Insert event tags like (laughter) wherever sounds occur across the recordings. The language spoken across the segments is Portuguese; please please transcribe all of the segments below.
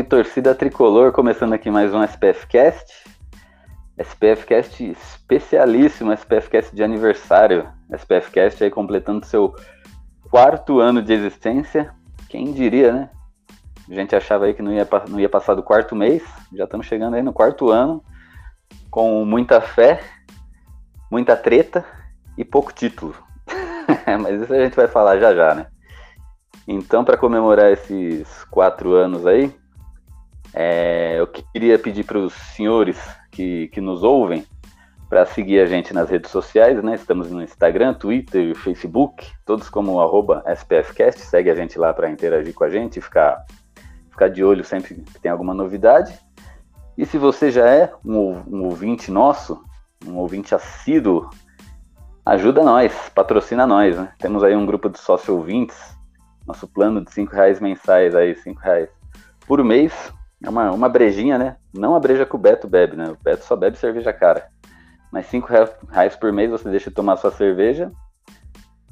Salve torcida tricolor, começando aqui mais um SPF Cast. SPF Cast especialíssimo, SPF Cast de aniversário. SPF Cast aí completando seu quarto ano de existência. Quem diria, né? A gente achava aí que não ia, não ia passar do quarto mês, já estamos chegando aí no quarto ano, com muita fé, muita treta e pouco título. (laughs) Mas isso a gente vai falar já já, né? Então, para comemorar esses quatro anos aí, é, eu queria pedir para os senhores que, que nos ouvem para seguir a gente nas redes sociais, né? Estamos no Instagram, Twitter, Facebook, todos como arroba SPFcast. Segue a gente lá para interagir com a gente e ficar, ficar de olho sempre que tem alguma novidade. E se você já é um, um ouvinte nosso, um ouvinte assíduo, ajuda nós, patrocina nós, né? Temos aí um grupo de sócio ouvintes, nosso plano de cinco reais mensais aí, cinco reais por mês, é uma, uma brejinha, né? Não a breja que o Beto bebe, né? O Beto só bebe cerveja cara. Mas 5 reais por mês você deixa tomar sua cerveja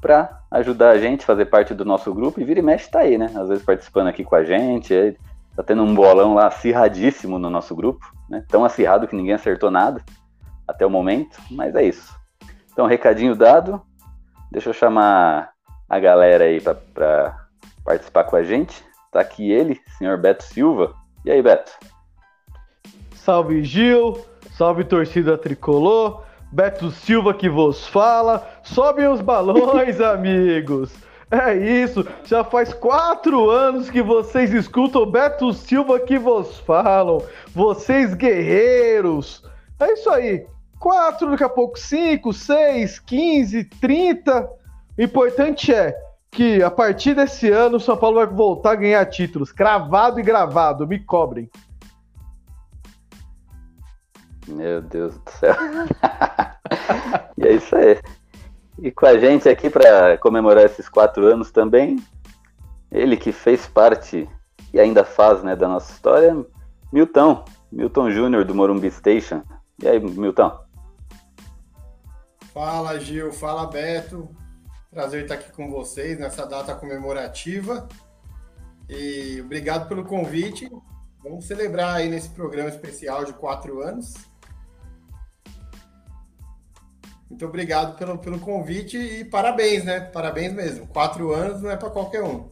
para ajudar a gente, fazer parte do nosso grupo. E vira e mexe tá aí, né? Às vezes participando aqui com a gente. Aí tá tendo um bolão lá acirradíssimo no nosso grupo, né? Tão acirrado que ninguém acertou nada até o momento. Mas é isso. Então, recadinho dado. Deixa eu chamar a galera aí para participar com a gente. Tá aqui ele, senhor Beto Silva. E aí, Beto? Salve Gil, salve torcida tricolor, Beto Silva que vos fala. Sobem os balões, (laughs) amigos. É isso, já faz quatro anos que vocês escutam o Beto Silva que vos falam. Vocês guerreiros. É isso aí. Quatro, daqui a pouco cinco, seis, quinze, trinta. O importante é que a partir desse ano o São Paulo vai voltar a ganhar títulos. Cravado e gravado, me cobrem. Meu Deus do céu. (laughs) e é isso aí. E com a gente aqui para comemorar esses quatro anos também, ele que fez parte e ainda faz né, da nossa história, Milton, Milton Júnior do Morumbi Station. E aí, Milton? Fala, Gil. Fala, Beto. Prazer estar aqui com vocês nessa data comemorativa. E obrigado pelo convite. Vamos celebrar aí nesse programa especial de quatro anos. Muito obrigado pelo, pelo convite e parabéns, né? Parabéns mesmo. Quatro anos não é para qualquer um.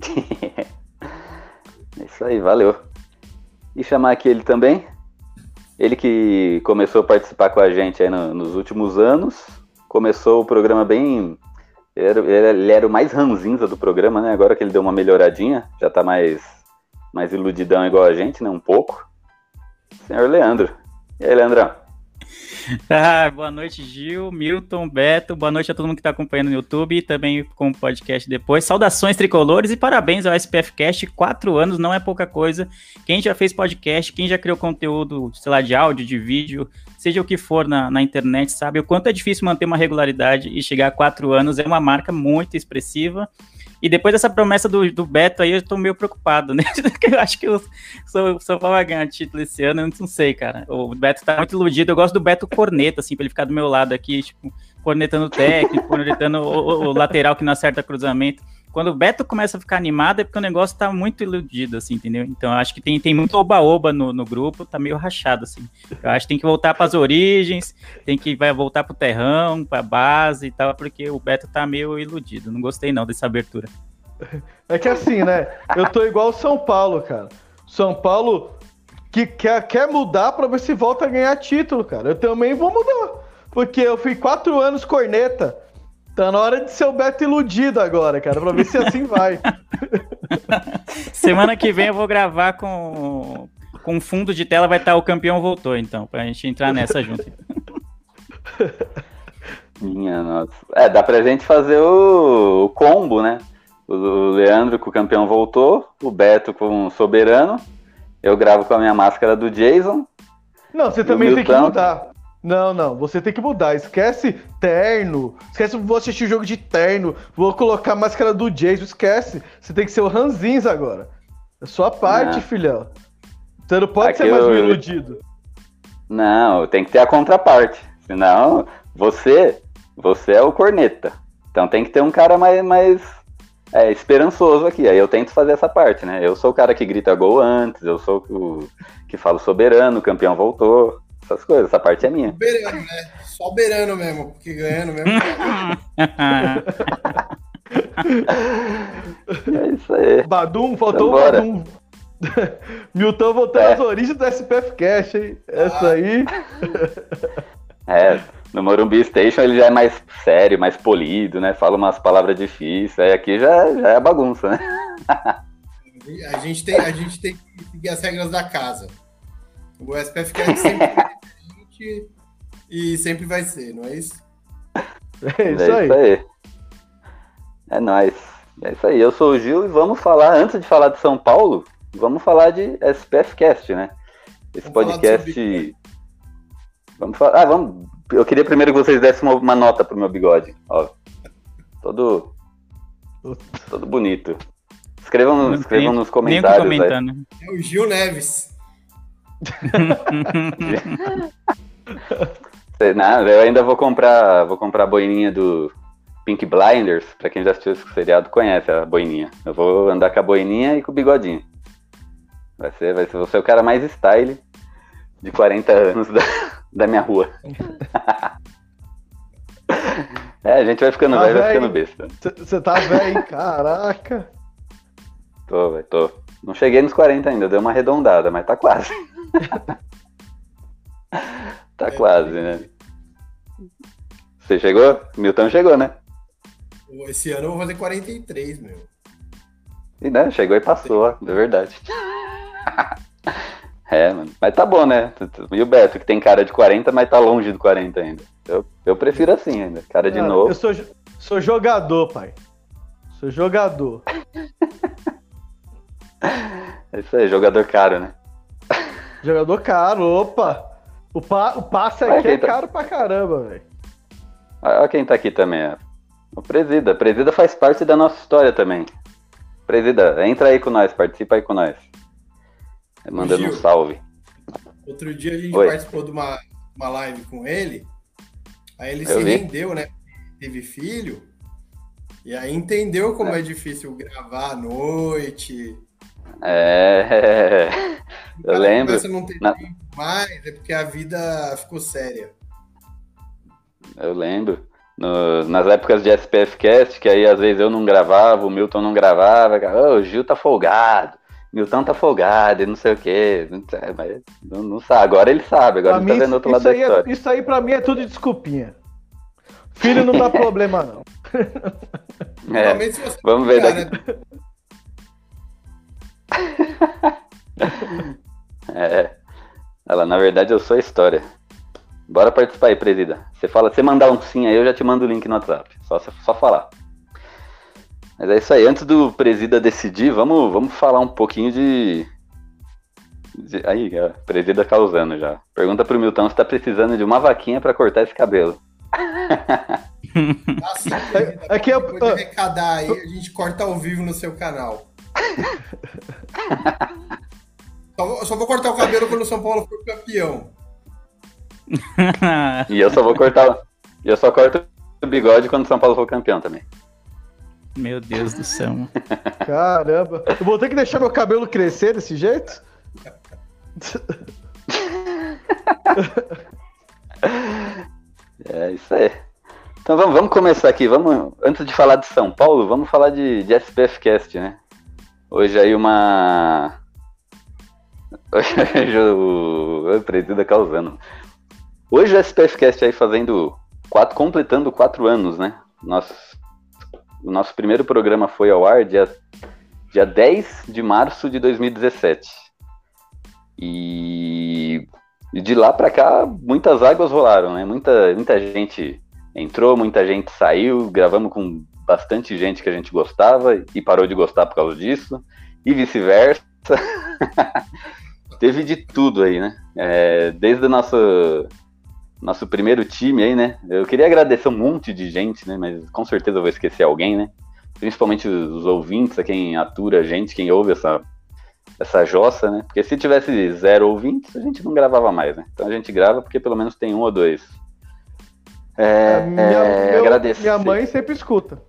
(laughs) é isso aí, valeu. E chamar aqui ele também, ele que começou a participar com a gente aí no, nos últimos anos, começou o programa bem. Ele era, ele era o mais ranzinza do programa, né? Agora que ele deu uma melhoradinha, já tá mais, mais iludidão igual a gente, né? Um pouco. Senhor Leandro. E aí, Leandrão? (laughs) Ah, boa noite, Gil, Milton, Beto. Boa noite a todo mundo que está acompanhando no YouTube e também com o podcast depois. Saudações tricolores e parabéns ao SPF Cast. Quatro anos não é pouca coisa. Quem já fez podcast, quem já criou conteúdo, sei lá, de áudio, de vídeo, seja o que for na, na internet, sabe o quanto é difícil manter uma regularidade e chegar a quatro anos. É uma marca muito expressiva. E depois dessa promessa do, do Beto aí, eu tô meio preocupado, né? (laughs) eu acho que o São Paulo vai ganhar título esse ano, eu não sei, cara. O Beto tá muito iludido. Eu gosto do Beto corneta, assim, pra ele ficar do meu lado aqui, tipo, cornetando o técnico, cornetando o, o, o lateral que não acerta cruzamento quando o Beto começa a ficar animado é porque o negócio tá muito iludido, assim, entendeu? Então acho que tem, tem muito oba-oba no, no grupo, tá meio rachado, assim. Eu acho que tem que voltar para as origens, tem que vai voltar pro terrão, pra base e tal, porque o Beto tá meio iludido. Não gostei não dessa abertura. (laughs) É que assim, né? Eu tô igual o São Paulo, cara. São Paulo que quer, quer mudar para ver se volta a ganhar título, cara. Eu também vou mudar. Porque eu fui quatro anos corneta. Tá na hora de ser o Beto iludido agora, cara, pra ver se assim vai. (laughs) Semana que vem eu vou gravar com, com fundo de tela vai estar o campeão voltou, então, pra gente entrar nessa junto. Minha nossa. É, dá pra gente fazer o, o combo, né? O, o Leandro com o campeão voltou, o Beto com o soberano. Eu gravo com a minha máscara do Jason. Não, você também tem que Milton? mudar. Não, não, você tem que mudar. Esquece terno. Esquece, vou assistir o jogo de terno. Vou colocar a máscara do Jason. Esquece. Você tem que ser o Ranzins agora. É sua parte, Não. filhão. Você não pode Aqui ser mais um eu- iludido. Não, tem que ter a contraparte. Senão, você, você é o corneta. Então tem que ter um cara mais, mais é, esperançoso aqui. Aí eu tento fazer essa parte, né? Eu sou o cara que grita gol antes, eu sou o que fala soberano, o campeão voltou. Essas coisas, essa parte é minha. Soberano, né? Só beirando mesmo, porque ganhando mesmo. (laughs) É isso aí. Badum, faltou o Vambora. Badum. (laughs) Milton voltando É. às origens do SPF Cash, hein? Essa aí. É, no Morumbi Station ele já é mais sério, mais polido, né? Fala umas palavras difíceis. Aí aqui já, já é bagunça, né? A gente, tem, a gente tem que seguir as regras da casa. O SPF quer sempre (laughs) e sempre vai ser, não é isso? É isso aí. É nóis. É isso aí. Eu sou o Gil e vamos falar, antes de falar de São Paulo, vamos falar de SPF Cast, né? Esse Vamos podcast. Vamos falar. Ah, vamos. Eu queria primeiro que vocês dessem uma, uma nota pro meu bigode. Ó. Todo. Todo bonito. Escrevam, Não escrevam nos Nem o que comentários. aí. comentar, né? É o Gil Neves. (laughs) Sei- Não, eu ainda vou comprar, vou comprar a boininha do Pink Blinders, pra quem já assistiu esse seriado conhece a boininha. Eu vou andar com a boininha e com o bigodinho. Vai ser, vai ser você é o cara mais style de 40 anos da, da minha rua. (laughs) é, a gente vai ficando Tá velho, vai velho. ficando besta. Você tá velho? Caraca. Tô, vai, tô. Não cheguei nos 40 ainda, deu uma arredondada, mas tá quase. (laughs) tá quase, né? Você chegou? Milton chegou, né? Esse ano eu vou fazer 43, meu. E né, chegou e passou, ó, é verdade. (laughs) é, mano. Mas tá bom, né? E o Beto, que tem cara de 40, mas tá longe do 40 ainda. Eu, eu prefiro assim ainda. Cara de Ah, novo. Eu sou, sou jogador, pai. Sou jogador. (laughs) É isso aí, jogador caro, né? Jogador caro, opa. O, pa, o passe aqui é quem tá- caro pra caramba, velho. Olha quem tá aqui também. O Presida. Presida faz parte da nossa história também. Presida, entra aí com nós, participa aí com nós. Mandando um salve. Outro dia a gente Oi. participou de uma, uma live com ele. Aí ele Eu se vi. rendeu, né? Teve filho. E aí entendeu como é, difícil gravar à noite. É. (laughs) Eu lembro. a não ter Na- tempo mais, é porque a vida ficou séria. Eu lembro. No- nas épocas de SPF Cast, que aí às vezes eu não gravava, o Milton não gravava, "Ô, o Gil tá folgado, Milton tá folgado e não sei o quê. Não, sei, mas não, não sabe. Agora ele sabe, agora Pra ele tá vendo outro lado isso, da aí história. é, isso aí pra mim é tudo desculpinha. Filho não dá problema, não. (laughs) É, vamos ver brigar, daqui. né? (laughs) É. Ela, na verdade, eu sou a história. Bora participar aí, presida. Você fala, você mandar um sim aí, eu já te mando o link no WhatsApp. Só, só falar. Mas é isso aí. Antes do presida decidir, vamos, vamos falar um pouquinho de. de- Aí, a presida causando já. Pergunta pro Milton se tá precisando de uma vaquinha pra cortar esse cabelo. (laughs) Assim, É que eu- de arrecadar aí, a gente corta ao vivo no seu canal. (laughs) Só vou, só vou cortar o cabelo quando o São Paulo for campeão. (laughs) E eu só vou cortar. E eu só corto o bigode quando o São Paulo for campeão também. Meu Deus do céu. mano. (laughs) Caramba. Eu vou ter que deixar meu cabelo crescer desse jeito? É isso aí. Então vamos, vamos começar aqui. Vamos, antes de falar de São Paulo, vamos falar de, de SPF Cast, né? Hoje aí uma. O, causando. Hoje o SPF Cast aí fazendo quatro, completando quatro anos, né? Nosso, o nosso primeiro programa foi ao ar dia, dia 10 de março de 2017. E, e de lá para cá, muitas águas rolaram, né? Muita, muita gente entrou, muita gente saiu, gravamos com bastante gente que a gente gostava e parou de gostar por causa disso, e vice-versa. (laughs) Teve de tudo aí, né? É, desde o nosso, nosso primeiro time aí, né? Eu queria agradecer um monte de gente, né? Mas com certeza eu vou esquecer alguém, né? Principalmente os ouvintes, a quem atura a gente, quem ouve essa, essa jossa, né? Porque se tivesse zero ouvintes, a gente não gravava mais, né? Então a gente grava porque pelo menos tem um ou dois. É, minha, é, meu, agradecer. minha mãe sempre escuta.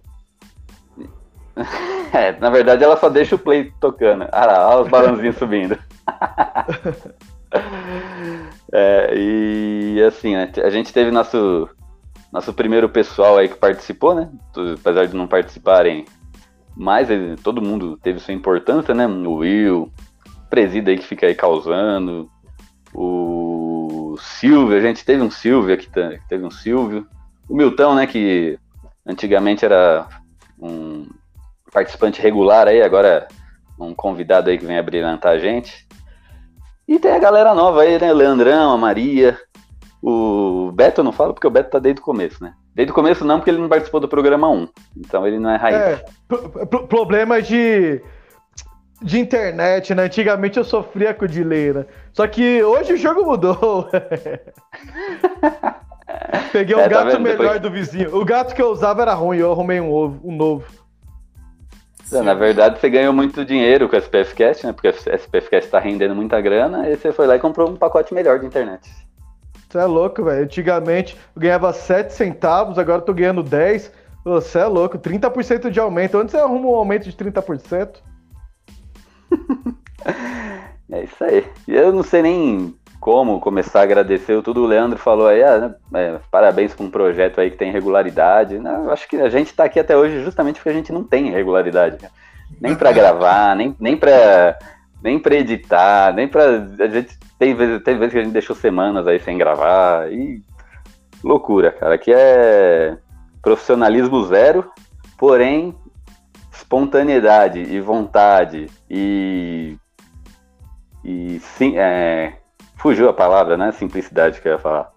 (laughs) É, na verdade ela só deixa o play tocando. Ah lá, olha os balãozinhos (laughs) subindo. (laughs) é, e assim, a gente teve nosso, nosso primeiro pessoal aí que participou, né? Apesar de não participarem mais, todo mundo teve sua importância, né? O Will, o presida aí que fica aí causando, o Silvio, a gente teve um Silvio aqui, teve um Silvio, o Milton, né? Que antigamente era um participante regular aí, agora um convidado aí que vem abrilhantar a gente. E tem a galera nova aí, né? Leandrão, a Maria. O Beto eu não falo porque o Beto tá desde o começo, né? Desde o começo não, porque ele não participou do programa 1. Então ele não é raiz. É, problema de, de internet, né? Antigamente eu sofria com o delay, né? Só que hoje o jogo mudou. (laughs) Peguei um é, tá gato melhor Depois... do vizinho. O gato que eu usava era ruim, eu arrumei um, ovo, um novo. É, na verdade, você ganhou muito dinheiro com a SPFcast, né? Porque a SPFcast tá rendendo muita grana, e você foi lá e comprou um pacote melhor de internet. Você é louco, velho. Antigamente eu ganhava 7 centavos, agora eu tô ganhando 10. Você é louco, 30% de aumento. Onde você arruma um aumento de 30%? (laughs) é isso aí. Eu não sei nem como começar a agradecer tudo. O Leandro falou aí, ah, né, é, parabéns com um projeto aí que tem regularidade. Não, eu acho que a gente está aqui até hoje justamente porque a gente não tem regularidade. Nem para gravar, nem, nem para nem para editar, nem para a gente tem vezes, tem vezes que a gente deixou semanas aí sem gravar e loucura, cara. Aqui é profissionalismo zero, porém espontaneidade e vontade e e sim, é, Fugiu a palavra, né? Simplicidade que eu ia falar.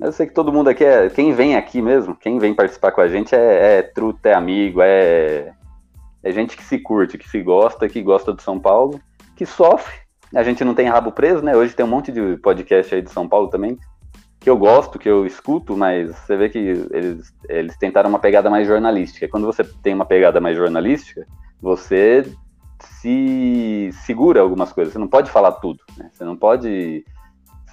Eu sei que todo mundo aqui é. Quem vem aqui mesmo, quem vem participar com a gente é, é truta, é amigo, é. É gente que se curte, que se gosta, que gosta de São Paulo, que sofre. A gente não tem rabo preso, né? Hoje tem um monte de podcast aí de São Paulo também, que eu gosto, que eu escuto, mas você vê que eles, eles tentaram uma pegada mais jornalística. Quando você tem uma pegada mais jornalística, você se segura algumas coisas. Você não pode falar tudo, né? Você não pode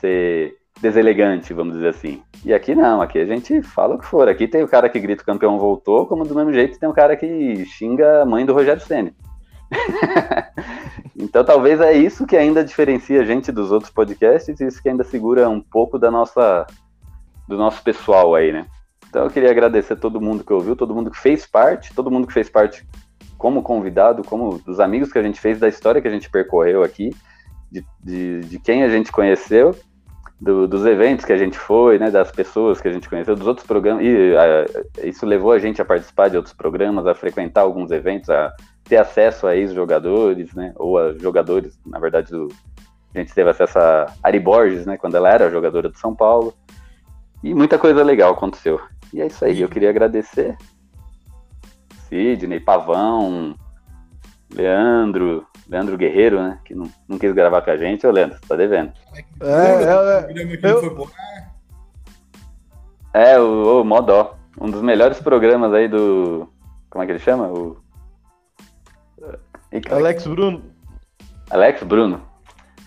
ser deselegante, vamos dizer assim. E aqui não, aqui a gente fala o que for. Aqui tem o cara que grita o campeão voltou, como do mesmo jeito tem o cara que xinga a mãe do Rogério Senna. (laughs) então talvez é isso que ainda diferencia a gente dos outros podcasts, e isso que ainda segura um pouco da nossa do nosso pessoal aí, né? Então eu queria agradecer todo mundo que ouviu, todo mundo que fez parte, todo mundo que fez parte como convidado, como dos amigos que a gente fez, da história que a gente percorreu aqui, de, de, de quem a gente conheceu do, dos eventos que a gente foi, né, das pessoas que a gente conheceu, dos outros programas, e a, isso levou a gente a participar de outros programas, a frequentar alguns eventos, a ter acesso a ex-jogadores, né, ou a jogadores, na verdade, do, a gente teve acesso a Ari Borges, né, quando ela era jogadora do São Paulo, e muita coisa legal aconteceu. E é isso aí, eu queria agradecer Sidney, Pavão, Leandro, Leandro Guerreiro, né? Que não, não quis gravar com a gente. Ô, Leandro, tá devendo. É, é, é, eu... é o, o Modó. Um dos melhores programas aí do. Como é que ele chama? O. Alex Bruno. Alex Bruno.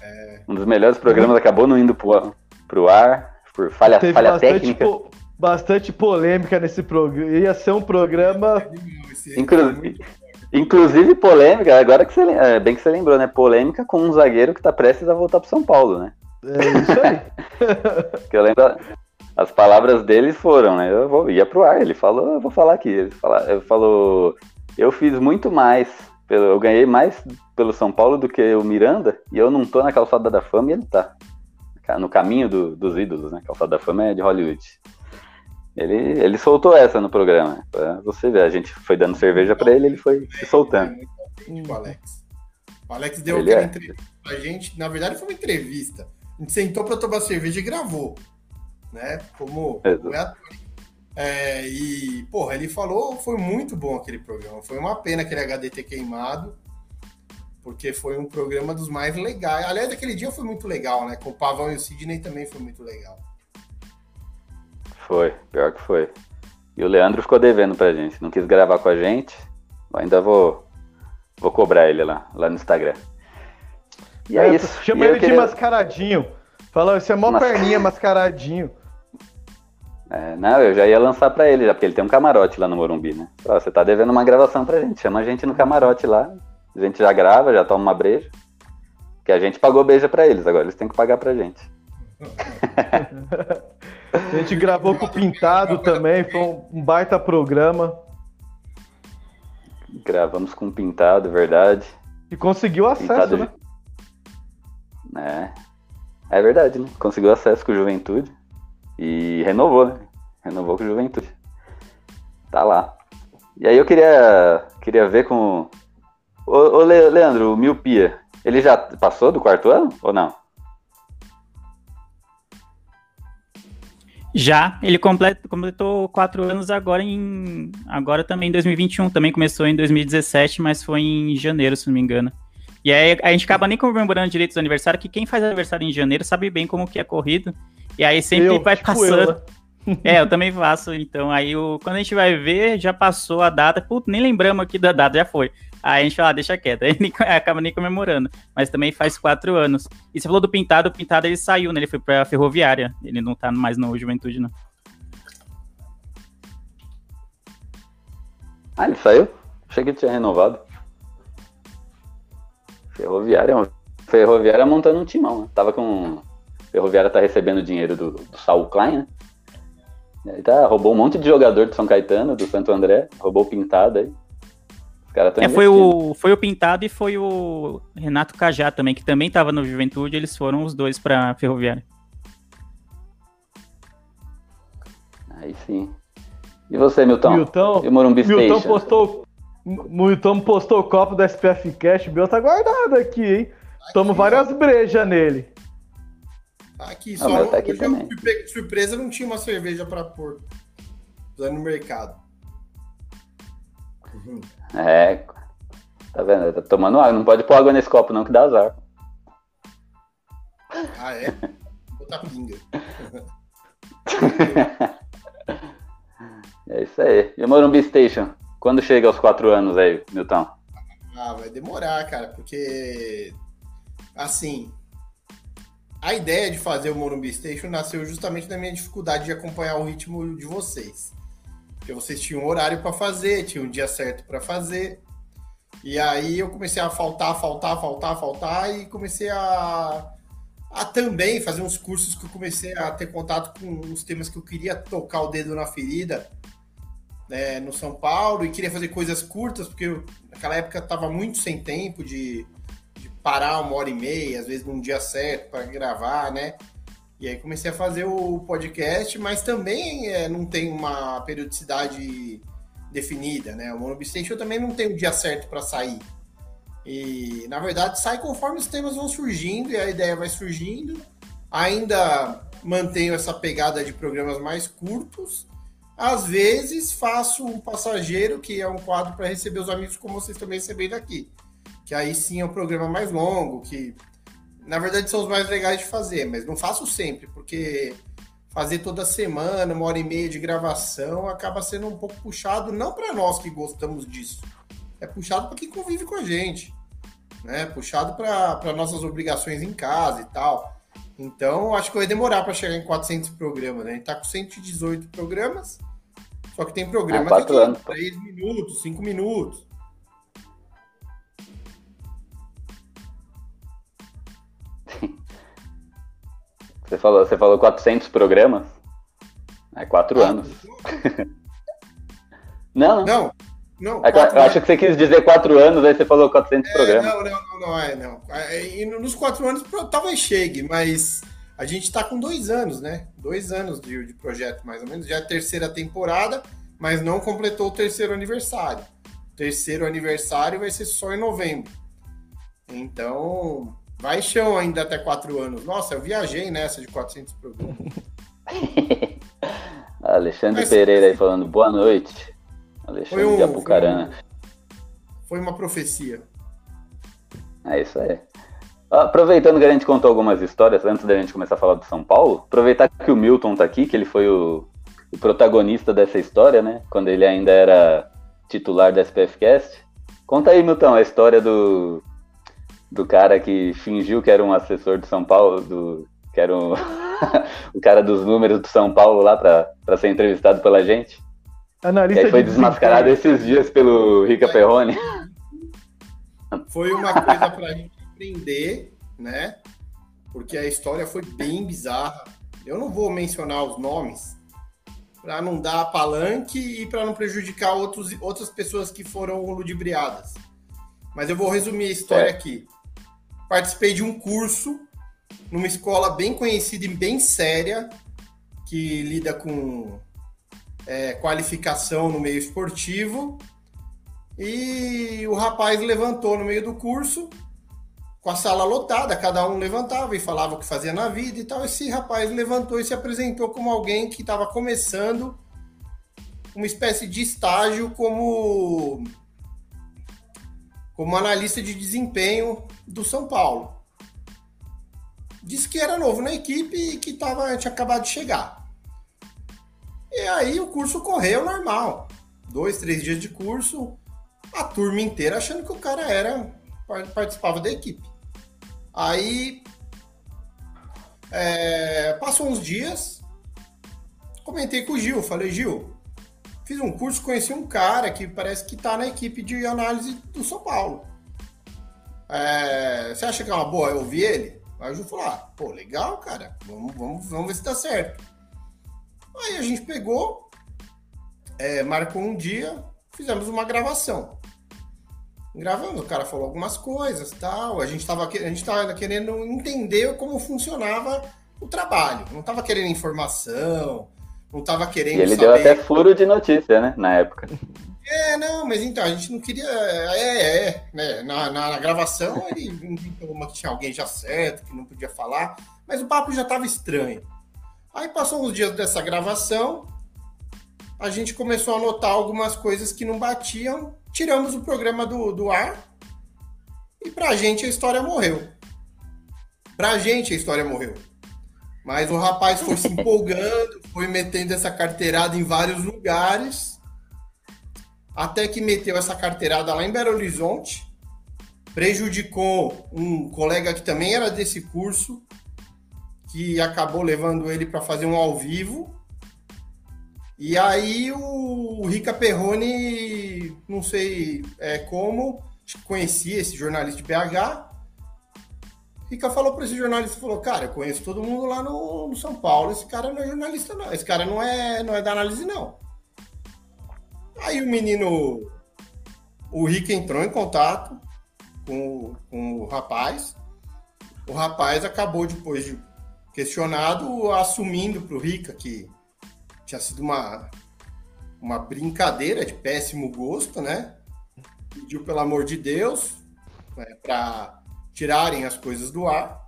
É... Um dos melhores programas acabou não indo pro, pro ar por falha, Teve falha técnica. Po bastante polêmica nesse programa. Ia ser um programa. Inclusive, Inclusive polêmica, agora que você é, bem que você lembrou, né? Polêmica com um zagueiro que tá prestes a voltar pro São Paulo, né? É isso aí. (laughs) que eu lembro, as palavras dele foram, né? Eu vou, ia pro ar, ele falou, eu vou falar aqui. Ele, fala, falou, eu fiz muito mais, pelo, eu ganhei mais pelo São Paulo do que o Miranda, e eu não tô na calçada da fama e ele tá. No caminho do, dos ídolos, né? Calçada da fama é de Hollywood. Ele, ele soltou essa no programa. Pra você ver, a gente foi dando cerveja para ele, ele foi se soltando. É muito o Alex. O Alex deu ele aquela, é. pra gente. Na verdade, foi uma entrevista. A gente sentou para tomar cerveja e gravou. Né? Como, é é, e, porra, ele falou, foi muito bom aquele programa. Foi uma pena aquele HD ter queimado, porque foi um programa dos mais legais. Aliás, aquele dia foi muito legal, né? Com o Pavão e o Sidney também foi muito legal. Foi, pior que foi. E o Leandro ficou devendo pra gente, não quis gravar com a gente. Ainda vou, vou cobrar ele lá, lá no Instagram. E é, é isso. Chama ele queria... de mascaradinho. Fala, você é mó Mas... perninha mascaradinho. É, não, eu já ia lançar pra ele, já, porque ele tem um camarote lá no Morumbi, né? você tá devendo uma gravação pra gente, chama a gente no camarote lá. A gente já grava, já toma uma breja. Que a gente pagou beija pra eles, agora eles têm que pagar pra gente. (laughs) (laughs) a gente gravou com o Pintado também, foi um baita programa. Gravamos com o Pintado, verdade. E conseguiu acesso, Pintado... né? É. É verdade, né? Conseguiu acesso com o Juventude. E renovou, né? Renovou com o Juventude. Tá lá. E aí eu queria, queria ver com. Ô, ô Leandro, o Miopia, ele já passou do quarto ano ou não? Já, ele complet, completou quatro anos agora em. Agora também em 2021. Também começou em 2017, mas foi em janeiro, se não me engano. E aí a gente acaba nem comemorando direitos do aniversário, que quem faz aniversário em janeiro sabe bem como que é corrido. E aí sempre eu, vai tipo passando. Eu, né? é, eu também faço. Então, aí o, quando a gente vai ver, já passou a data. Putz, nem lembramos aqui da data, já foi. Aí a gente fala, ah, deixa quieto. Aí (laughs) nem, acaba nem comemorando. Mas também faz quatro anos. E você falou do Pintado, o Pintado ele saiu, né? Ele foi pra Ferroviária. Ele não tá mais no Juventude, não. Ah, ele saiu? Achei que ele tinha renovado. Ferroviária, Ferroviária montando um timão, né? Tava com Ferroviária tá recebendo dinheiro do, do Saul Klein, né? Ele tá, roubou um monte de jogador do São Caetano, do Santo André, roubou Pintado aí. Os caras é, foi o, foi o Pintado e foi o Renato Cajá também, que também tava no Juventude, eles foram os dois pra Ferroviária. Aí sim. E você, Milton? Milton, e o Morumbi Milton Station? postou, Milton postou o copo da SPF Cash, o meu tá guardado aqui, hein? Tomo várias brejas nele. Tá aqui, só não, tá aqui também. surpresa não tinha uma cerveja para pôr no mercado. É, tá vendo? Tá tomando água. Não pode pôr água nesse copo, não, que dá azar. Ah, é? Botar pinga. (laughs) é isso aí. E o Morumbi Station? Quando chega aos quatro anos aí, Milton? Ah, vai demorar, cara, porque assim, a ideia de fazer o Morumbi Station nasceu justamente da minha dificuldade de acompanhar o ritmo de vocês. Porque vocês tinham um horário para fazer, tinham um dia certo para fazer. E aí eu comecei a faltar, faltar, faltar, faltar e comecei a, a também fazer uns cursos que eu comecei a ter contato com os temas que eu queria tocar o dedo na ferida né, no São Paulo e queria fazer coisas curtas, porque eu, naquela época estava muito sem tempo de parar uma hora e meia, às vezes num dia certo para gravar, né? E aí comecei a fazer o podcast, mas também é, não tem uma periodicidade definida, né? O Monobstation também não tem um dia certo para sair. E na verdade sai conforme os temas vão surgindo e a ideia vai surgindo. Ainda mantenho essa pegada de programas mais curtos. Às vezes faço um passageiro, que é um quadro para receber os amigos, como vocês também recebendo aqui que aí sim é um programa mais longo, que na verdade são os mais legais de fazer, mas não faço sempre, porque fazer toda semana, uma hora e meia de gravação, acaba sendo um pouco puxado, não para nós que gostamos disso, é puxado para quem convive com a gente, né? Puxado para nossas obrigações em casa e tal. Então, acho que vai demorar para chegar em 400 programas, né? A gente tá com 118 programas, só que tem programas ah, de 3 minutos, 5 minutos. Você falou, você falou 400 programas? É quatro ah, anos. não, (laughs) não. Não, não é, eu acho que você quis dizer quatro anos, aí você falou 400 é, programas. Não, não, não, não, é, não. É, e nos quatro anos talvez chegue, mas a gente está com dois anos, né? Dois anos de, de projeto, mais ou menos. Já é a terceira temporada, mas não completou o terceiro aniversário. O terceiro aniversário vai ser só em novembro. Então, vai chão ainda até quatro anos. Nossa, eu viajei nessa de 400 programas. (laughs) Alexandre Mas- Pereira aí falando boa noite. Alexandre um- de Apucarana. Foi uma profecia. É isso aí. Ó, Aproveitando que a gente contou algumas histórias, antes da gente começar a falar do São Paulo, aproveitar que o Milton tá aqui, que ele foi o, o protagonista dessa história, né? Quando ele ainda era titular da SPFcast. Conta aí, Milton, a história do, do cara que fingiu que era um assessor do São Paulo, do, que era um- (laughs) o cara dos números do São Paulo lá pra, pra ser entrevistado pela gente. E Analista aí foi de desmascarado desempenho. esses dias pelo Rica Perrone. Foi uma coisa pra gente aprender, né? Porque a história foi bem bizarra. Eu não vou mencionar os nomes para não dar palanque e para não prejudicar outros, outras pessoas que foram ludibriadas. Mas eu vou resumir a história Certo. aqui. Participei de um curso numa escola bem conhecida e bem séria que lida com é, qualificação no meio esportivo. E o rapaz levantou no meio do curso, com a sala lotada, cada um levantava e falava o que fazia na vida e tal. Esse rapaz levantou e se apresentou como alguém que estava começando uma espécie de estágio como como analista de desempenho do São Paulo. Disse que era novo na equipe e que tava, tinha acabado de chegar. E aí o curso correu normal. Dois, três dias de curso, a turma inteira achando que o cara era par- participava da equipe. Aí é, passou uns dias, comentei com o Gil, falei, Gil, fiz um curso, conheci um cara que parece que tá na equipe de análise do São Paulo. É, você acha que é uma boa eu ouvir ele? Aí o Gil falou, ah, pô, legal, cara, vamos, vamos, vamos ver se dá certo. Aí a gente pegou, é, marcou um dia, fizemos uma gravação. Gravando, o cara falou algumas coisas tal. A gente estava a gente tava querendo entender como funcionava o trabalho. Não estava querendo informação, não estava querendo E ele saber. deu até furo de notícia, né? Na época. É, não, mas então, a gente não queria. É, é, né? Na, na, na gravação ele inventou uma que tinha alguém já certo, que não podia falar, mas o papo já estava estranho. Aí passou uns dias dessa gravação, a gente começou a notar algumas coisas que não batiam, tiramos o programa do, do ar e pra gente a história morreu. Pra gente a história morreu. Mas o rapaz foi se empolgando, foi metendo essa carteirada em vários lugares, até que meteu essa carteirada lá em Belo Horizonte, prejudicou um colega que também era desse curso, que acabou levando ele para fazer um ao vivo. E aí o Rica Perrone, não sei é, como, conhecia esse jornalista de BH. Rica falou para esse jornalista, falou, cara, eu conheço todo mundo lá no, no São Paulo, esse cara não é jornalista não, esse cara não é, não é da análise não. Aí o menino, o Rica entrou em contato com, o- com o rapaz, o rapaz acabou depois de questionado, assumindo para o Rica que tinha sido uma, uma brincadeira de péssimo gosto, né? Pediu, pelo amor de Deus, né, para tirarem as coisas do ar.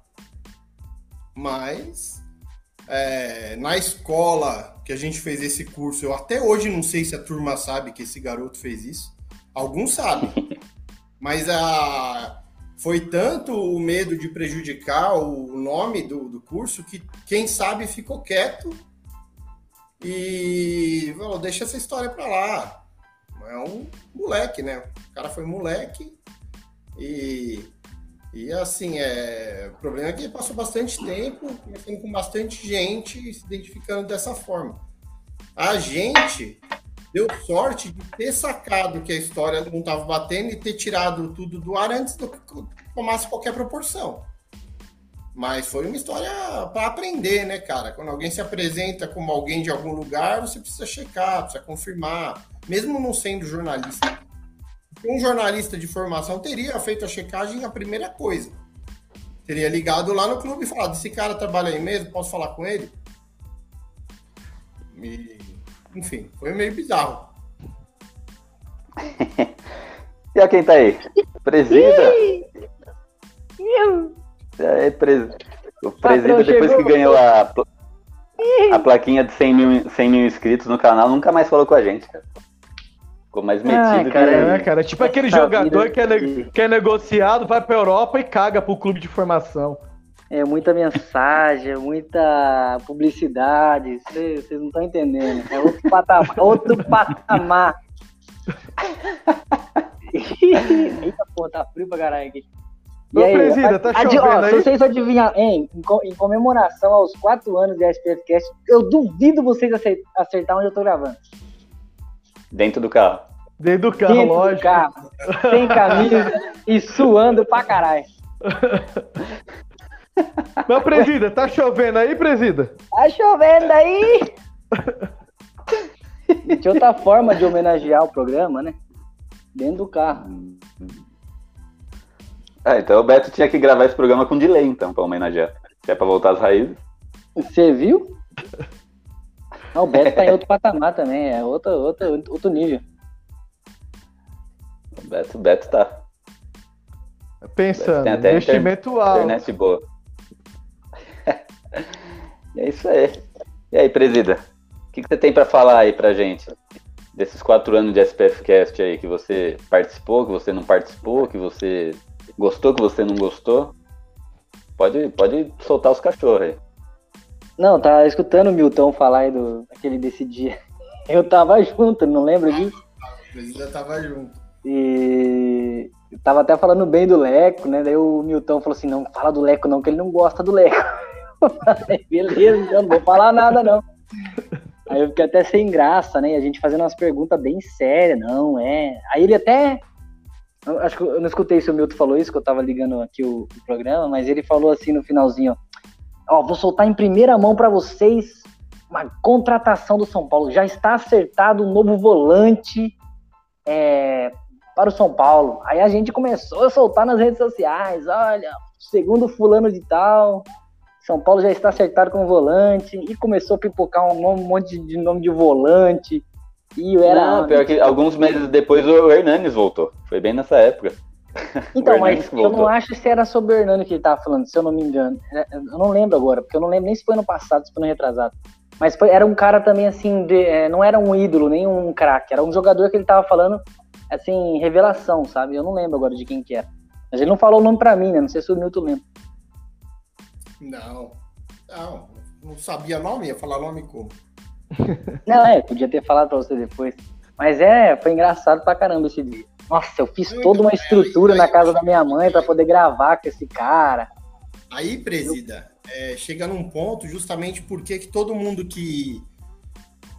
Mas é, na escola que a gente fez esse curso, eu até hoje não sei se a turma sabe que esse garoto fez isso. Alguns sabem. (laughs) Mas a, foi tanto o medo de prejudicar o nome do, do curso que quem sabe ficou quieto e falou, deixa essa história pra lá. É um moleque, né? O cara foi moleque e, e assim, é, o problema é que passou bastante tempo conversando com bastante gente se identificando dessa forma. A gente deu sorte de ter sacado que a história não estava batendo e ter tirado tudo do ar antes do que tomasse qualquer proporção. Mas foi uma história para aprender, né, cara? Quando alguém se apresenta como alguém de algum lugar, você precisa checar, precisa confirmar, mesmo não sendo jornalista. Um jornalista de formação teria feito a checagem a primeira coisa. Teria ligado lá no clube e falado: esse cara trabalha aí mesmo, posso falar com ele? E, enfim, foi meio bizarro. E ó quem tá aí? Presida. É, pres... O presídio, depois que ganhou a, a plaquinha de 100 mil, 100 mil inscritos no canal, nunca mais falou com a gente, cara. Ficou mais metido. Ah, cara, é, cara, tipo aquele jogador que é, ne- que é negociado, vai pra Europa e caga pro clube de formação. É muita mensagem, muita publicidade. Vocês não estão entendendo. É outro patamar. (laughs) Outro patamar. (laughs) Eita, pô, tá frio pra caralho aqui. Ô, presida, tá adi- chovendo ó, aí? Se vocês adivinhar, hein, em, co- em comemoração aos quatro anos de SPFcast, eu duvido vocês acertar onde eu tô gravando. Dentro do carro. Dentro do carro, Dentro do lógico. carro, sem camisa e suando pra caralho. (laughs) Mas, presida, tá chovendo aí, presida? Tá chovendo aí! De outra forma de homenagear o programa, né? Dentro do carro. Ah, então o Beto tinha que gravar esse programa com delay, então, pra homenagear. Se é pra voltar às raízes. Você viu? Não, o Beto tá em outro patamar também, é outro, outro, outro nível. O Beto, o Beto tá. Pensando, Tem até investimento alto. Internet boa. (laughs) é isso aí. E aí, presida? O que, que você tem pra falar aí pra gente? Desses quatro anos de SPFcast aí, que você participou, que você não participou, que você gostou, que você não gostou. Pode, pode soltar os cachorros aí. Não, tá escutando o Milton falar aí do, daquele desse dia. (laughs) Eu tava junto, não lembro disso. O presidente tava junto. E eu tava até falando bem do Leco, né? Daí o Milton falou assim: não fala do Leco, não, que ele não gosta do Leco. (laughs) Eu falei, beleza, então não vou falar nada, não. (laughs) Aí eu fiquei até sem graça, né? E a gente fazendo umas perguntas bem sérias, não, é. Aí ele até. eu acho que eu não escutei se o Milton falou isso, que eu tava ligando aqui o, o programa, mas ele falou assim no finalzinho: ó, vou soltar em primeira mão pra vocês uma contratação do São Paulo. Já está acertado um novo volante é, para o São Paulo. Aí a gente começou a soltar nas redes sociais: olha, segundo fulano de tal, São Paulo já está acertado com volante. E começou a pipocar um monte de nome de volante. E era. Não, pior que alguns meses depois o Hernanes voltou. Foi bem nessa época. Então, mas eu não acho se era sobre o Hernani que ele tava falando, se eu não me engano. É, Eu não lembro agora, porque eu não lembro nem se foi no passado, se foi no retrasado. Mas foi- era um cara também, assim, de- é, não era um ídolo, nem um craque, era um jogador que ele tava falando, assim, revelação, sabe? Eu não lembro agora de quem que era. Mas ele não falou o nome pra mim, né? Não sei se o Milton lembra. Não. Não, não sabia nome, ia falar nome como. Não, é, podia ter falado pra você depois. Mas é, foi engraçado pra caramba esse dia. Nossa, eu fiz toda uma estrutura na casa da minha mãe pra poder gravar com esse cara. Aí, presida, é, chega num ponto justamente porque que todo mundo que,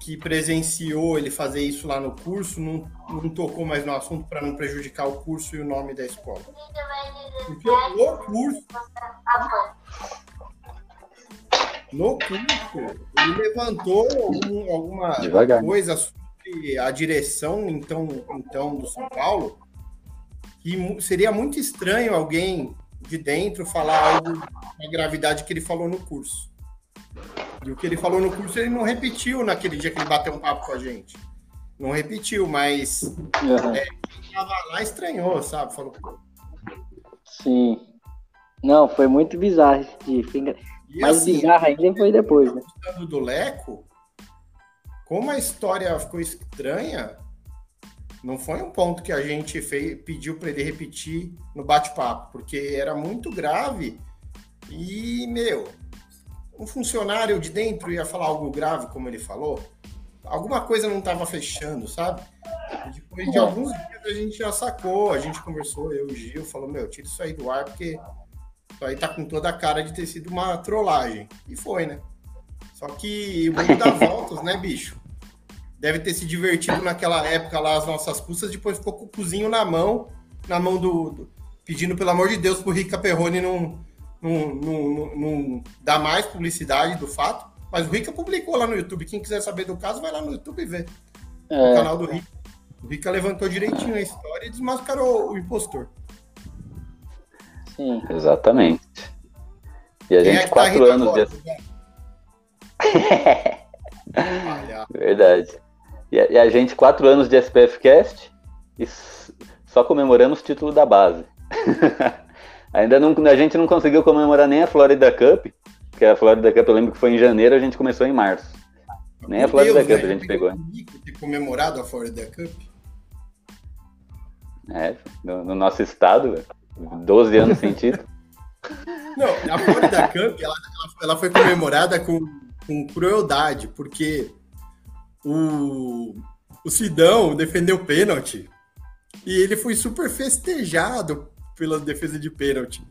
que presenciou ele fazer isso lá no curso não, não tocou mais no assunto para não prejudicar o curso e o nome da escola. Porque o curso. No curso, ele levantou algum- alguma Devagar. coisa sobre a direção então, então do São Paulo que seria muito estranho alguém de dentro falar algo da gravidade que ele falou no curso. E o que ele falou no curso ele não repetiu naquele dia que ele bateu um papo com a gente. Não repetiu, mas Uhum. é, quem tava lá estranhou, sabe? Falou. Sim. Não, foi muito bizarro esse dia. Foi engra- Mais assim, bizarro ainda foi depois, né? Do Leco, como a história ficou estranha, não foi um ponto que a gente fez, pediu para ele repetir no bate-papo, porque era muito grave e, meu, um funcionário de dentro ia falar algo grave, como ele falou, alguma coisa não estava fechando, sabe? Depois de alguns dias a gente já sacou, a gente conversou, eu e o Gil, falou, meu, tira isso aí do ar, porque isso aí tá com toda a cara de ter sido uma trollagem. E foi, né? Só que o mundo dá (laughs) voltas, né, bicho? Deve ter se divertido naquela época lá, as nossas custas, depois ficou com o cozinho na mão, na mão do. do- pedindo, pelo amor de Deus, pro Rica Perrone não, não, não, não, não dar mais publicidade do fato. Mas o Rica publicou lá no YouTube. Quem quiser saber do caso, vai lá no YouTube e vê. O É, canal do Rica. O Rica levantou direitinho a história e desmascarou o impostor. sim. Exatamente. E a Quem é gente, que tá quatro rindo anos de. agora? Olha, Verdade. E a, e a gente, quatro anos de SPFcast e s- só comemoramos o título da base. (laughs) Ainda não, a gente não conseguiu comemorar nem a Florida Cup, porque a Florida Cup eu lembro que foi em janeiro, a gente começou em março. Nem a Florida Cup a gente pegou. Ter comemorado a Florida Cup? É, no, no nosso estado, 12 anos sem título. (laughs) Não, a Florida Cup, ela, ela foi comemorada com, com crueldade, porque o, o Sidão defendeu pênalti e ele foi super festejado pela defesa de pênalti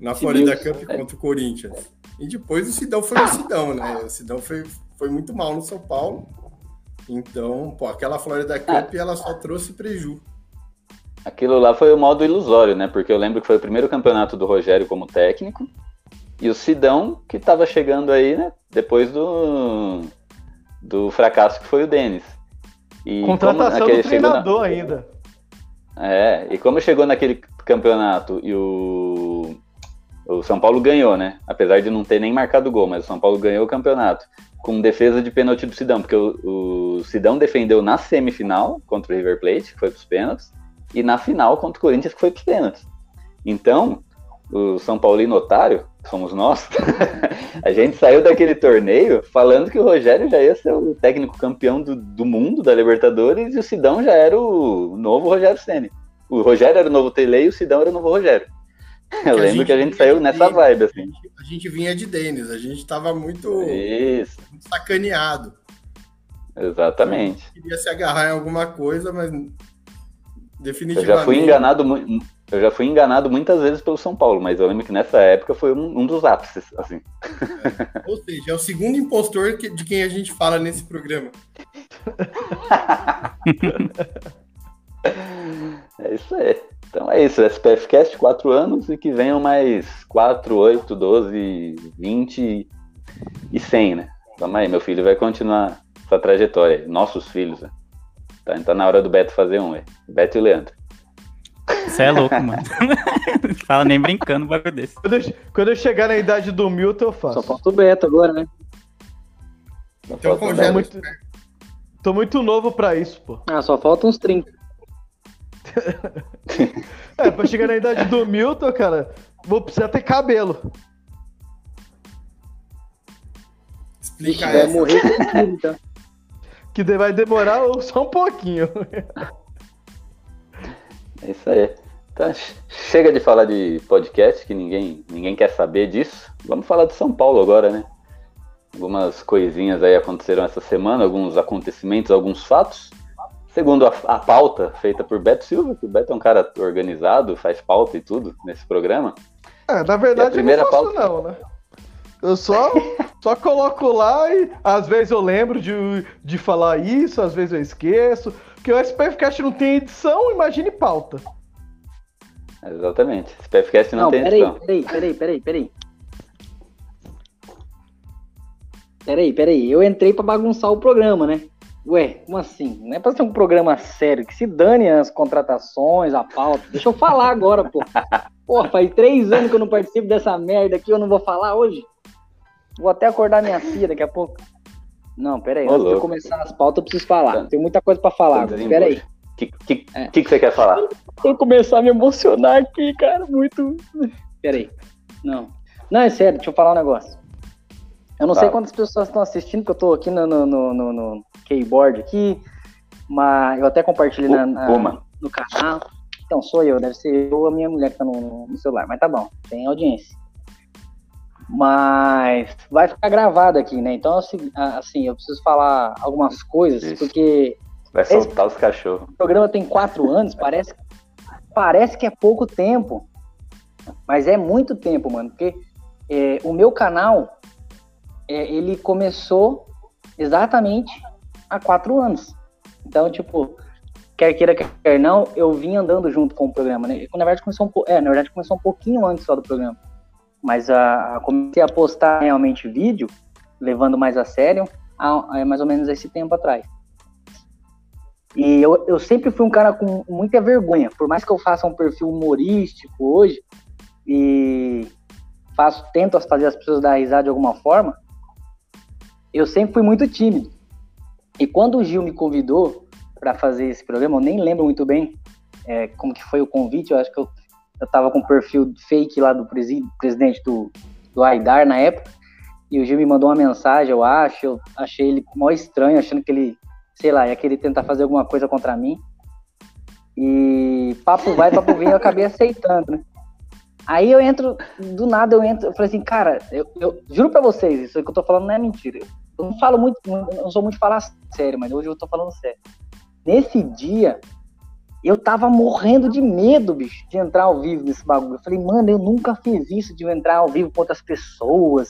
na Florida Cup contra o Corinthians. E depois o Sidão foi o Sidão, né? O Sidão foi, foi muito mal no São Paulo. Então, pô, aquela Florida Cup ela só trouxe preju. Aquilo lá foi o modo ilusório, né? Porque eu lembro que foi o primeiro campeonato do Rogério como técnico. E o Sidão, que estava chegando aí, né? Depois do, do fracasso que foi o Denis. E Contratação do treinador na... ainda. É, e como chegou naquele campeonato e o, o São Paulo ganhou, né? Apesar de não ter nem marcado gol, mas o São Paulo ganhou o campeonato com defesa de pênalti do Sidão, porque o, o Sidão defendeu na semifinal contra o River Plate, que foi para os pênaltis, e na final contra o Corinthians, que foi para os pênaltis. Então, o São Paulino otário, somos nós, (laughs) a gente saiu daquele torneio falando que o Rogério já ia ser o técnico campeão do, do mundo da Libertadores e o Sidão já era o novo Rogério Senna. O Rogério era o novo Tele e o Sidão era o novo Rogério. Eu lembro que a gente saiu nessa vibe, assim. A gente, a gente, vinha de Denis, a gente tava muito, muito sacaneado. Exatamente. queria se agarrar em alguma coisa, mas definitivamente. Eu já fui enganado muito eu já fui enganado muitas vezes pelo São Paulo, mas eu lembro que nessa época foi um, um dos ápices, assim. É. Ou seja, é o segundo impostor que, de quem a gente fala nesse programa. (laughs) é isso aí. Então é isso, SPF Cast, 4 anos e que venham mais 4, 8, 12, 20 e 100, né? Vamos aí, meu filho vai continuar essa trajetória. Nossos filhos, né? Tá, tá na hora do Beto fazer um, é. Beto e Leandro. Você é louco, mano. (laughs) Fala nem brincando um bagulho desse. Quando eu, quando eu, chegar na idade do Milton, eu faço. Só falta o Beto agora, né? Então, tô, muito, tô muito novo pra isso, pô. Ah, só falta uns 30. (laughs) é, pra chegar na idade do Milton, cara, vou precisar ter cabelo. Explica Vai morrer com então. Que vai demorar só um pouquinho. (laughs) É isso aí. Então, chega de falar de podcast, que ninguém, ninguém quer saber disso. Vamos falar de São Paulo agora, né? Algumas coisinhas aí aconteceram essa semana, alguns acontecimentos, alguns fatos. Segundo a, a, pauta feita por Beto Silva, que o Beto é um cara organizado, faz pauta e tudo nesse programa. É, na verdade, a primeira eu não faço pauta... não, né? Eu só, (laughs) só coloco lá e às vezes eu lembro de, de falar isso, às vezes eu esqueço. Porque o SPFcast não tem edição, imagine pauta. Exatamente. SPFcast não, não tem peraí, edição. Peraí, peraí, peraí, peraí. Peraí, peraí. Eu entrei pra bagunçar o programa, né? Ué, como assim? Não é pra ser um programa sério, que se dane as contratações, a pauta. Deixa eu falar agora, pô. Pô, faz três anos que eu não participo dessa merda aqui, eu não vou falar hoje. Vou até acordar minha filha daqui a pouco. Não, pera aí. Antes louco. de começar as pautas, eu preciso falar. Tá. Tem muita coisa pra falar. Pera aí. O que, que, é. que, que você quer falar? Vou começar a me emocionar aqui, cara. Muito. Pera aí. Não. Não, é sério, deixa eu falar um negócio. Eu não sei quantas pessoas estão assistindo, porque eu tô aqui no, no, no, no, no keyboard aqui, mas eu até compartilhei na, na, no canal. Então, sou eu, deve ser eu ou a minha mulher que tá no, no celular, mas tá bom, tem audiência. Mas vai ficar gravado aqui, né? Então, assim, assim eu preciso falar algumas coisas, Isso. porque. Vai soltar os cachorros. O (laughs) programa tem quatro anos, parece, parece que é pouco tempo. Mas é muito tempo, mano. Porque é, o meu canal, é, ele começou exatamente há quatro anos. Então, tipo, quer queira, quer não, eu vim andando junto com o programa, né? Na verdade, começou um, é, na verdade, começou um pouquinho antes só do programa. Mas a, a, comecei a postar realmente vídeo, levando mais a sério, há, há mais ou menos esse tempo atrás. E eu, eu sempre fui um cara com muita vergonha, por mais que eu faça um perfil humorístico hoje e faço, tento fazer as pessoas dar risada de alguma forma, eu sempre fui muito tímido. E quando o Gil me convidou para fazer esse programa, eu nem lembro muito bem é, como que foi o convite, eu acho que eu eu tava com o perfil fake lá do presi presidente do, do Aidar na época, e o Gil me mandou uma mensagem, eu acho, eu achei ele mó estranho, achando que ele, sei lá, ia querer tentar fazer alguma coisa contra mim. E papo vai, papo vem, eu acabei aceitando, né? Aí eu entro, do nada eu entro, eu falei assim, cara, eu, eu juro pra vocês, isso que eu tô falando não é mentira. Eu não falo muito, não sou muito falar sério, mas hoje eu tô falando sério. Nesse dia, eu tava morrendo de medo, bicho, de entrar ao vivo nesse bagulho. Eu falei, mano, eu nunca fiz isso de entrar ao vivo com outras pessoas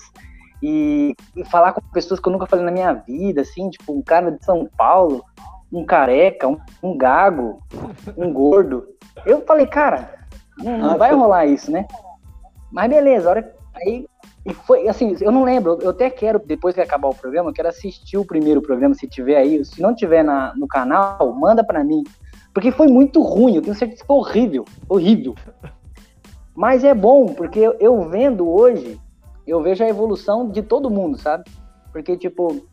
e, e, falar com pessoas que eu nunca falei na minha vida, assim, tipo, um cara de São Paulo, um careca, um, um gago, um gordo. Eu falei, cara, não, não vai rolar isso, né? Mas beleza, hora aí e foi assim, eu não lembro, eu até quero depois que acabar o programa, eu quero assistir o primeiro programa se tiver aí, se não tiver na, no canal, manda para mim, porque foi muito ruim, eu tenho certeza que foi horrível, horrível. Mas é bom, porque eu, vendo hoje, eu vejo a evolução de todo mundo, sabe? Porque tipo,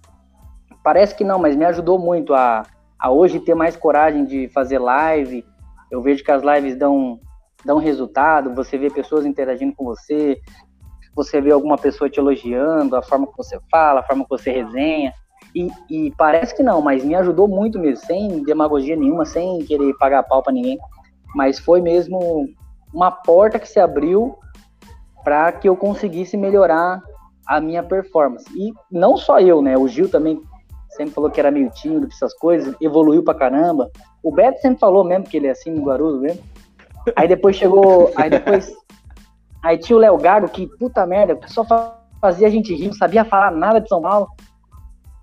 parece que não, mas me ajudou muito a, a hoje ter mais coragem de fazer live. Eu vejo que as lives dão dão resultado, você vê pessoas interagindo com você, você vê alguma pessoa te elogiando, a forma que você fala, a forma que você resenha. E, e parece que não, mas me ajudou muito mesmo, sem demagogia nenhuma, sem querer pagar pau para ninguém. Mas foi mesmo uma porta que se abriu para que eu conseguisse melhorar a minha performance. E não só eu, né? O Gil também sempre falou que era meio tímido, essas coisas, evoluiu pra caramba. O Beto sempre falou mesmo que ele é assim no Guarulhos mesmo. Aí depois chegou. Aí depois. Aí tinha o Léo Gago, que puta merda, só fazia a gente rir, não sabia falar nada de São Paulo.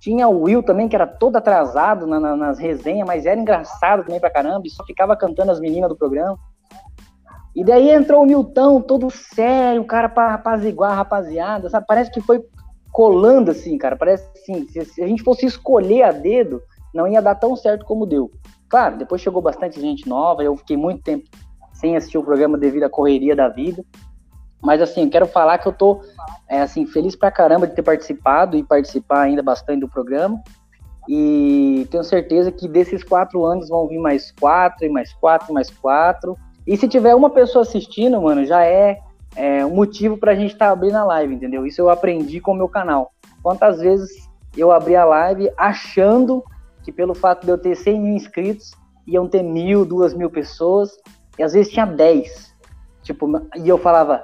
Tinha o Will também, que era todo atrasado na, na, nas resenhas, mas era engraçado também pra caramba, e só ficava cantando as meninas do programa. E daí entrou o Milton, todo sério, o cara pra apaziguar a rapaziada, sabe? Parece que foi colando assim, cara. Parece assim, se a gente fosse escolher a dedo, não ia dar tão certo como deu. Claro, depois chegou bastante gente nova, eu fiquei muito tempo sem assistir o programa devido à correria da vida. Mas assim, quero falar que eu tô é, assim, feliz pra caramba de ter participado e participar ainda bastante do programa. E tenho certeza que desses quatro anos vão vir mais quatro, e mais quatro, e mais quatro. E se tiver uma pessoa assistindo, mano, já é, é um motivo pra gente estar tá abrindo a live, entendeu? Isso eu aprendi com o meu canal. Quantas vezes eu abri a live achando que pelo fato de eu ter 100 mil inscritos, iam ter mil, duas mil pessoas, e às vezes tinha 10. Tipo, e eu falava,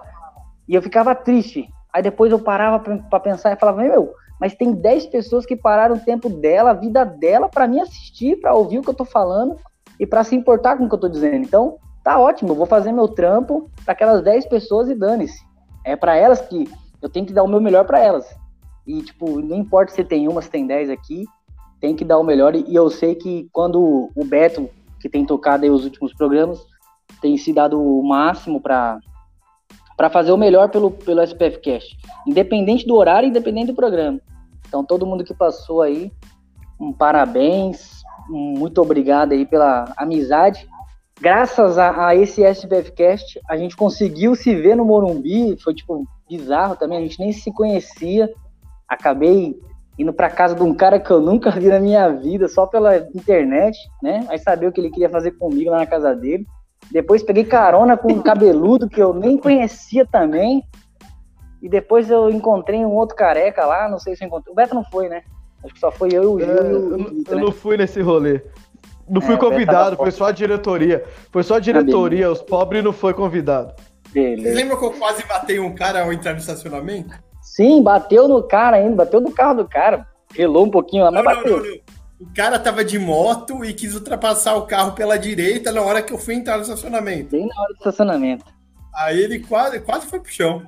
e eu ficava triste. Aí depois eu parava para pensar e falava, meu, mas tem 10 pessoas que pararam o tempo dela, a vida dela, para me assistir, para ouvir o que eu tô falando e para se importar com o que eu tô dizendo. Então, tá ótimo, eu vou fazer meu trampo para aquelas 10 pessoas e dane-se. É para elas que eu tenho que dar o meu melhor para elas. E, tipo, não importa se tem uma, se tem 10 aqui, tem que dar o melhor. E eu sei que quando o Beto, que tem tocado aí os últimos programas, tem se dado o máximo para para fazer o melhor pelo, pelo SPF independente do horário, independente do programa. Então, todo mundo que passou aí, um parabéns, um muito obrigado aí pela amizade. Graças a, a esse SPF Cast, a gente conseguiu se ver no Morumbi, foi tipo bizarro também, a gente nem se conhecia. Acabei indo para casa de um cara que eu nunca vi na minha vida, só pela internet, né? Aí saber o que ele queria fazer comigo lá na casa dele. Depois peguei carona com um cabeludo que eu nem conhecia também. E depois eu encontrei um outro careca lá, não sei se eu encontrei. O Beto não foi, né? Acho que só foi eu, o Gil é, e o. Eu, eu né? não fui nesse rolê. Não fui é, convidado, foi só a diretoria. Foi só a diretoria, os pobres não foi convidado. Beleza. Você lembra que eu quase batei um cara ao entrar no estacionamento? Sim, bateu no cara ainda, bateu no carro do cara. Relou um pouquinho lá, mas não, bateu. Não, não, o cara tava de moto e quis ultrapassar o carro pela direita na hora que eu fui entrar no estacionamento. Bem na hora do estacionamento. Aí ele quase, quase foi pro chão.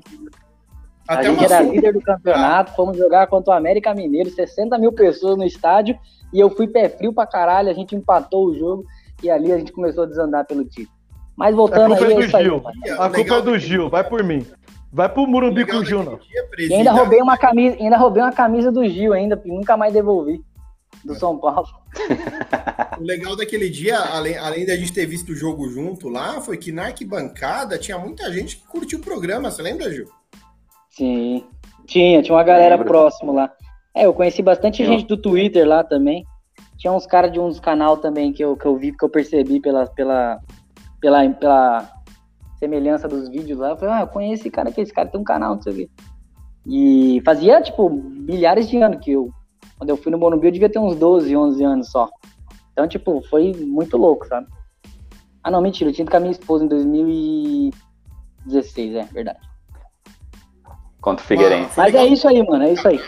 Até a gente era líder do campeonato, fomos jogar contra o América Mineiro, 60 mil pessoas no estádio, e eu fui pé frio pra caralho, a gente empatou o jogo, e ali a gente começou a desandar pelo título. Mas voltando a culpa aí... É do Gil. Aí, a culpa é do Gil, vai por mim. Vai pro Murumbi com o Gil, não. E ainda roubei uma camisa, ainda roubei uma camisa do Gil ainda, nunca mais devolvi do São Paulo. (laughs) o legal daquele dia, além, além da gente ter visto o jogo junto lá, foi que na arquibancada tinha muita gente que curtiu o programa, você lembra, Gil? Sim, tinha, tinha uma galera próxima lá. É, eu conheci bastante gente do Twitter lá também. Tinha uns caras de uns canal também que eu, que eu vi, que eu percebi pela, pela, pela, pela semelhança dos vídeos lá. Eu falei, ah, eu conheço esse cara aqui, esse cara tem um canal, não sei o quê. E fazia, tipo, milhares de anos que eu. Quando eu fui no Morumbi, eu devia ter uns 12, 11 anos só. Então, tipo, foi muito louco, sabe? Ah, não, mentira, eu tinha ido com a minha esposa em 2016, é verdade. Contra o Figueirense. Mas é isso aí, mano, é isso aí.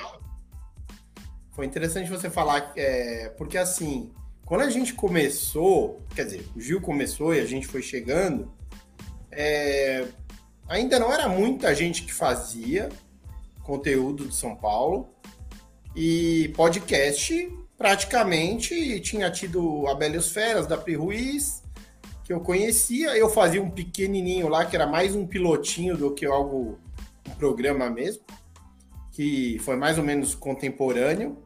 Foi interessante você falar, é, porque assim, quando a gente começou, quer dizer, o Gil começou e a gente foi chegando, é, ainda não era muita gente que fazia conteúdo de São Paulo e podcast praticamente tinha tido a Beliosferas da Pri Ruiz, que eu conhecia, eu fazia um pequenininho lá que era mais um pilotinho do que algo um programa mesmo, que foi mais ou menos contemporâneo.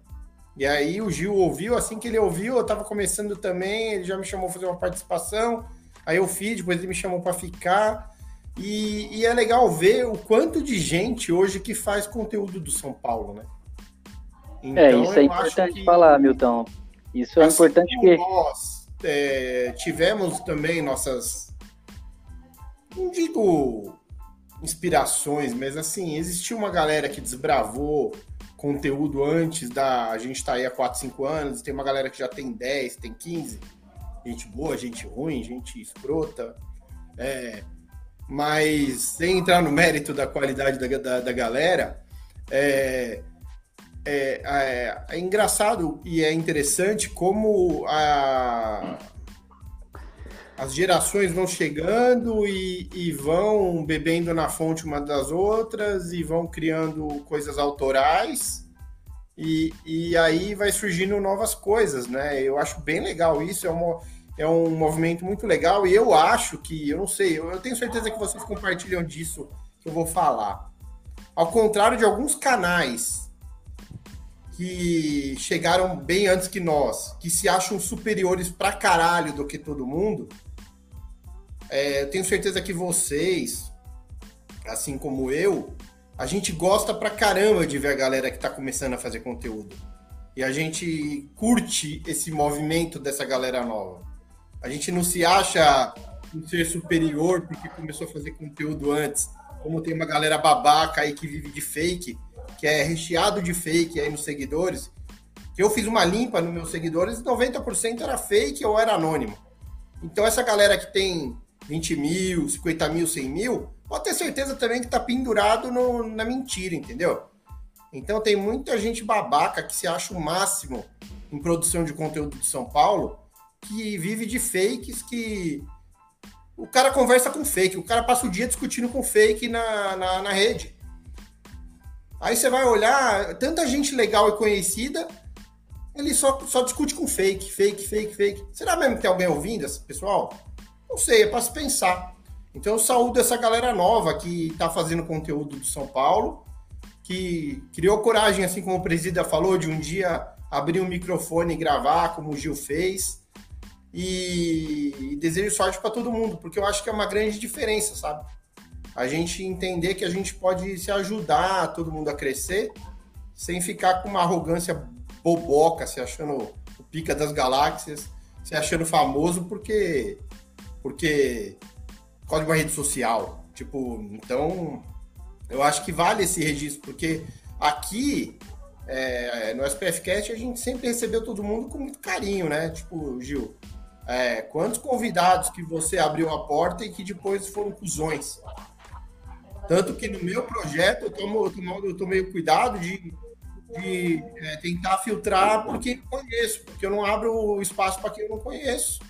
E aí o Gil ouviu, assim que ele ouviu, eu estava começando também, ele já me chamou para fazer uma participação, aí eu fiz, depois ele me chamou para ficar. E, e, é legal ver o quanto de gente hoje que faz conteúdo do São Paulo, né? Então, é, isso é importante que, falar, Milton. Isso é assim importante que. Nós é, tivemos também nossas. Não digo inspirações, mas assim, existiu uma galera que desbravou conteúdo antes da. A gente tá aí há 4, 5 anos, tem uma galera que já tem 10, tem 15. Gente boa, gente ruim, gente escrota. É, mas sem entrar no mérito da qualidade da, da, da galera, é, é, é, é, engraçado e é interessante como a, as gerações vão chegando e, e, vão bebendo na fonte uma das outras e vão criando coisas autorais e, e aí vai surgindo novas coisas, né? Eu acho bem legal isso, é, uma, é um movimento muito legal e eu acho que, eu não sei, eu, eu tenho certeza que vocês compartilham disso que eu vou falar. Ao contrário de alguns canais que chegaram bem antes que nós, que se acham superiores pra caralho do que todo mundo, é, eu tenho certeza que vocês, assim como eu, a gente gosta pra caramba de ver a galera que tá começando a fazer conteúdo. E a gente curte esse movimento dessa galera nova. A gente não se acha um ser superior porque começou a fazer conteúdo antes. Como tem uma galera babaca aí que vive de fake, que é recheado de fake aí nos seguidores. Que eu fiz uma limpa nos meus seguidores e 90% era fake ou era anônimo. Então essa galera que tem 20 mil, 50 mil, 100 mil, pode ter certeza também que tá pendurado no, na mentira, entendeu? Então tem muita gente babaca que se acha o máximo em produção de conteúdo de São Paulo, que vive de fakes, que o cara conversa com fake, o cara passa o dia discutindo com fake na, na, na rede. Aí você vai olhar, tanta gente legal e conhecida, ele só, só discute com fake, fake, fake, fake. Será mesmo que tem alguém ouvindo esse pessoal? Não sei, é para se pensar. Então eu saúdo essa galera nova que está fazendo conteúdo do São Paulo, que criou coragem, assim como o presida falou, de um dia abrir um microfone e gravar, como o Gil fez. E, e desejo sorte para todo mundo, porque eu acho que é uma grande diferença, sabe? A gente entender que a gente pode se ajudar todo mundo a crescer, sem ficar com uma arrogância boboca, se achando o pica das galáxias, se achando famoso porque porque código uma rede social. Tipo, então eu acho que vale esse registro, porque aqui é, no SPFcast a gente sempre recebeu todo mundo com muito carinho, né? Tipo, Gil, é, quantos convidados que você abriu a porta e que depois foram cuzões? Tanto que no meu projeto eu tomo, eu tomo, eu tomei cuidado de, de é, tentar filtrar por quem conheço, porque eu não abro espaço para quem eu não conheço.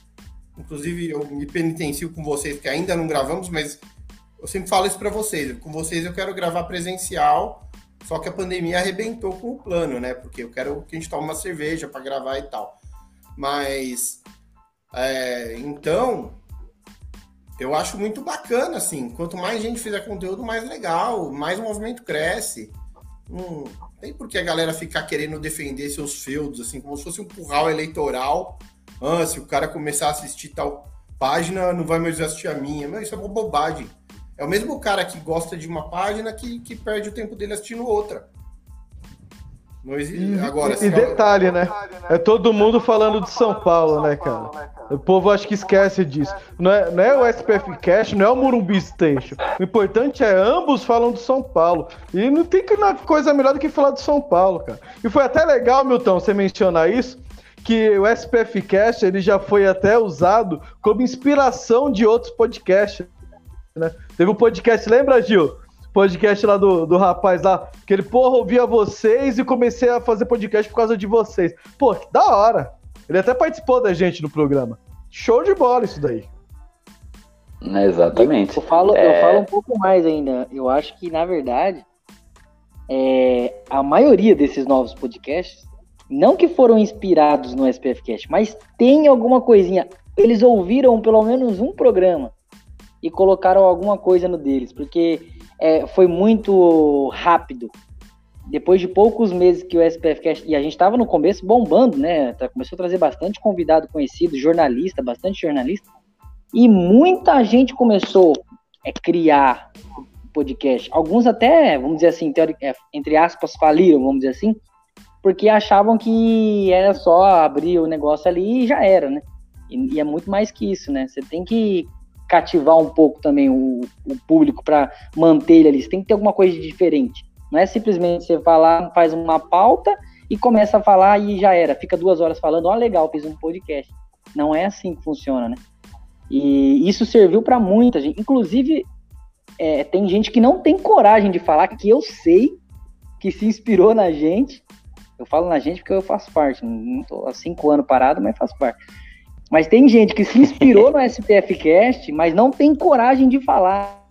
Inclusive, eu me penitencio com vocês, que ainda não gravamos, mas eu sempre falo isso para vocês. Com vocês eu quero gravar presencial, só que a pandemia arrebentou com o plano, né? Porque eu quero que a gente tome uma cerveja para gravar e tal. Mas, é, então, eu acho muito bacana, assim. Quanto mais gente fizer conteúdo, mais legal, mais o movimento cresce. Não tem por que a galera ficar querendo defender seus feudos, assim, como se fosse um curral eleitoral ah, se o cara começar a assistir tal página, não vai mais assistir a minha. Mas isso é uma bobagem. É o mesmo cara que gosta de uma página que, que perde o tempo dele assistindo outra. Agora, E se- detalhe, né? É todo mundo falando de São Paulo, né, cara? O povo acho que esquece disso. Não é, não é o SPF Cash, não é o Murumbi Station. O importante é ambos falam de São Paulo. E não tem que- coisa melhor do que falar de São Paulo, cara. E foi até legal, Milton, você mencionar isso, que o SPF Cash ele já foi até usado como inspiração de outros podcasts. Né? Teve um podcast, lembra, Gil? Podcast lá do, do rapaz lá, que ele, porra, ouvia vocês e comecei a fazer podcast por causa de vocês. Pô, que da hora. Ele até participou da gente no programa. Show de bola isso daí. Exatamente. Eu falo, É. eu falo um pouco mais ainda. Eu acho que, na verdade, é, a maioria desses novos podcasts, não que foram inspirados no SPF Cast, mas tem alguma coisinha. Eles ouviram pelo menos um programa e colocaram alguma coisa no deles, porque é, foi muito rápido. Depois de poucos meses que o SPF Cast, e a gente estava no começo bombando, né? Tá- Começou a trazer bastante convidado conhecido, jornalista, bastante jornalista. E muita gente começou a criar podcast. Alguns até, vamos dizer assim, é, entre aspas, faliram, vamos dizer assim, porque achavam que era só abrir o negócio ali e já era, né? E, e é muito mais que isso, né? Você tem que cativar um pouco também o, o público para manter ele ali. Você tem que ter alguma coisa de diferente. Não é simplesmente você falar, faz uma pauta e começa a falar e já era. Fica duas horas falando, ó, legal, fiz um podcast. Não é assim que funciona, né? E isso serviu para muita gente. Inclusive, é, tem gente que não tem coragem de falar que eu sei que se inspirou na gente. Eu falo na gente porque eu faço parte. Não tô há cinco anos parado, mas faço parte. Mas tem gente que se inspirou no SPF Cast, mas não tem coragem de falar.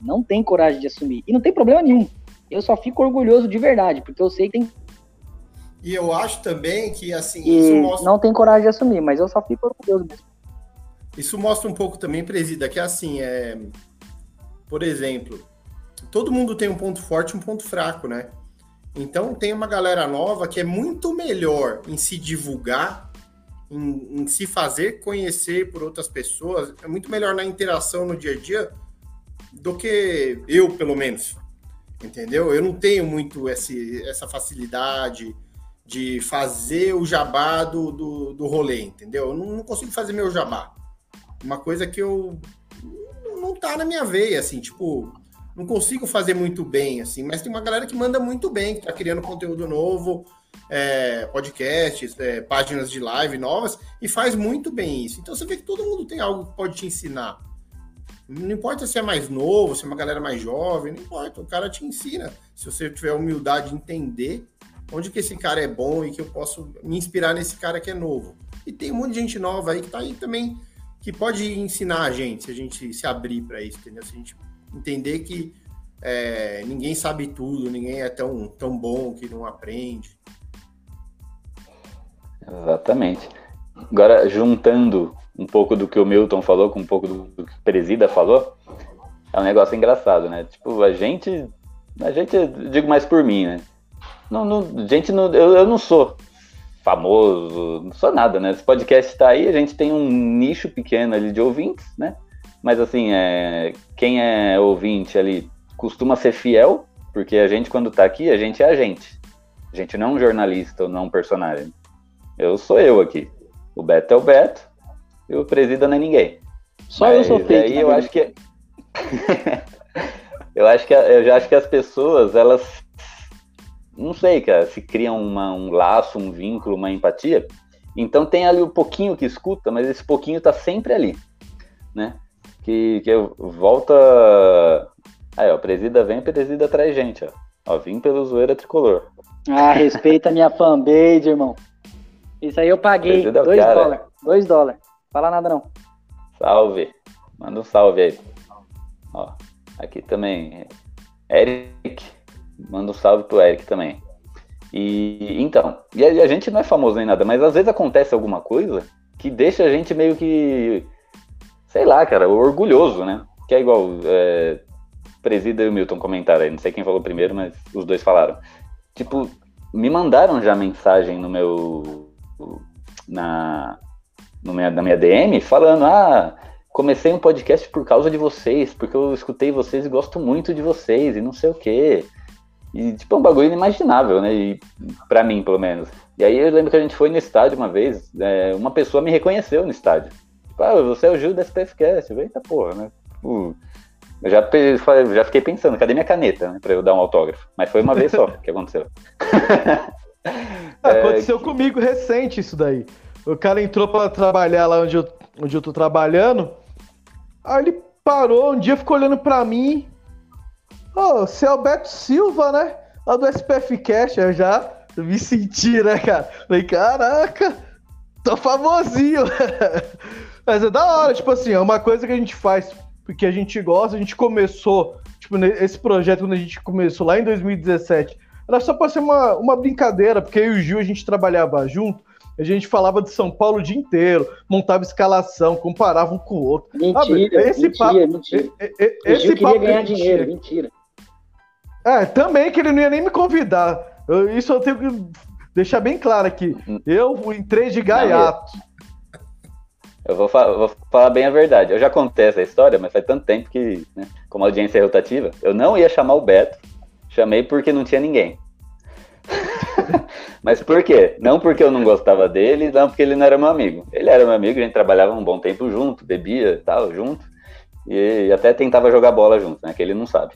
Não tem coragem de assumir. E não tem problema nenhum. Eu só fico orgulhoso de verdade, porque eu sei que tem. E eu acho também que, assim, isso mostra, não tem coragem de assumir, mas eu só fico orgulhoso mesmo. isso mostra um pouco também, presida, que assim, é. Por exemplo, todo mundo tem um ponto forte e um ponto fraco, né? Então tem uma galera nova que é muito melhor em se divulgar, em, em se fazer conhecer por outras pessoas, é muito melhor na interação no dia a dia do que eu, pelo menos. Entendeu? Eu não tenho muito esse, essa facilidade de fazer o jabá do, do, do rolê, entendeu? Eu não, não consigo fazer meu jabá. Uma coisa que eu não- tá na minha veia, assim, tipo, não consigo fazer muito bem, assim, mas tem uma galera que manda muito bem, que tá criando conteúdo novo, é, podcasts, é, páginas de live novas, e faz muito bem isso. Então você vê que todo mundo tem algo que pode te ensinar. Não importa se é mais novo, se é uma galera mais jovem, não importa, o cara te ensina. Se você tiver humildade de entender onde que esse cara é bom e que eu posso me inspirar nesse cara que é novo. E tem um monte de gente nova aí que tá aí também, que pode ensinar a gente, se a gente se abrir para isso, entendeu? Se a gente entender que é, ninguém sabe tudo, ninguém é tão, tão bom que não aprende. Exatamente. Agora, juntando um pouco do que o Milton falou com um pouco do, que o Presida falou, é um negócio engraçado, né? Tipo, a gente. A gente, digo mais por mim, né? Não, não, gente, não, eu, eu não sou famoso, não sou nada, né? Esse podcast tá aí, a gente tem um nicho pequeno ali de ouvintes, né? Mas assim, é, quem é ouvinte ali costuma ser fiel, porque a gente, quando tá aqui, a gente é a gente. A gente não é um jornalista ou não é um personagem. Eu sou eu aqui. O Beto é o Beto e o Presida não é ninguém. Só eu sou Mas fake. Aí né, eu velho? acho que. (laughs) eu acho que eu já acho que as pessoas, elas. Não sei, cara, se criam uma- um laço, um vínculo, uma empatia. Então tem ali o pouquinho que escuta, mas esse pouquinho tá sempre ali. Né? Que, que eu volta. Aí, ó, presida vem, presida traz gente, ó. Ó, vim pelo zoeira tricolor. Ah, respeita a minha fanbase, irmão. Isso aí eu paguei Presida é o 2 cara. dólares. 2 dólares. Fala nada não. Salve. Manda um salve aí. Ó, aqui também. Eric. Manda um salve pro Eric também. E então, e a, a gente não é famoso nem nada, mas às vezes acontece alguma coisa que deixa a gente meio que, sei lá, cara, orgulhoso, né? Que é igual, é, Presida e o Milton comentaram aí, não sei quem falou primeiro, mas os dois falaram. Tipo, me mandaram já mensagem no meu. Na, no minha, na minha DM falando: ah, comecei um podcast por causa de vocês, porque eu escutei vocês e gosto muito de vocês e não sei o quê. E, tipo, é um bagulho inimaginável, né? E, pra mim, pelo menos. E aí eu lembro que a gente foi no estádio uma vez, é, uma pessoa me reconheceu no estádio. Tipo, ah, você é o Gil da SPFcast. Eita porra, né? Uh, eu já, já fiquei pensando, cadê minha caneta, né, pra eu dar um autógrafo? Mas foi uma vez só que aconteceu. (laughs) (laughs) Ah, É, Aconteceu comigo recente isso daí. O cara entrou pra trabalhar lá onde eu, onde eu tô trabalhando. Aí ele parou, um dia ficou olhando pra mim. Ô, você é o Beto Silva, né? Lá do SPF Cash. Eu já me senti, né, cara? Falei, caraca, tô famosinho. (laughs) Mas é da hora, tipo assim, é uma coisa que a gente faz porque a gente gosta. A gente começou, tipo, esse projeto quando a gente começou lá em 2017. Era só pra ser uma, uma brincadeira, porque eu e o Gil a gente trabalhava junto. A gente falava de São Paulo o dia inteiro, montava escalação, comparava um com o outro. Mentira, Ah, esse mentira, papo- mentira. e- e- Esse papo ganhar mentira. dinheiro, mentira. É, também que ele não ia nem me convidar. Eu- isso eu tenho que deixar bem claro aqui. Eu entrei de gaiato. Eu vou, fa- vou falar bem a verdade. Eu já contei essa história, mas faz tanto tempo que, né, como a audiência é rotativa, eu não ia chamar o Beto. Chamei porque não tinha ninguém. (laughs) mas por quê? Não porque eu não gostava dele, não porque ele não era meu amigo. Ele era meu amigo, a gente trabalhava um bom tempo junto, bebia e tal, junto. E até tentava jogar bola junto, né? Que ele não sabe.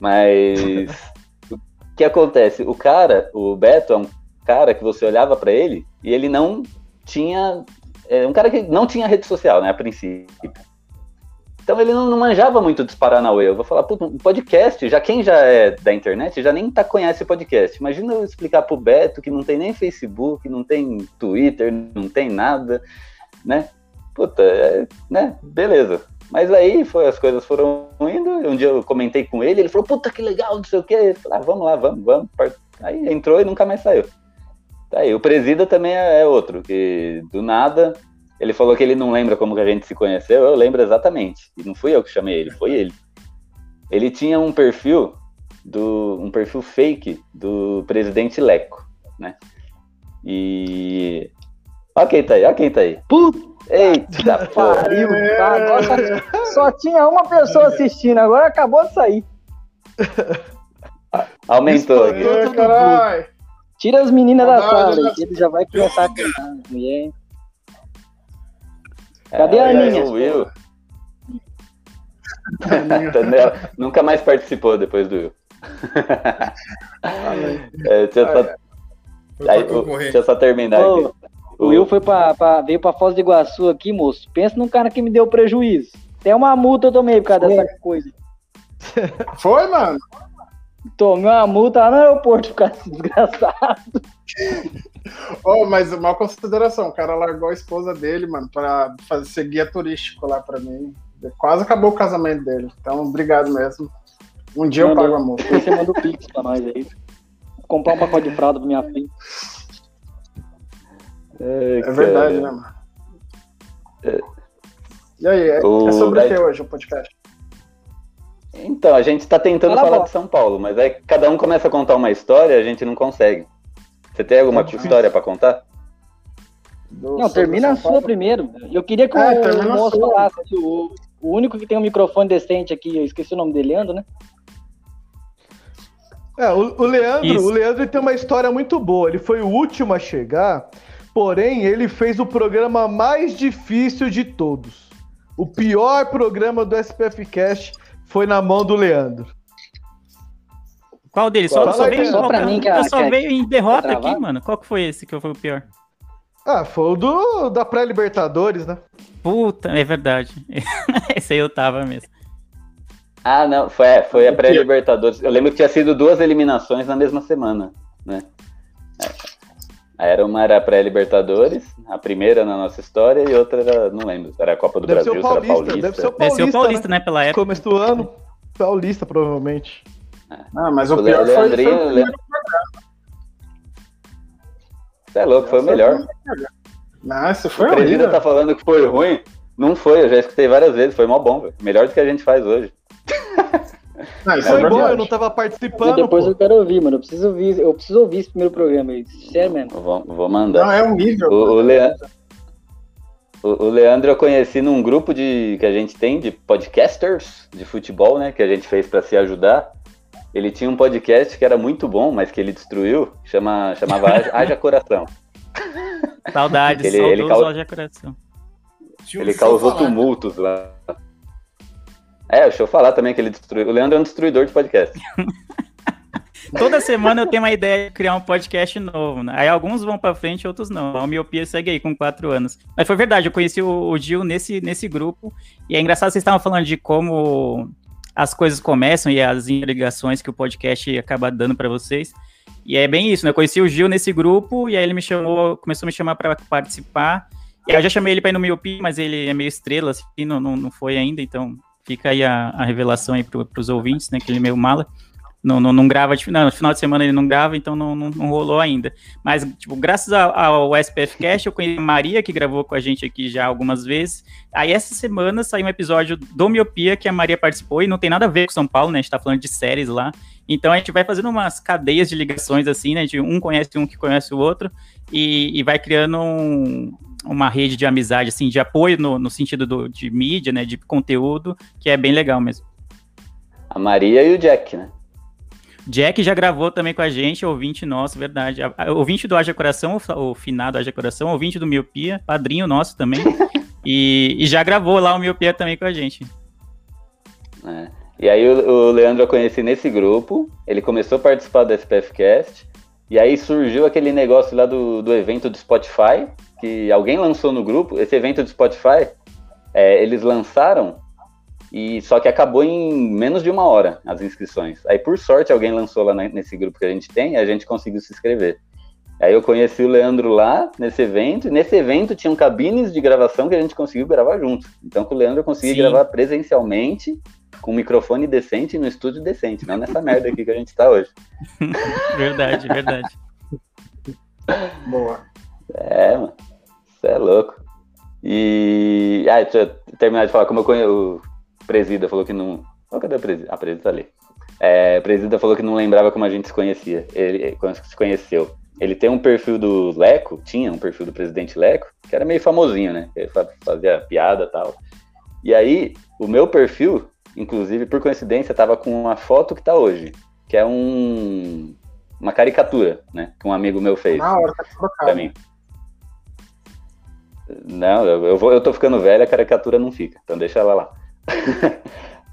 Mas (laughs) o que acontece? O cara, o Beto, é um cara que você olhava pra ele e ele não tinha é um cara que não tinha rede social, né, a princípio. Então ele não, não manjava muito dos Paranauê. Eu vou falar, puta, um podcast, já quem já é da internet já nem tá, conhece podcast. Imagina eu explicar pro Beto que não tem nem Facebook, não tem Twitter, não tem nada, né? Puta, é, né? Beleza. Mas aí foi, as coisas foram indo. Um dia eu comentei com ele, ele falou, puta que legal, não sei o quê. Eu falei, ah, vamos lá, vamos, vamos. Aí entrou e nunca mais saiu. Tá aí, o Presida também é é outro, que do nada ele falou que ele não lembra como que a gente se conheceu, eu lembro exatamente. E não fui eu que chamei ele, foi ele. Ele tinha um perfil do um perfil fake do presidente Leco, né? E Ó quem tá aí, ó quem tá aí. Puta Eita, porra. pariu. tá? Agora só, tinha uma pessoa assistindo, agora acabou de sair. (laughs) Aumentou aqui. Tira as meninas da sala, que ele já vai começar a cantar. Mulher. Cadê É, a Aninha? O Will. (laughs) Nunca mais participou depois do Will. (laughs) É, deixa, eu só, aí, deixa eu só terminar Ô, aqui. O Will foi pra, pra- veio pra Foz do Iguaçu aqui, moço. Pensa num cara que me deu prejuízo. Até uma multa eu tomei por causa dessa coisa. Foi, mano? Tomei uma multa lá no aeroporto por causa desse desgraçado. Oh, mas uma consideração, o cara largou a esposa dele, mano, pra fazer ser guia turístico lá pra mim. Quase acabou o casamento dele. Então, obrigado mesmo. Um dia eu pago a multa. Você manda o Pix pra nós aí. Vou comprar um pacote de fralda pra minha filha. É verdade, né, mano? E aí, é, O- é sobre o que hoje o podcast? Então, a gente tá tentando Fala, falar de São Paulo, mas aí cada um começa a contar uma história e a gente não consegue. Você tem alguma É história pra contar? Do- Não, termina a sua Paulo? primeiro. Eu queria que É, o moço falasse. que O, o único que tem um microfone decente aqui, eu esqueci o nome dele, Leandro, né? É, o, o Leandro, Isso. o Leandro tem uma história muito boa. Ele foi o último a chegar, porém ele fez o programa mais difícil de todos. O pior programa do SPF Cast foi na mão do Leandro. Qual deles? Só, Fala só aí, veio, só qual- pra mim que a- eu só que veio em derrota tá aqui, mano. Qual que foi esse que foi o pior? Ah, foi o do, da pré-Libertadores, né? Puta, é verdade. (laughs) esse aí eu tava mesmo. Ah, não, foi, foi a pré-Libertadores. Eu lembro que tinha sido duas eliminações na mesma semana, né? É. Era uma era a pré-Libertadores, a primeira na nossa história, e outra era, não lembro, era a Copa do Deve ser Brasil, o se era Paulista, Paulista. deve ser o Deve Paulista, ser o Paulista, né? Pela né? época. Começo do ano, Paulista, provavelmente. Ah, mas o O pior foi, foi Leandrinho, o primeiro Você é louco, foi o melhor. O foi Presida horrível. tá falando que foi ruim. Não foi, eu já escutei várias vezes, foi mó bom, velho. Melhor do que a gente faz hoje. (laughs) Não, isso é Foi bom, verdade. eu não tava E participando, depois pô. eu quero ouvir, mano. Eu preciso ouvir, eu preciso ouvir esse primeiro programa aí. Sério mesmo. Eu Vou, vou mandar. Não, é horrível. O, o, Lea- o- o Leandro eu conheci num grupo de, que a gente tem de podcasters de futebol, né? Que a gente fez pra se ajudar. ele tinha um podcast que era muito bom, mas que ele destruiu, chama, chamava Haja, (laughs) Coração. Saudades, Ele- saudoso ele cau- Haja Coração. Um Ele causou tumultos lá. É, deixa eu falar também que ele destruiu. O Leandro é um destruidor de podcast. (laughs) Toda semana eu tenho uma ideia de criar um podcast novo, né? Aí alguns vão pra frente, outros não. A miopia segue aí com quatro anos. Mas foi verdade, eu conheci o, o Gil nesse, nesse grupo. E é engraçado, vocês estavam falando de como as coisas começam e as interligações que o podcast acaba dando pra vocês. E é bem isso, né? Eu conheci o Gil nesse grupo e aí ele me chamou, começou a me chamar pra participar. E aí eu já chamei ele pra ir no miopia, mas ele é meio estrela, assim, não, não, não foi ainda, então fica aí a, a revelação aí pro, pros ouvintes, né? Que ele é meio mala não, não, não grava, não, no final de semana ele não grava, então não, não, não rolou ainda. Mas, tipo, graças ao, ao SPF Cast, eu conheci a Maria, que gravou com a gente aqui já algumas vezes. Aí, essa semana, saiu um episódio do Miopia, que a Maria participou, e não tem nada a ver com São Paulo, né? A gente tá falando de séries lá. Então, a gente vai fazendo umas cadeias de ligações, assim, né? De um conhece um que conhece o outro, e, e vai criando um, uma rede de amizade, assim, de apoio no, no sentido do, de mídia, né? De conteúdo, que é bem legal mesmo. A Maria e o Jack, né? Jack já gravou também com a gente, ouvinte nosso, verdade. Ouvinte do Haja Coração, o finado Haja Coração, ouvinte do Miopia, padrinho nosso também. (laughs) e, e já gravou lá o Miopia também com a gente. É. E aí o, o Leandro eu conheci nesse grupo, ele começou a participar do SPFcast, e aí surgiu aquele negócio lá do, do evento do Spotify, que alguém lançou no grupo, esse evento do Spotify, é, eles lançaram, e só que acabou em menos de uma hora as inscrições. Aí por sorte alguém lançou lá nesse grupo que a gente tem, e a gente conseguiu se inscrever. Aí eu conheci o Leandro lá, nesse evento, e nesse evento tinham cabines de gravação que a gente conseguiu gravar junto. Então com o Leandro eu consegui Sim. gravar presencialmente, com um microfone decente no estúdio decente, não nessa merda aqui que a gente tá hoje. (laughs) Verdade, verdade. Boa. É, mano. Você é louco. E. Ah, deixa eu terminar de falar como eu conheço. O Presida falou que não. Oh, cadê o Presida? Ah, a Presida tá ali. É, o Presida falou que não lembrava como a gente se conhecia. Ele, quando se conheceu. Ele tem um perfil do Leco, tinha um perfil do presidente Leco, que era meio famosinho, né? Ele fa- fazia piada e tal. E aí, o meu perfil, inclusive, por coincidência, tava com uma foto que tá hoje, que é um. Uma caricatura, né? Que um amigo meu fez Na hora, tá pra mim. Não, eu, eu, vou, eu tô ficando velho, a caricatura não fica, então deixa ela lá. (laughs)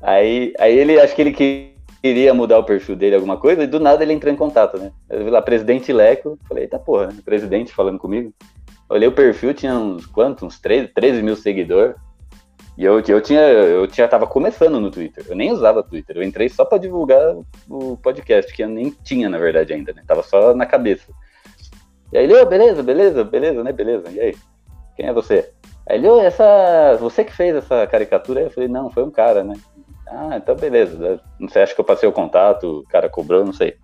aí, aí ele, acho que ele que- queria mudar o perfil dele, alguma coisa, e do nada ele entrou em contato, né? Eu vi lá, presidente Leco, falei, eita porra, né? presidente falando comigo. Olhei o perfil, tinha uns quantos? Uns 13, 13 mil seguidores. E eu, eu tinha, eu tinha, tava começando no Twitter. Eu nem usava Twitter. Eu entrei só pra divulgar o podcast, que eu nem tinha, na verdade, ainda, né? Tava só na cabeça. E aí ele, ô, beleza, beleza, beleza, né? Beleza. E aí? Quem é você? Aí ele, ô, essa. Você que fez essa caricatura? Aí eu falei, não, foi um cara, né? Ah, então beleza. Não sei, acho que eu passei o contato, o cara cobrou, não sei.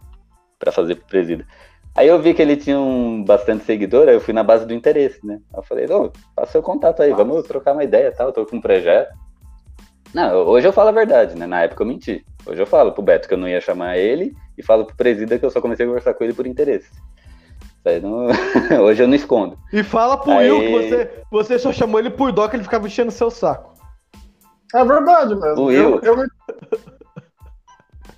Pra fazer pro presídio. Aí eu vi que ele tinha um bastante seguidor, aí eu fui na base do interesse, né? Aí eu falei, ô, passa seu contato aí, vamos trocar uma ideia tal, eu tô com um projeto. Não, hoje eu falo a verdade, né? Na época eu menti. Hoje eu falo pro Beto que eu não ia chamar ele e falo pro presida que eu só comecei a conversar com ele por interesse. Não... (laughs) hoje eu não escondo. E fala pro Aí- Will que você, você só chamou ele por dó que ele ficava enchendo seu saco. É verdade mesmo. O Will. Eu, eu,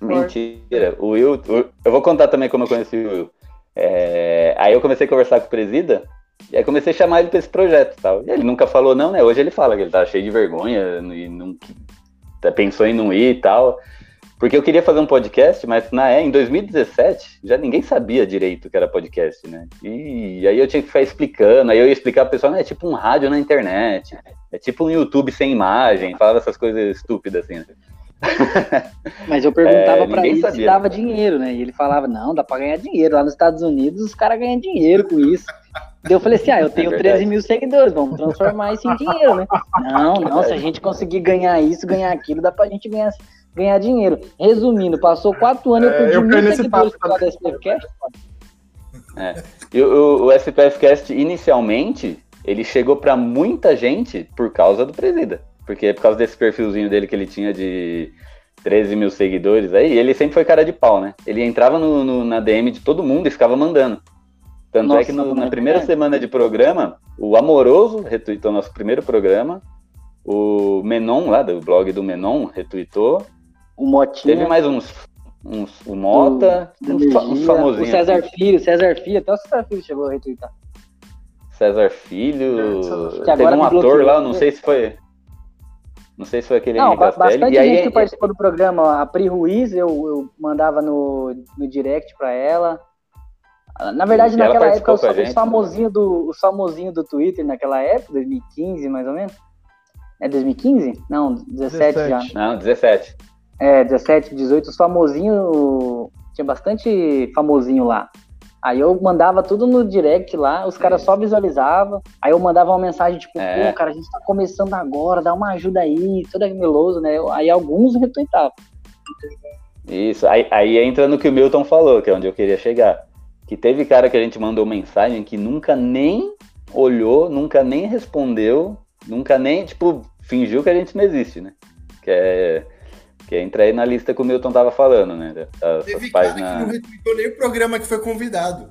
(laughs) Mentira. O Will. o- eu vou contar também como eu conheci o Will. É, aí eu comecei a conversar com o presida. E aí comecei a chamar ele pra esse projeto e tal. E ele nunca falou não, né? Hoje ele fala que ele tá cheio de vergonha e não, tá- pensou em não ir e tal. Porque eu queria fazer um podcast, mas na é, em 2017 já ninguém sabia direito o que era podcast, né? E aí eu tinha que ficar explicando, aí eu ia explicar pro pessoal, né? É tipo um rádio na internet, é tipo um YouTube sem imagem, falava essas coisas estúpidas assim. né? (laughs) Mas eu perguntava É, pra ninguém ele se sabia. dava dinheiro, né? E ele falava, não, dá pra ganhar dinheiro. Lá nos Estados Unidos os caras ganham dinheiro com isso. Daí eu falei assim, ah, eu (laughs) tenho É verdade. 13 mil seguidores, vamos transformar isso em dinheiro, né? (laughs) Não, não, se a gente conseguir ganhar isso, ganhar aquilo, dá pra gente ganhar, ganhar dinheiro. Resumindo, passou quatro anos, eu É, perdi eu mil caí nesse seguidores por causa desse podcast. E o, o SPFcast, inicialmente, ele chegou pra muita gente por causa do Presida. Porque é por causa desse perfilzinho dele que ele tinha de 13 mil seguidores aí, ele sempre foi cara de pau, né? Ele entrava no, no- na DM de todo mundo e ficava mandando. Tanto é Nossa, que no- na primeira é. semana de programa, o Amoroso retweetou nosso primeiro programa, o Menon, lá do blog do Menon, retweetou, O Motinha, Teve mais uns. uns, o Mota, Da uns, uns famosinhos. O César assim. Filho, César Filho, até o César Filho chegou a retweetar. César Filho. Que Teve agora um ator lá, não sei se foi. Não sei se foi aquele Não, bastante E aí, gente que participou do programa. A Pri Ruiz, eu, eu mandava no, no direct pra ela. Na verdade, E ela naquela época, os, gente, né? famosinhos do, os famosinhos do Twitter, naquela época, 2015 mais ou menos. É 2015? Não, 17, já. 17. Não, 17. É, 17, 18, os famosinhos. Tinha bastante famosinho lá. Aí eu mandava tudo no direct lá, os caras só visualizavam. Aí eu mandava uma mensagem tipo, É. pô, cara, a gente tá começando agora, dá uma ajuda aí, todo meloso, né? Aí alguns retweetavam. Isso, aí, aí entra no que o Milton falou, que é onde eu queria chegar. Que teve cara que a gente mandou mensagem que nunca nem olhou, nunca nem respondeu, nunca nem, tipo, fingiu que a gente não existe, né? Que é, que entra aí na lista que o Milton tava falando, né? Teve das cara que páginas- não retweetou nem o programa que foi convidado.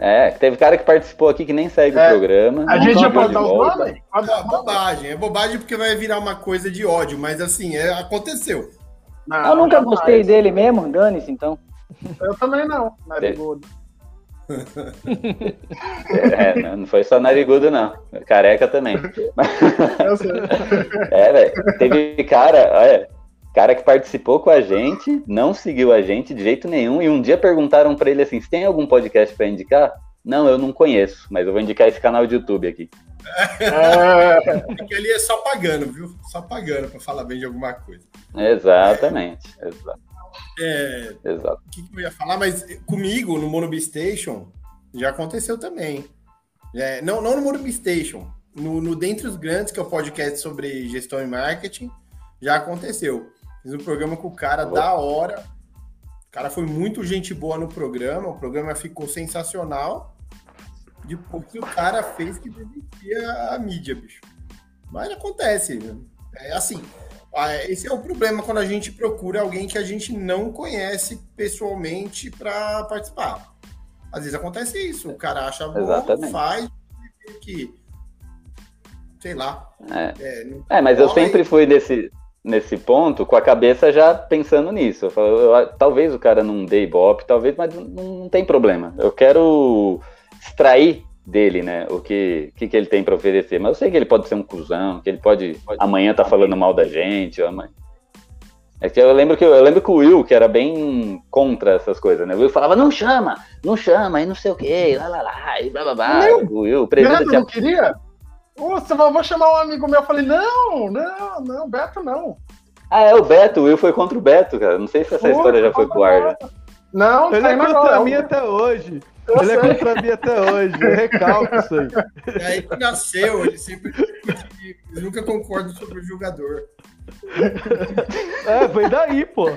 É, teve cara que participou aqui que nem segue É, o programa. A gente ia pode os volta. nomes? Não, bobagem. É bobagem porque vai virar uma coisa de ódio, mas assim, é, aconteceu. Não, eu nunca gostei dele mesmo, dane-se então. Eu também não, narigudo. É, não- não foi só narigudo, não. Careca também. É, velho. Teve cara, olha, cara que participou com a gente, não seguiu a gente de jeito nenhum, e um dia perguntaram pra ele assim: você tem algum podcast pra indicar? Não, eu não conheço, mas eu vou indicar esse canal de YouTube aqui. É, Porque ali é só pagando, viu? Só pagando pra falar bem de alguma coisa. Exatamente. Exato. É, exato. o que, eu ia falar? Mas comigo, no Monobi Station, já aconteceu também. É, não, não no Monobi Station. No, no Dentre os Grandes, que é o podcast sobre gestão e marketing, já aconteceu. Fiz um programa com o cara da hora. O cara foi muito gente boa no programa. O programa ficou sensacional. Depois que o cara fez que desistia a mídia, bicho. Mas acontece. É assim. Ah, Esse é o problema quando a gente procura alguém que a gente não conhece pessoalmente para participar. Às vezes acontece isso. O cara acha bom, Exatamente. faz, que. Sei lá. É. É, É, mas eu sempre fui nesse, nesse ponto com a cabeça já pensando nisso. Eu falo, eu- talvez o cara não dê ibope, talvez, mas não, não tem problema. Eu quero extrair dele, né, o que, que, que ele tem pra oferecer. Mas eu sei que ele pode ser um cuzão, que ele pode amanhã tá falando mal da gente. ou amanhã... É que eu lembro que eu lembro que o Will, que era bem contra essas coisas, né? O Will falava, não chama, não chama, e não sei o quê, lá lá lá, e blá blá blá. Meu, O Will, o presidente Beto não queria? Você vai, vou chamar um amigo meu. Eu falei, não, não, não, Beto não. Ah, é o Beto, o Will foi contra o Beto, cara. Não sei se essa história já foi pro ar. Já. Não, Ele tá é contra mim até hoje. Eu Ele é sei. contra mim até hoje. Eu recalco isso aí. É aí que nasceu, ele sempre ele nunca concorda sobre o jogador. É, foi daí, pô.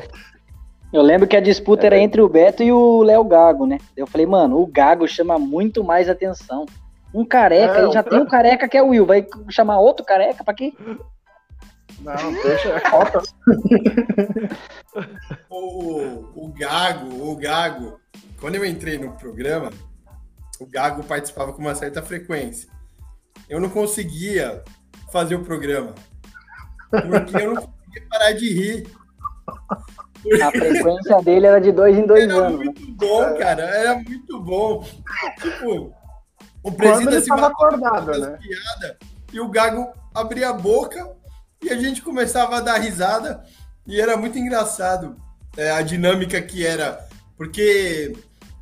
Eu lembro que a disputa era entre o Beto e o Léo Gago, né? Eu falei, mano, o Gago chama muito mais atenção. Um careca, É, ele já tem um careca que é o Will, vai chamar outro careca pra quê? Não, deixa, é falta. (laughs) Gago, o Gago, quando eu entrei no programa, o Gago participava com uma certa frequência. Eu não conseguia fazer o programa. Porque eu não conseguia parar de rir. A frequência dele era de dois em dois Era anos. né? muito bom, cara. Era muito bom. Tipo, o presidente se acordado, né? piadas e o Gago abria a boca e a gente começava a dar risada e era muito engraçado é, a dinâmica que era, porque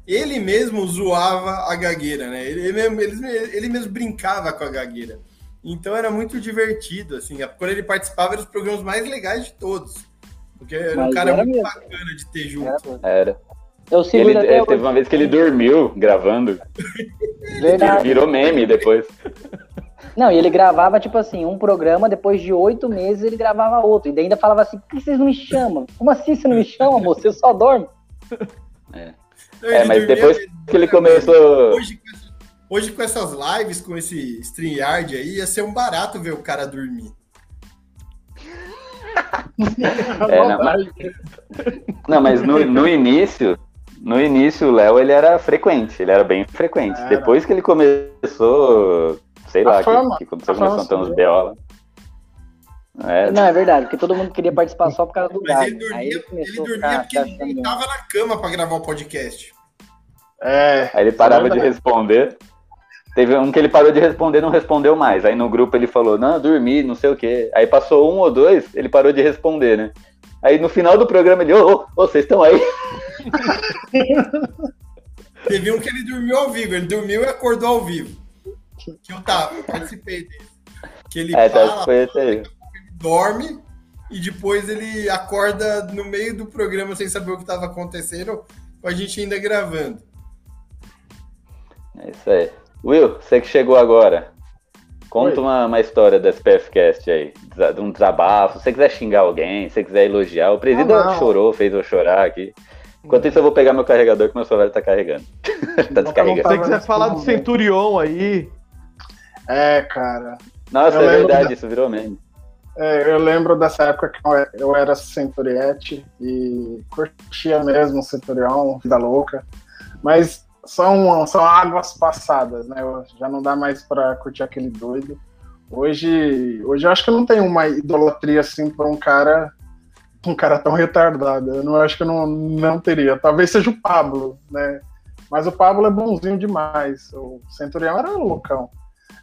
ele mesmo zoava a gagueira, né? Ele, ele mesmo, ele, ele mesmo brincava com a gagueira. Então era muito divertido, assim. Quando ele participava, eram os programas mais legais de todos. Porque era um Mas cara era muito mesmo. bacana de ter junto. Era, Era. Eu sigo Ele, ele teve uma vez que ele dormiu gravando. Verdade. Virou meme depois. (laughs) Não, e ele gravava, tipo assim, um programa, depois de oito meses ele gravava outro. E ainda falava assim, por que vocês não me chamam? Como assim você não me chama, moço? Você só dorme. É, ele mas depois que ele começou. Hoje, hoje, com essas lives, com esse StreamYard aí, ia ser um barato ver o cara dormir. É, não, mas, não, mas no, no início, no início o Léo ele era frequente, ele era bem frequente. Era. Depois que ele começou, sei A lá, fama, que, que começou, a fama começou a ter uns. BO lá. É, Não, é verdade, porque todo mundo queria participar só por causa do Mas ele dormia, Aí ele ele começou a dormia ficar porque ele não tava na cama pra gravar o podcast. É. Aí ele parava de responder. Teve um que ele parou de responder não respondeu mais. Aí no grupo ele falou, não, dormi, não sei o quê. Aí passou um ou dois, ele parou de responder, né? Aí no final do programa ele, ô, ô, ô, vocês estão aí? (laughs) Teve um que ele dormiu ao vivo, ele dormiu e acordou ao vivo. Que eu tava, participei dele. Que ele É, tá, fala, foi esse aí. dorme e depois ele acorda no meio do programa sem saber o que estava acontecendo, com a gente ainda gravando. É isso aí. Will, você que chegou agora. Conta Oi. uma, uma história da SPFcast aí, de um desabafo. Se você quiser xingar alguém, se você quiser elogiar. O presídio Ah, chorou, fez eu chorar aqui. Enquanto isso, eu vou pegar meu carregador que meu celular tá carregando. (laughs) tá Se você descarregando. quiser falar do Centurion aí, É, cara. Nossa, Eu é verdade, da- isso virou meme. É, eu lembro dessa época que eu era- Centuriette e curtia mesmo o Centurion, Vida Louca. Mas são, são águas passadas, né? Já não dá mais pra curtir aquele doido. Hoje, hoje eu acho que eu não tenho uma idolatria assim por um cara um cara tão retardado. Eu não acho que eu não, não teria. Talvez seja o Pablo, né? Mas o Pablo é bonzinho demais. O Centurião era loucão.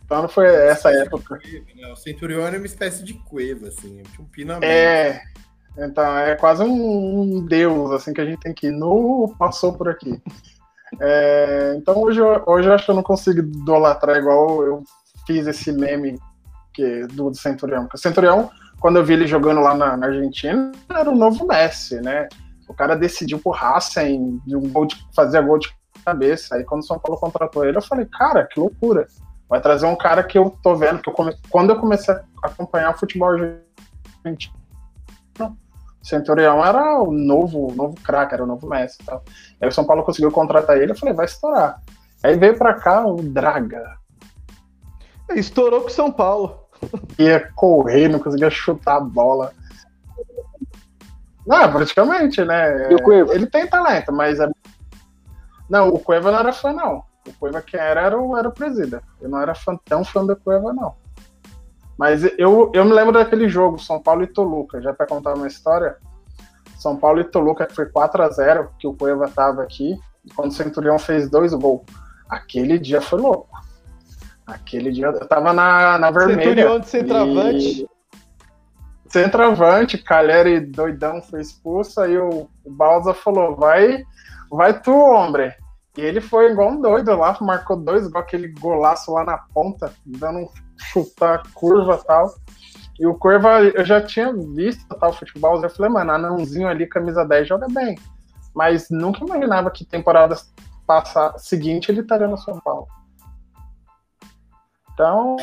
Então não foi essa época. Né? O Centurion era uma espécie de cueva, assim, tinha um pinamento. É. Então, é quase um, deus, assim, que a gente tem que ir. No passou por aqui. É, então, hoje, hoje eu acho que eu não consigo idolatrar igual eu fiz esse meme que, do, do Centurião. Porque o Centurião, quando eu vi ele jogando lá na, na Argentina, era o novo Messi, né? O cara decidiu por Racing, de um gol de, fazia gol de cabeça. Aí, quando o São Paulo contratou ele, eu falei, cara, que loucura. Vai trazer um cara que eu tô vendo, que eu come... quando eu comecei a acompanhar o futebol argentino, Centurião era o novo, novo craque, era o novo Messi e tal. Aí o São Paulo conseguiu contratar ele, eu falei, vai estourar. Aí veio pra cá o Draga. estourou com São Paulo. (laughs) Ia correr, não conseguia chutar a bola. Não, praticamente, né? E o Cueva? Ele tem talento, mas. é- Não, o Cueva não era fã, não. O Cueva que era era o, era o presida. Eu não era fã, tão fã do Cueva, não. Mas eu, eu me lembro daquele jogo, São Paulo e Toluca, já para contar uma história. São Paulo e Toluca, que foi 4 a 0 que o Cueva tava aqui, quando o Centurião fez dois gols. Aquele dia foi louco. Aquele dia eu tava na, na vermelha. Centurion de centroavante. E- Centroavante, Calheri doidão foi expulso, aí o, o Balsa falou, vai, vai tu, homem. E ele foi igual um doido lá, marcou dois, igual aquele golaço lá na ponta, dando um chutar curva e tal. E o Curva, eu já tinha visto tal futebol, eu falei, mano, anãozinho ali, camisa 10, joga bem. Mas nunca imaginava que temporada passar, seguinte ele estaria no São Paulo. Então,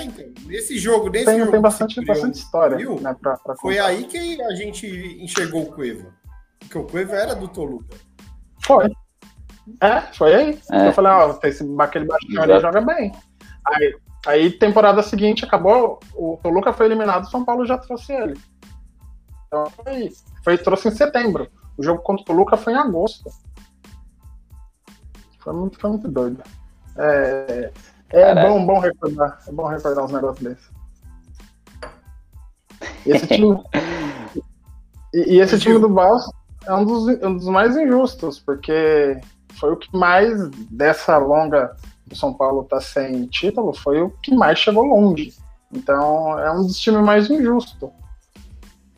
nesse jogo, nesse tem, jogo tem bastante, Centurion bastante história. viu, Né, pra, pra Foi aí que a gente enxergou o Cueva. Porque o Cueva era do Toluca. Foi. É, foi aí. É. Eu falei, ó, tem esse, aquele baixinho ali joga bem. Aí, aí, temporada seguinte, acabou, o Toluca foi eliminado, o São Paulo já trouxe ele. Então foi isso. Foi, trouxe em setembro. O jogo contra o Toluca foi em agosto. Foi muito, foi muito doido. É, é bom, bom recordar. É bom recordar uns negócios desses. E esse time. (laughs) e, e esse time do Baus é um dos, um dos mais injustos, porque foi o que mais dessa longa o São Paulo tá sem título, foi o que mais chegou longe. Então é um dos times mais injustos.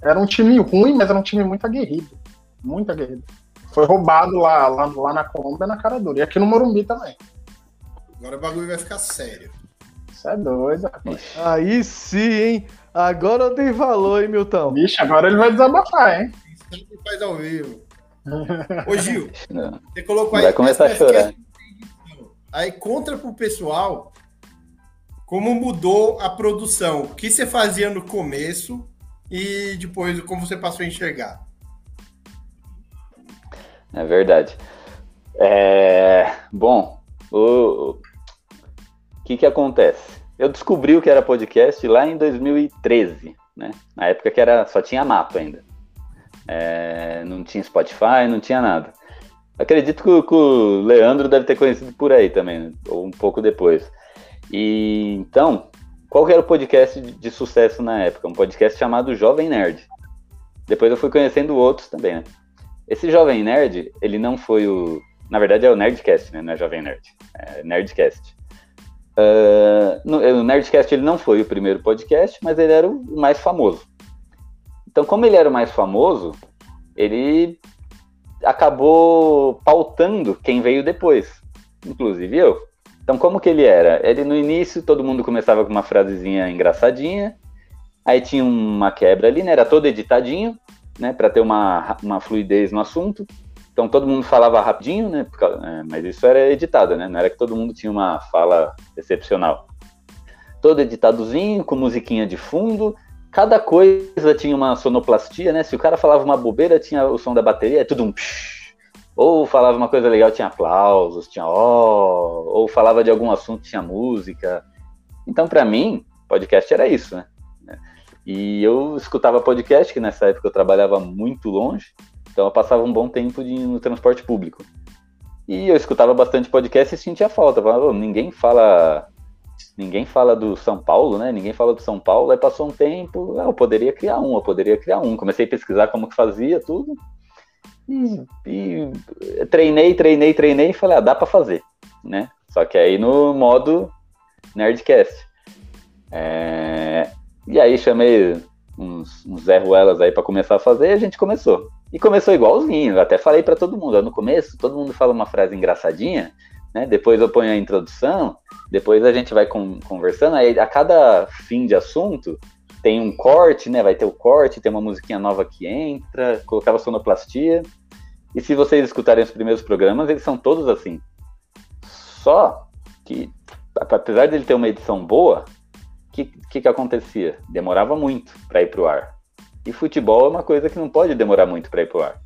Era um time ruim, mas era um time muito aguerrido. Muito aguerrido. Foi roubado lá, lá, lá na Colômbia na cara dura. E aqui no Morumbi também. Agora o bagulho vai ficar sério. Isso é doido. rapaz. Aí sim, hein? Agora eu dei valor, hein, Milton? Vixe, agora ele vai desabafar, hein? Isso que ele faz ao vivo. Ô, (laughs) Gil, Não. você colocou Vai aí. começar a chorar. Aí conta pro pessoal como mudou a produção. O que você fazia no começo e depois como você passou a enxergar. É verdade. É, Bom, o o que que acontece? Eu descobri o que era podcast lá em 2013, né? Na época que era só tinha mapa ainda. É, Não tinha Spotify, não tinha nada. Acredito que, que o Leandro deve ter conhecido por aí também, né? ou um pouco depois. E então, qual era o podcast de, de sucesso na época? Um podcast chamado Jovem Nerd. Depois eu fui conhecendo outros também, né? Esse Jovem Nerd, ele não foi o. Na verdade é o Nerdcast, né? Não é Jovem Nerd. É Nerdcast. Uh, no, o Nerdcast ele não foi o primeiro podcast, mas ele era o mais famoso. Então, como ele era o mais famoso, ele acabou pautando quem veio depois, inclusive eu. Então, como que ele era? Ele no início todo mundo começava com uma frasezinha engraçadinha, aí tinha uma quebra ali, né? Era todo editadinho, né? Para ter uma, uma fluidez no assunto. Então todo mundo falava rapidinho, né? É, mas isso era editado, né? Não era que todo mundo tinha uma fala excepcional. Todo editadozinho, com musiquinha de fundo. Cada coisa tinha uma sonoplastia, né? Se o cara falava uma bobeira, tinha o som da bateria, é tudo um psh. Ou falava uma coisa legal, tinha aplausos, tinha ó. Ou falava de algum assunto, tinha música. Então, para mim, podcast era isso, né? E eu escutava podcast, que nessa época eu trabalhava muito longe, então eu passava um bom tempo de, no transporte público. E eu escutava bastante podcast e sentia falta. Falava, oh, ninguém fala. Ninguém fala do São Paulo, né? Ninguém fala do São Paulo. Aí passou um tempo, ah, eu poderia criar um, eu poderia criar um. Comecei a pesquisar como que fazia tudo. E, e treinei, treinei, treinei e falei, ah, dá para fazer, né? Só que aí no modo Nerdcast. É, e aí chamei uns, uns Zé Ruelas aí para começar a fazer e a gente começou. E começou igualzinho, eu até falei para todo mundo, no começo todo mundo fala uma frase engraçadinha, né? Depois eu ponho a introdução, depois a gente vai com, conversando, aí a cada fim de assunto tem um corte, né? Vai ter o corte, tem uma musiquinha nova que entra, colocava sonoplastia. E se vocês escutarem os primeiros programas, eles são todos assim. Só que, apesar dele ter uma edição boa, que, que, que acontecia? Demorava muito para ir para o ar. E futebol é uma coisa que não pode demorar muito para ir para o ar.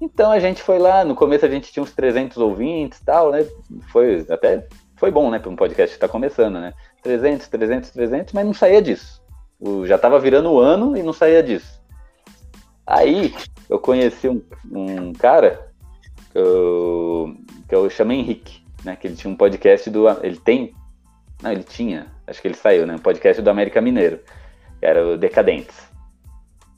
Então a gente foi lá, no começo a gente tinha uns 300 ouvintes tal, né? Foi até foi bom, né, para um podcast que está começando, né? 300, 300, 300, mas não saía disso. Já estava virando o ano e não saía disso. Aí eu conheci um, um cara que eu, que eu chamei Henrique, né? Que ele tinha um podcast do. Ele tem. Não, ele tinha, acho que ele saiu, né? Um podcast do América Mineiro, que era o Decadentes.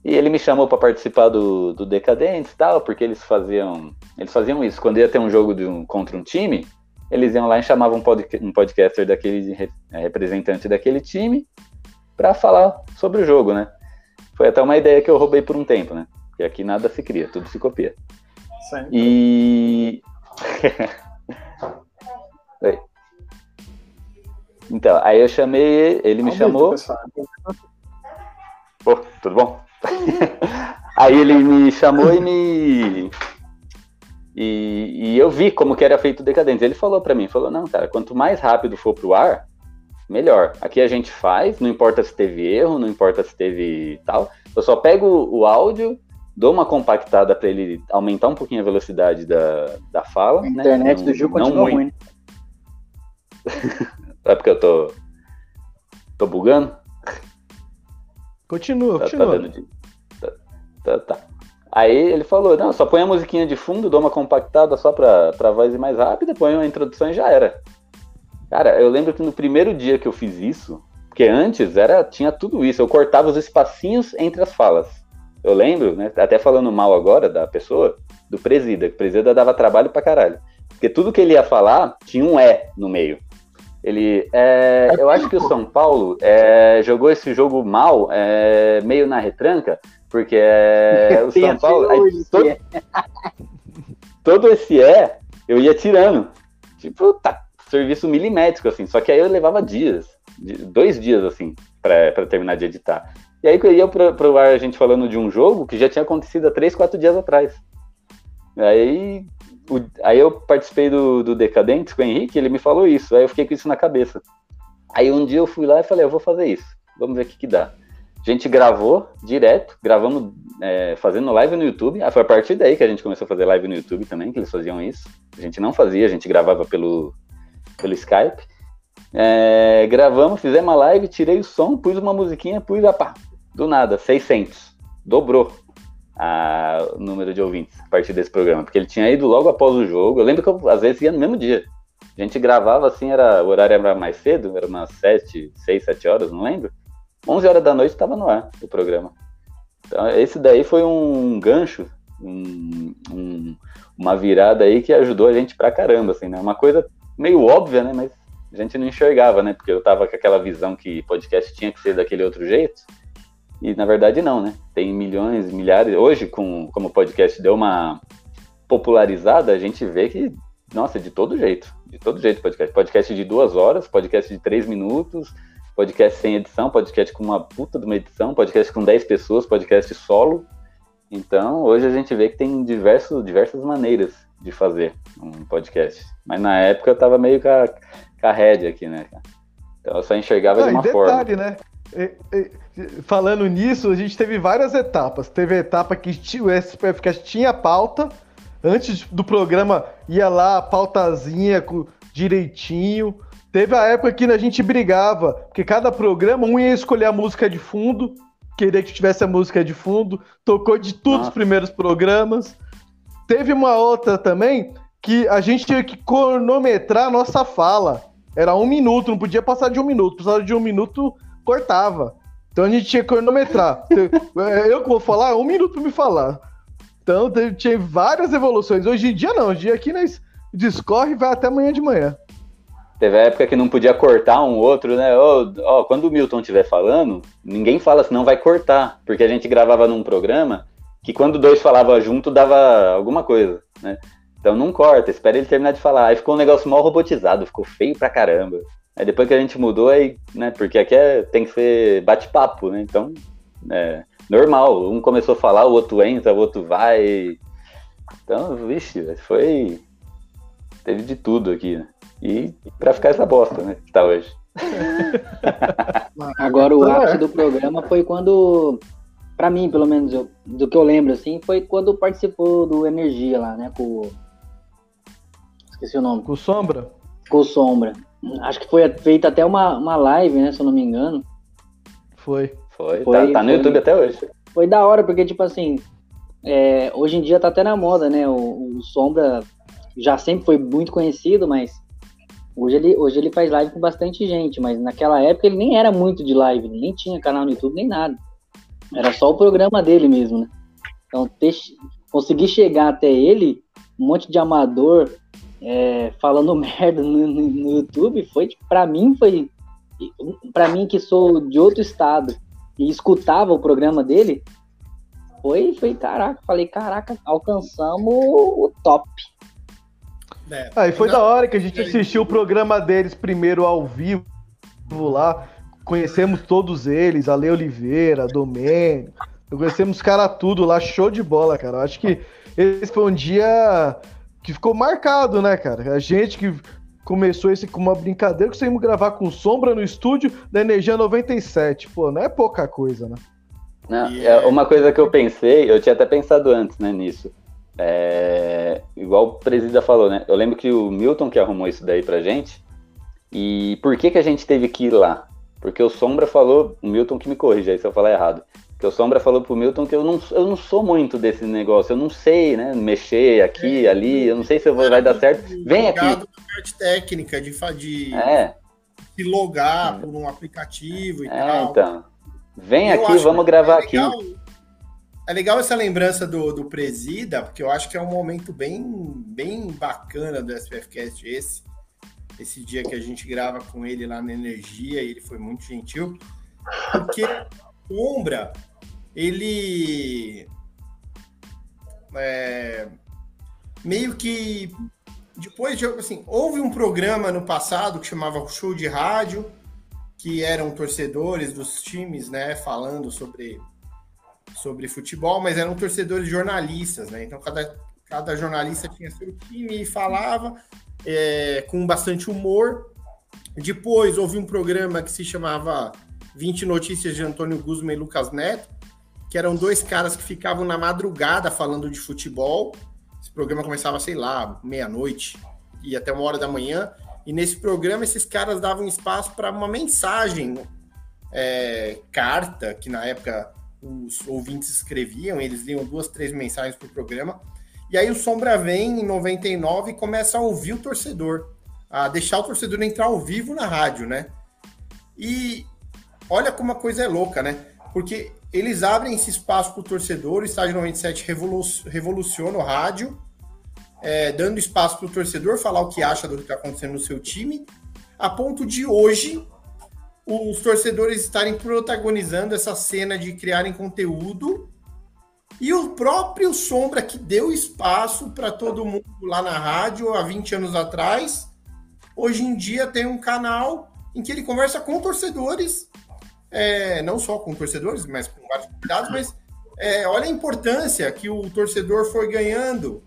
E ele me chamou para participar do, do Decadentes e tal, porque eles faziam, eles faziam isso. Quando ia ter um jogo de um, contra um time, eles iam lá e chamavam um, um podcaster daquele é, representante daquele time para falar sobre o jogo, né? Foi até uma ideia que eu roubei por um tempo, né? Porque aqui nada se cria, tudo se copia. Sempre. E (laughs) Então, aí eu chamei, ele me chamou. Pô, tudo bom? (laughs) aí ele me chamou e me. E, e, eu vi como que era feito o Decadentes. Ele falou para mim, falou, não, cara, quanto mais rápido for pro ar, melhor. Aqui a gente faz, não importa se teve erro, não importa se teve tal. Eu só pego o áudio, dou uma compactada para ele aumentar um pouquinho a velocidade da, da fala. A né? internet não, do Gil continua ruim. (laughs) Né? É porque eu tô. tô bugando? Continua, tá, continua. Tá, dando de... tá, tá, tá, Aí ele falou, não, só põe a musiquinha de fundo, dou uma compactada só pra, pra voz ir mais rápida, põe uma introdução e já era. Cara, eu lembro que no primeiro dia que eu fiz isso, porque antes era tinha tudo isso, eu cortava os espacinhos entre as falas. Eu lembro, né, até falando mal agora da pessoa, do presida, que o presida dava trabalho pra caralho. Porque tudo que ele ia falar tinha um E no meio. Ele, é, eu acho que o São Paulo é, jogou esse jogo mal, é, meio na retranca, porque é, (laughs) o São Paulo. Aí, todo, (laughs) todo esse é, eu ia tirando. Tipo, tá, serviço milimétrico, assim. Só que aí eu levava dias, dois dias, assim, para terminar de editar. E aí eu ia pro, pro ar a gente falando de um jogo que já tinha acontecido há três, quatro dias atrás. Aí o, aí eu participei do, do Decadentes com o Henrique, ele me falou isso, aí eu fiquei com isso na cabeça. Aí um dia eu fui lá e falei, eu vou fazer isso, vamos ver o que, que dá. A gente gravou direto, gravamos é, fazendo live no YouTube. Ah, foi a partir daí que a gente começou a fazer live no YouTube também, que eles faziam isso. A gente não fazia, a gente gravava pelo, pelo Skype. É, gravamos, fizemos uma live, tirei o som, pus uma musiquinha, pus a pá, do nada, 600. Dobrou a, o número de ouvintes a partir desse programa, porque ele tinha ido logo após o jogo. Eu lembro que eu, às vezes ia no mesmo dia. A gente gravava assim, era, o horário era mais cedo, era umas 7, 6, 7 horas, não lembro. 11 horas da noite estava no ar o programa. Então, esse daí foi um gancho, um, um, uma virada aí que ajudou a gente pra caramba, assim, né? Uma coisa meio óbvia, né? Mas a gente não enxergava, né? Porque eu tava com aquela visão que podcast tinha que ser daquele outro jeito. E na verdade não, né? Tem milhões, milhares. Hoje, com, como o podcast deu uma popularizada, a gente vê que, nossa, de todo jeito. De todo jeito podcast. Podcast de duas horas, podcast de três minutos, podcast sem edição, podcast com uma puta de uma edição, podcast com dez pessoas, podcast solo. Então, hoje a gente vê que tem diversos, diversas maneiras de fazer um podcast. Mas na época eu tava meio com a, com a rédea aqui, né? Então eu só enxergava Ah, de uma detalhe, forma. né? E- e- falando nisso, a gente teve várias etapas. Teve a etapa que o SPFcast tinha pauta. Antes do programa ia lá, a pautazinha com- direitinho. Teve a época que a gente brigava, porque cada programa um ia escolher a música de fundo, queria que tivesse a música de fundo, tocou de todos os primeiros programas. Teve uma outra também que a gente tinha que cronometrar a nossa fala. Era um minuto, não podia passar de um minuto. Passava de um minuto, cortava. Então a gente tinha que cronometrar. Eu que vou falar, um minuto pra me falar. Então tinha várias evoluções. Hoje em dia não, hoje em dia aqui nós discorre e vai até amanhã de manhã. Teve a época que não podia cortar um outro, né? Ó, ó, quando o Milton estiver falando, ninguém fala, senão vai cortar. Porque a gente gravava num programa que quando dois falavam junto dava alguma coisa, né? Então não corta, espera ele terminar de falar. Aí ficou um negócio mal robotizado, ficou feio pra caramba. Aí depois que a gente mudou, aí, né? Porque aqui é, tem que ser bate-papo, né? Então, é normal. Um começou a falar, o outro entra, o outro vai. Então, vixe, foi. Teve de tudo aqui, né? E pra ficar essa bosta, né? Que tá hoje. (laughs) Agora o Ah, ápice do programa foi quando, pra mim, pelo menos, eu- do que eu lembro, assim, foi quando participou do Energia lá, né? Com. Esqueci o nome. Com sombra? Com o Sombra. Acho que foi feita até uma, uma live, né? Se eu não me engano. Foi. Foi, Foi, tá, tá no foi. YouTube até hoje. Foi da hora, porque, tipo assim, é, hoje em dia tá até na moda, né? O, o Sombra já sempre foi muito conhecido, mas hoje ele, hoje ele faz live com bastante gente. Mas naquela época ele nem era muito de live, nem tinha canal no YouTube, nem nada. Era só o programa dele mesmo, né? Então, ter, conseguir chegar até ele, um monte de amador é, falando (laughs) merda no, no- no YouTube, foi, pra mim, foi. Pra mim, que sou de outro estado e escutava o programa dele, foi, foi caraca. Falei, caraca, alcançamos o top. É, Ah, e foi não- da hora que a gente assistiu o programa deles primeiro ao vivo lá. Conhecemos todos eles, Ale Oliveira, Domênio. Conhecemos os caras tudo lá, show de bola, cara. Eu acho que esse foi um dia que ficou marcado, né, cara? A gente que começou esse com uma brincadeira, conseguimos gravar com sombra no estúdio da Energia 97. Pô, não é pouca coisa, né? Não, E é é- uma coisa que eu pensei, eu tinha até pensado antes, né, nisso. É, igual o Presida falou, né? Eu lembro que o Milton que arrumou isso daí pra gente. E por que que a gente teve que ir lá? Porque o Sombra falou, o Milton que me corrija aí se eu falar errado. Que o Sombra falou pro Milton que eu não, eu não sou muito desse negócio, eu não sei, né, mexer aqui, ali, eu não sei se vou- vai dar certo. Vem aqui. Na parte técnica de, de É, se logar por um aplicativo e é, tal. então. Vem Eu aqui, vamos gravar é aqui. É legal essa lembrança do, do Presida, porque eu acho que é um momento bem, bem bacana do SPFcast esse. Esse dia que a gente grava com ele lá na Energia, e ele foi muito gentil. Porque Sombra, ele é, meio que depois de assim, houve um programa no passado que chamava Show de Rádio, que eram torcedores dos times, né, falando sobre sobre futebol, mas eram torcedores jornalistas, né? Então cada, cada jornalista tinha seu time e falava é, com bastante humor. Depois houve um programa que se chamava 20 Notícias de Antônio Guzman e Lucas Neto, que eram dois caras que ficavam na madrugada falando de futebol. Esse programa começava, sei lá, meia-noite e até uma hora da manhã. E nesse programa esses caras davam espaço para uma mensagem, é, carta, que na época os ouvintes escreviam, eles liam duas, três mensagens por programa. E aí o Sombra vem em 99 e começa a ouvir o torcedor. a deixar o torcedor entrar ao vivo na rádio, né? E olha como a coisa é louca, né? Porque eles abrem esse espaço para o torcedor, o Estádio 97 revolu revoluciona o rádio, é, dando espaço para o torcedor falar o que acha do que está acontecendo no seu time, a ponto de hoje os torcedores estarem protagonizando essa cena de criarem conteúdo e o próprio Sombra que deu espaço para todo mundo lá na rádio há 20 anos atrás, hoje em dia tem um canal em que ele conversa com torcedores é, não só com torcedores, mas com vários convidados, mas é, olha a importância que o torcedor foi ganhando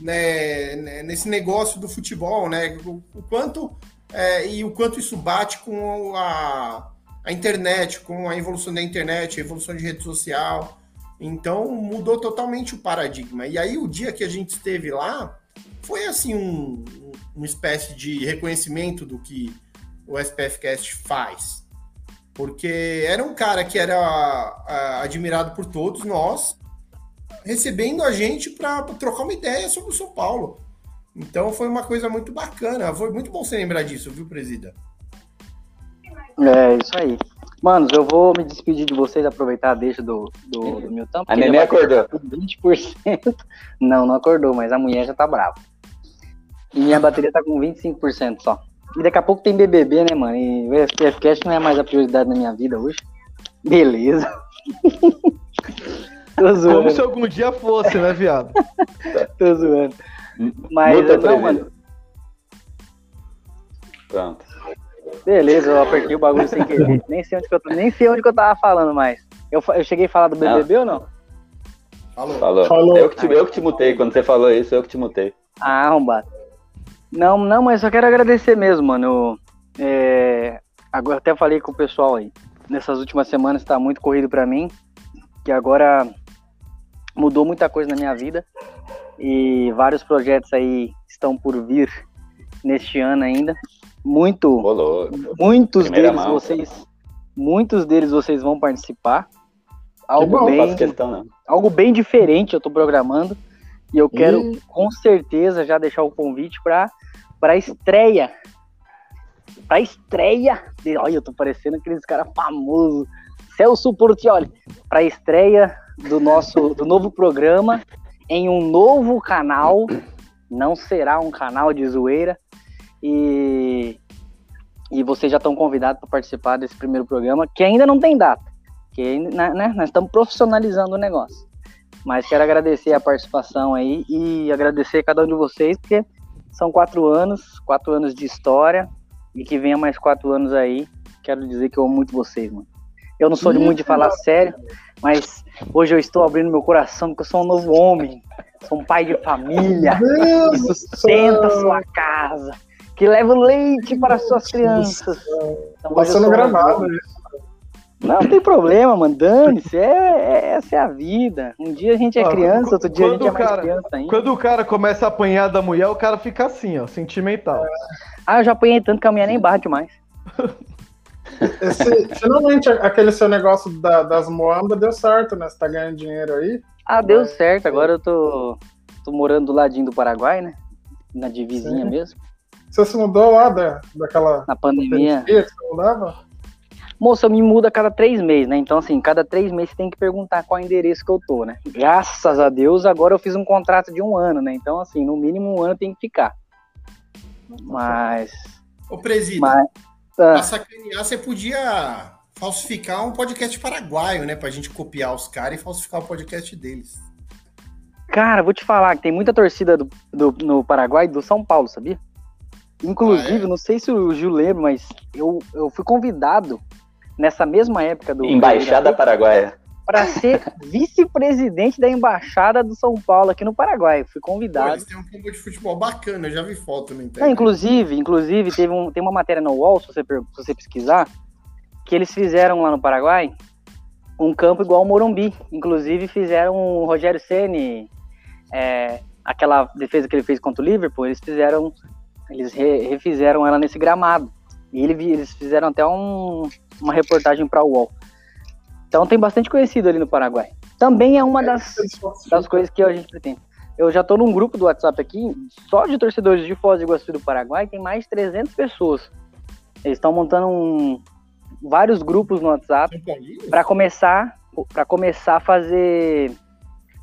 né, né nesse negócio do futebol, né? O, o quanto é, e o quanto isso bate com a, a internet, com a evolução da internet, a evolução de rede social. Então mudou totalmente o paradigma. E aí o dia que a gente esteve lá foi assim um, uma espécie de reconhecimento do que o SPFcast faz porque era um cara que era a, admirado por todos nós, recebendo a gente para trocar uma ideia sobre o São Paulo. Então foi uma coisa muito bacana. Foi muito bom você lembrar disso, viu, Presida? É, isso aí. Manos, eu vou me despedir de vocês, aproveitar a deixa do, do, do meu tampo. A neném acordou. 20%. (laughs) Não, não acordou, mas a mulher já tá brava. E minha bateria tá com 25% só. E daqui a pouco tem BBB, né, mano? E o FPFcast não é mais a prioridade na minha vida hoje. Beleza. (laughs) Tô zoando. Como se algum dia fosse, né, viado? (laughs) Tô zoando. Mas, não, mano. Pronto. Beleza, eu apertei o bagulho sem querer. (laughs) nem, sei onde que eu, nem sei onde que eu tava falando mais. Eu, eu cheguei a falar do BBB não. ou não? Falou. Falou. falou. Eu, que te, eu que te mutei. Quando você falou isso, eu que te mutei. Ah, arrombado. Não, não, mas só quero agradecer mesmo, mano. É, agora até falei com o pessoal aí. Nessas últimas semanas está muito corrido para mim, que agora mudou muita coisa na minha vida e vários projetos aí estão por vir neste ano ainda. Muito, muitos Primeira deles mão. vocês, muitos deles vocês vão participar. Algo bom, bem, questão, algo bem diferente eu estou programando e eu quero e... com certeza já deixar o convite para para estreia. Para estreia. De, olha, eu tô parecendo aqueles caras famosos. Celso Portioli. Para estreia do nosso do novo programa em um novo canal. Não será um canal de zoeira. E, e vocês já estão convidados para participar desse primeiro programa, que ainda não tem data. Que né, né, nós estamos profissionalizando o negócio. Mas quero agradecer a participação aí e agradecer a cada um de vocês, porque são quatro anos, quatro anos de história, e que venha mais quatro anos aí. Quero dizer que eu amo muito vocês, mano. Eu não sou de muito de falar sério, mas hoje eu estou abrindo meu coração porque eu sou um novo homem. Sou um pai de família que sustenta a sua casa, que leva leite para suas crianças. Então, Passando gravado isso. Não, não tem problema, mano. Dane-se. É, é, essa é a vida. Um dia a gente é criança, outro dia a gente é mais cara, criança ainda. Quando o cara começa a apanhar da mulher, o cara fica assim, ó, sentimental. Ah, eu já apanhei tanto que a mulher nem bate mais. (laughs) Esse, finalmente, aquele seu negócio da, das moambas deu certo, né? Você tá ganhando dinheiro aí. Ah, deu Mas... certo. Agora eu tô, tô morando do ladinho do Paraguai, né? Na divisinha Sim. mesmo. Você se mudou lá da, daquela. Na pandemia. Que você mudava? Moça, eu me muda a cada três meses, né? Então, assim, cada três meses você tem que perguntar qual endereço que eu tô, né? Graças a Deus, agora eu fiz um contrato de um ano, né? Então, assim, no mínimo um ano tem que ficar. Mas. Ô, presidente, mas, ah, pra sacanear, você podia falsificar um podcast paraguaio, né? Pra gente copiar os caras e falsificar o podcast deles. Cara, vou te falar que tem muita torcida do, do no Paraguai do São Paulo, sabia? Inclusive, ah, é? não sei se o Gil lembra, mas eu, eu fui convidado nessa mesma época do. Embaixada Paraguaia. Para ser (laughs) vice-presidente da Embaixada do São Paulo aqui no Paraguai. Fui convidado. Pô, eles têm um campo de futebol bacana, eu já vi foto no internet. inclusive, inclusive teve um, tem uma matéria no UOL, se você, se você pesquisar, que eles fizeram lá no Paraguai um campo igual ao Morumbi. Inclusive fizeram o Rogério Ceni, é, aquela defesa que ele fez contra o Liverpool, eles fizeram, eles re, refizeram ela nesse gramado. E ele, eles fizeram até um, uma reportagem para o UOL. Então tem bastante conhecido ali no Paraguai. Também é uma das, das coisas que a gente pretende. eu já tô num grupo do WhatsApp aqui, só de torcedores de Foz do Iguaçu do Paraguai, tem mais de 300 pessoas. Eles estão montando um, vários grupos no WhatsApp para começar para começar a fazer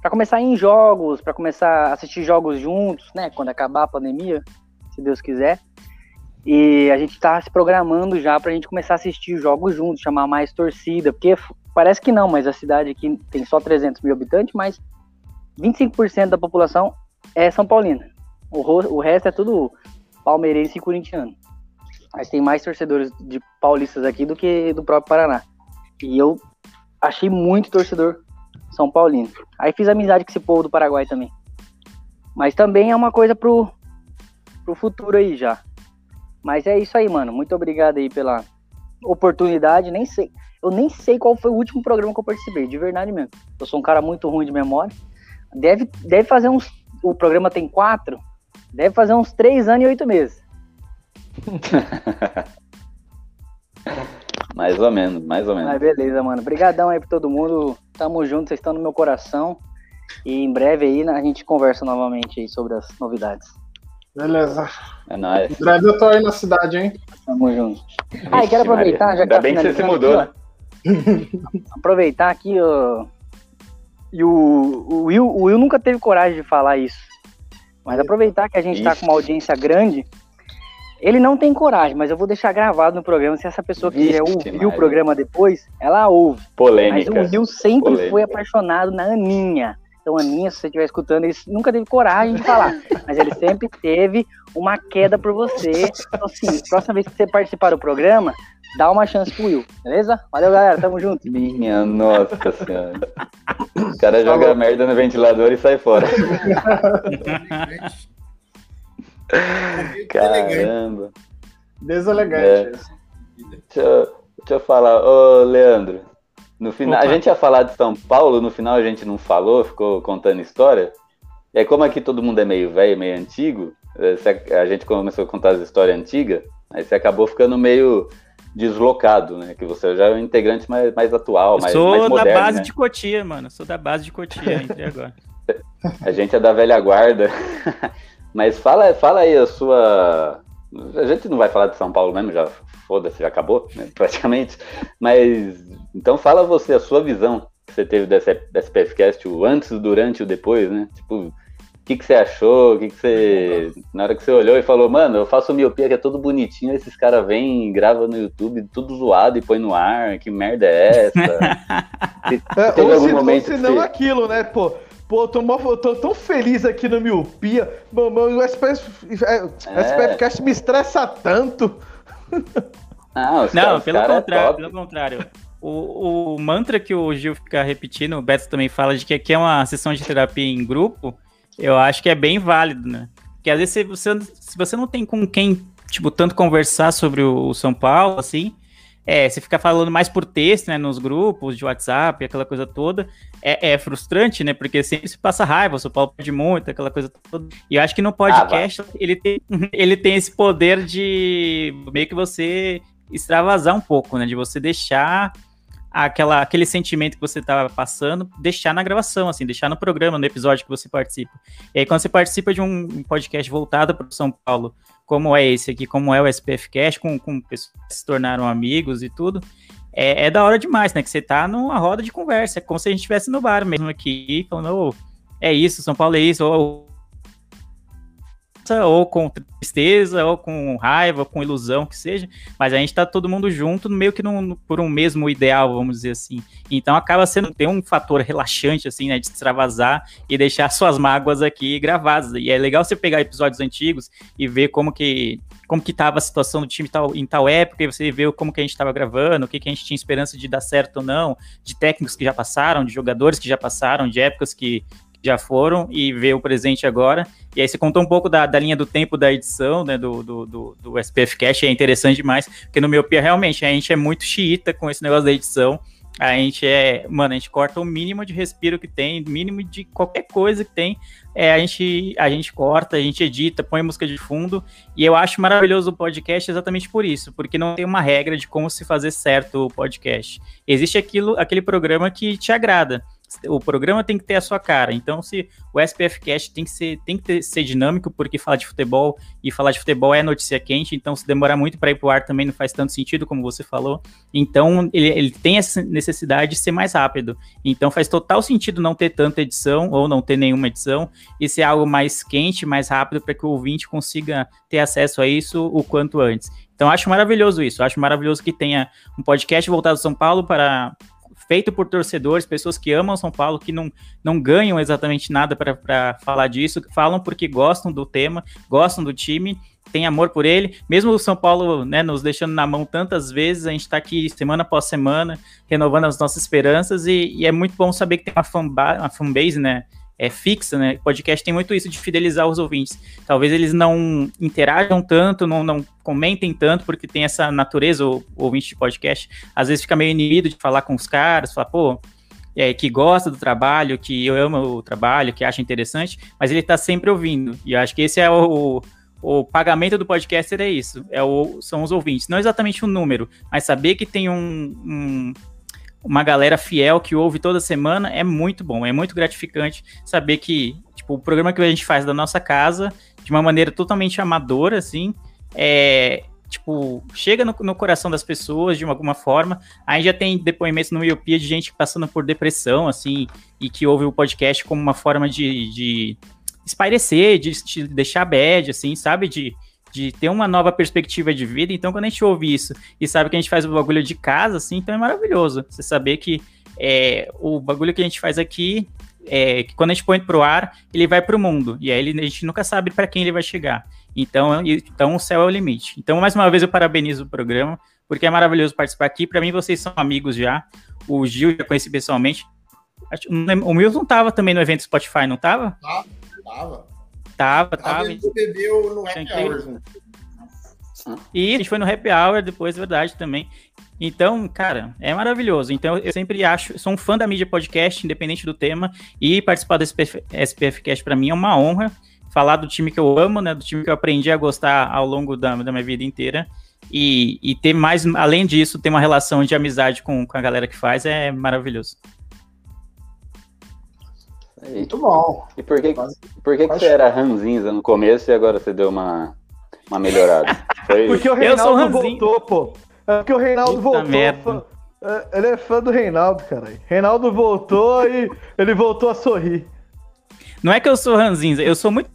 para começar em jogos, para começar a assistir jogos juntos, né, quando acabar a pandemia, se Deus quiser. E a gente tá se programando já pra gente começar a assistir jogos juntos, chamar mais torcida, porque parece que não, mas a cidade aqui tem só 300 mil habitantes, mas 25% da população é São Paulina. O, o resto é tudo palmeirense e corintiano. Mas tem mais torcedores de paulistas aqui do que do próprio Paraná. E eu achei muito torcedor São Paulino. Aí fiz amizade com esse povo do Paraguai também. Mas também é uma coisa pro, pro futuro aí já. Mas é isso aí, mano. Muito obrigado aí pela oportunidade. Nem sei. Eu nem sei qual foi o último programa que eu participei, de verdade mesmo. Eu sou um cara muito ruim de memória. Deve, deve fazer uns. O programa tem quatro. Deve fazer uns três anos e oito meses. (laughs) mais ou menos, mais ou menos. Mas beleza, mano. Obrigadão aí pra todo mundo. Tamo junto, vocês estão no meu coração. E em breve aí a gente conversa novamente aí sobre as novidades. Beleza. É nóis. Em breve eu tô aí na cidade, hein? Tamo junto. Ah, e quero aproveitar, já que Ainda tá bem que você se mudou, aqui, ó. aproveitar aqui, ó. E o, o, Will, o Will nunca teve coragem de falar isso. Mas aproveitar que a gente tá com uma audiência grande, ele não tem coragem, mas eu vou deixar gravado no programa. Se essa pessoa quiser ouvir o Maria. programa depois, ela ouve. Polêmica. Mas o Will sempre Polêmica. foi apaixonado na Aninha. Então, Aninha, se você estiver escutando, ele nunca teve coragem de falar. mas ele sempre teve uma queda por você. Então, assim, próxima vez que você participar do programa, dá uma chance pro Will, beleza? Valeu, galera. Tamo junto. Minha nossa senhora. O cara joga merda no ventilador e sai fora. Caramba. Deselegante. É. Deixa eu, deixa eu falar, ô Leandro. No final, a Opa. gente ia falar de São Paulo, no final a gente não falou, ficou contando história. Aí, como aqui todo mundo é meio velho, meio antigo, eh, a gente começou a contar as histórias antigas, aí você acabou ficando meio deslocado, né? Que você já é um integrante mais, mais atual, mais, sou mais da moderno, base né? de Cotia, mano. Sou da base de Cotia, entrei agora. (laughs) A gente é da velha guarda. (laughs) Mas fala, fala aí a sua. A gente não vai falar de São Paulo mesmo, já foda-se, já acabou, né, (laughs) praticamente. Mas então fala você a sua visão que você teve dessa, dessa PFcast, o antes, o durante e o depois, né? Tipo, o que, que você achou? O que, que você. Na hora que você olhou e falou, mano, eu faço miopia que é tudo bonitinho, esses caras vêm e gravam no YouTube, tudo zoado e põe no ar, que merda é essa? (laughs) Se- É, teve ou, algum se, ou momento se não você- aquilo, né, pô? Pô, eu tô, tô tão feliz aqui no Miopia. Mano, o SPS, é, É. SPFcast me estressa tanto. Ah, os Não, pelo é contrário, top. pelo contrário. O, o mantra que o Gil fica repetindo, o Beto também fala de que aqui é uma sessão de terapia em grupo, eu acho que é bem válido, né? Porque às vezes se você, se você não tem com quem, tipo, tanto conversar sobre o São Paulo, assim, é, você fica falando mais por texto, né, nos grupos de WhatsApp, aquela coisa toda, é, é frustrante, né, porque sempre se passa raiva, o São Paulo perde muito, aquela coisa toda. E eu acho que no podcast ele, tem, (laughs) ele tem esse poder de meio que você extravasar um pouco, né, de você deixar aquela, aquele sentimento que você estava passando, deixar na gravação, assim, deixar no programa, no episódio que você participa. E aí, quando você participa de um podcast voltado para São Paulo, como é esse aqui, como é o SPF Cash, com, com pessoas que se tornaram amigos e tudo, é, é da hora demais, né? Que você tá numa roda de conversa, é como se a gente estivesse no bar mesmo aqui, falando, "Ô, é isso, São Paulo é isso, ou, ou com tristeza, ou com raiva, ou com ilusão, que seja, mas a gente tá todo mundo junto, meio que num, por um mesmo ideal, vamos dizer assim. Então acaba sendo, tem um fator relaxante, assim, né, de extravasar e deixar suas mágoas aqui gravadas. E é legal você pegar episódios antigos e ver como que como que tava a situação do time tal, em tal época, e você vê como que a gente estava gravando, o que, que a gente tinha esperança de dar certo ou não, de técnicos que já passaram, de jogadores que já passaram, de épocas que já foram, e ver o presente agora. E aí você contou um pouco da, da linha do tempo da edição, né, do, do, do, do SPF Cash, é interessante demais, porque no Miopia, realmente, a gente é muito xiita com esse negócio da edição, a gente é, mano, a gente corta o mínimo de respiro que tem, mínimo de qualquer coisa que tem, é, a, gente, a gente corta, a gente edita, põe música de fundo, e eu acho maravilhoso o podcast exatamente por isso, porque não tem uma regra de como se fazer certo o podcast. Existe aquilo, aquele programa que te agrada. O programa tem que ter a sua cara. Então, se o SPF Cast tem que ser, tem que ter, ser dinâmico, porque falar de futebol e falar de futebol é notícia quente, então se demorar muito para ir pro ar também não faz tanto sentido, como você falou. Então, ele, ele tem essa necessidade de ser mais rápido. Então, faz total sentido não ter tanta edição ou não ter nenhuma edição e ser algo mais quente, mais rápido para que o ouvinte consiga ter acesso a isso o quanto antes. Então, acho maravilhoso isso. Acho maravilhoso que tenha um podcast voltado a São Paulo para feito por torcedores, pessoas que amam São Paulo, que não, não ganham exatamente nada para falar disso, falam porque gostam do tema, gostam do time, têm amor por ele. Mesmo o São Paulo né, nos deixando na mão tantas vezes, a gente está aqui semana após semana, renovando as nossas esperanças, e, e é muito bom saber que tem uma, fanba uma fanbase, né? É, fixa, né? Podcast tem muito isso de fidelizar os ouvintes. Talvez eles não interajam tanto, não, não comentem tanto, porque tem essa natureza, o, o ouvinte de podcast, às vezes fica meio inibido de falar com os caras, falar, pô, é, que gosta do trabalho, que eu amo o trabalho, que acha interessante, mas ele tá sempre ouvindo. E eu acho que esse é o, o pagamento do podcaster é isso, é o, são os ouvintes. Não exatamente o número, mas saber que tem um, um, uma galera fiel que ouve toda semana é muito bom, é muito gratificante saber que tipo, o programa que a gente faz da nossa casa, de uma maneira totalmente amadora, assim, é, tipo, chega no, no, coração das pessoas de alguma forma. Aí já tem depoimentos no Miopia de gente passando por depressão, assim, e que ouve o podcast como uma forma de, de espairecer, de, de deixar bad, assim, sabe? De, de ter uma nova perspectiva de vida. Então, quando a gente ouve isso e sabe que a gente faz o bagulho de casa, assim, então é maravilhoso. Você saber que é, o bagulho que a gente faz aqui, é, que quando a gente põe pro ar, ele vai pro mundo. E aí ele, a gente nunca sabe para quem ele vai chegar. Então, então o céu é o limite. Então, mais uma vez, eu parabenizo o programa, porque é maravilhoso participar aqui. Para mim, vocês são amigos já. O Gil já conheci pessoalmente. O Milton tava também no evento Spotify, não tava? Tava, tava. Tava, tava. A gente bebeu no Happy Hour. E a gente foi no Happy Hour depois, verdade, também. Então, cara, é maravilhoso. Então, eu sempre acho, sou um fã da mídia podcast, independente do tema, e participar do SPF, SPF Cast para mim é uma honra. Falar do time que eu amo, né? Do time que eu aprendi a gostar ao longo da, da minha vida inteira. E, e ter mais, além disso, ter uma relação de amizade com, com a galera que faz é maravilhoso. Muito bom. E por que, por que, que você era ranzinza no começo e agora você deu uma, uma melhorada? (laughs) Foi... Porque o Reinaldo voltou, pô. É porque o Reinaldo Eita voltou. Fã... É, ele é fã do Reinaldo, cara. Reinaldo voltou e ele voltou a sorrir. Não é que eu sou ranzinza, eu sou muito?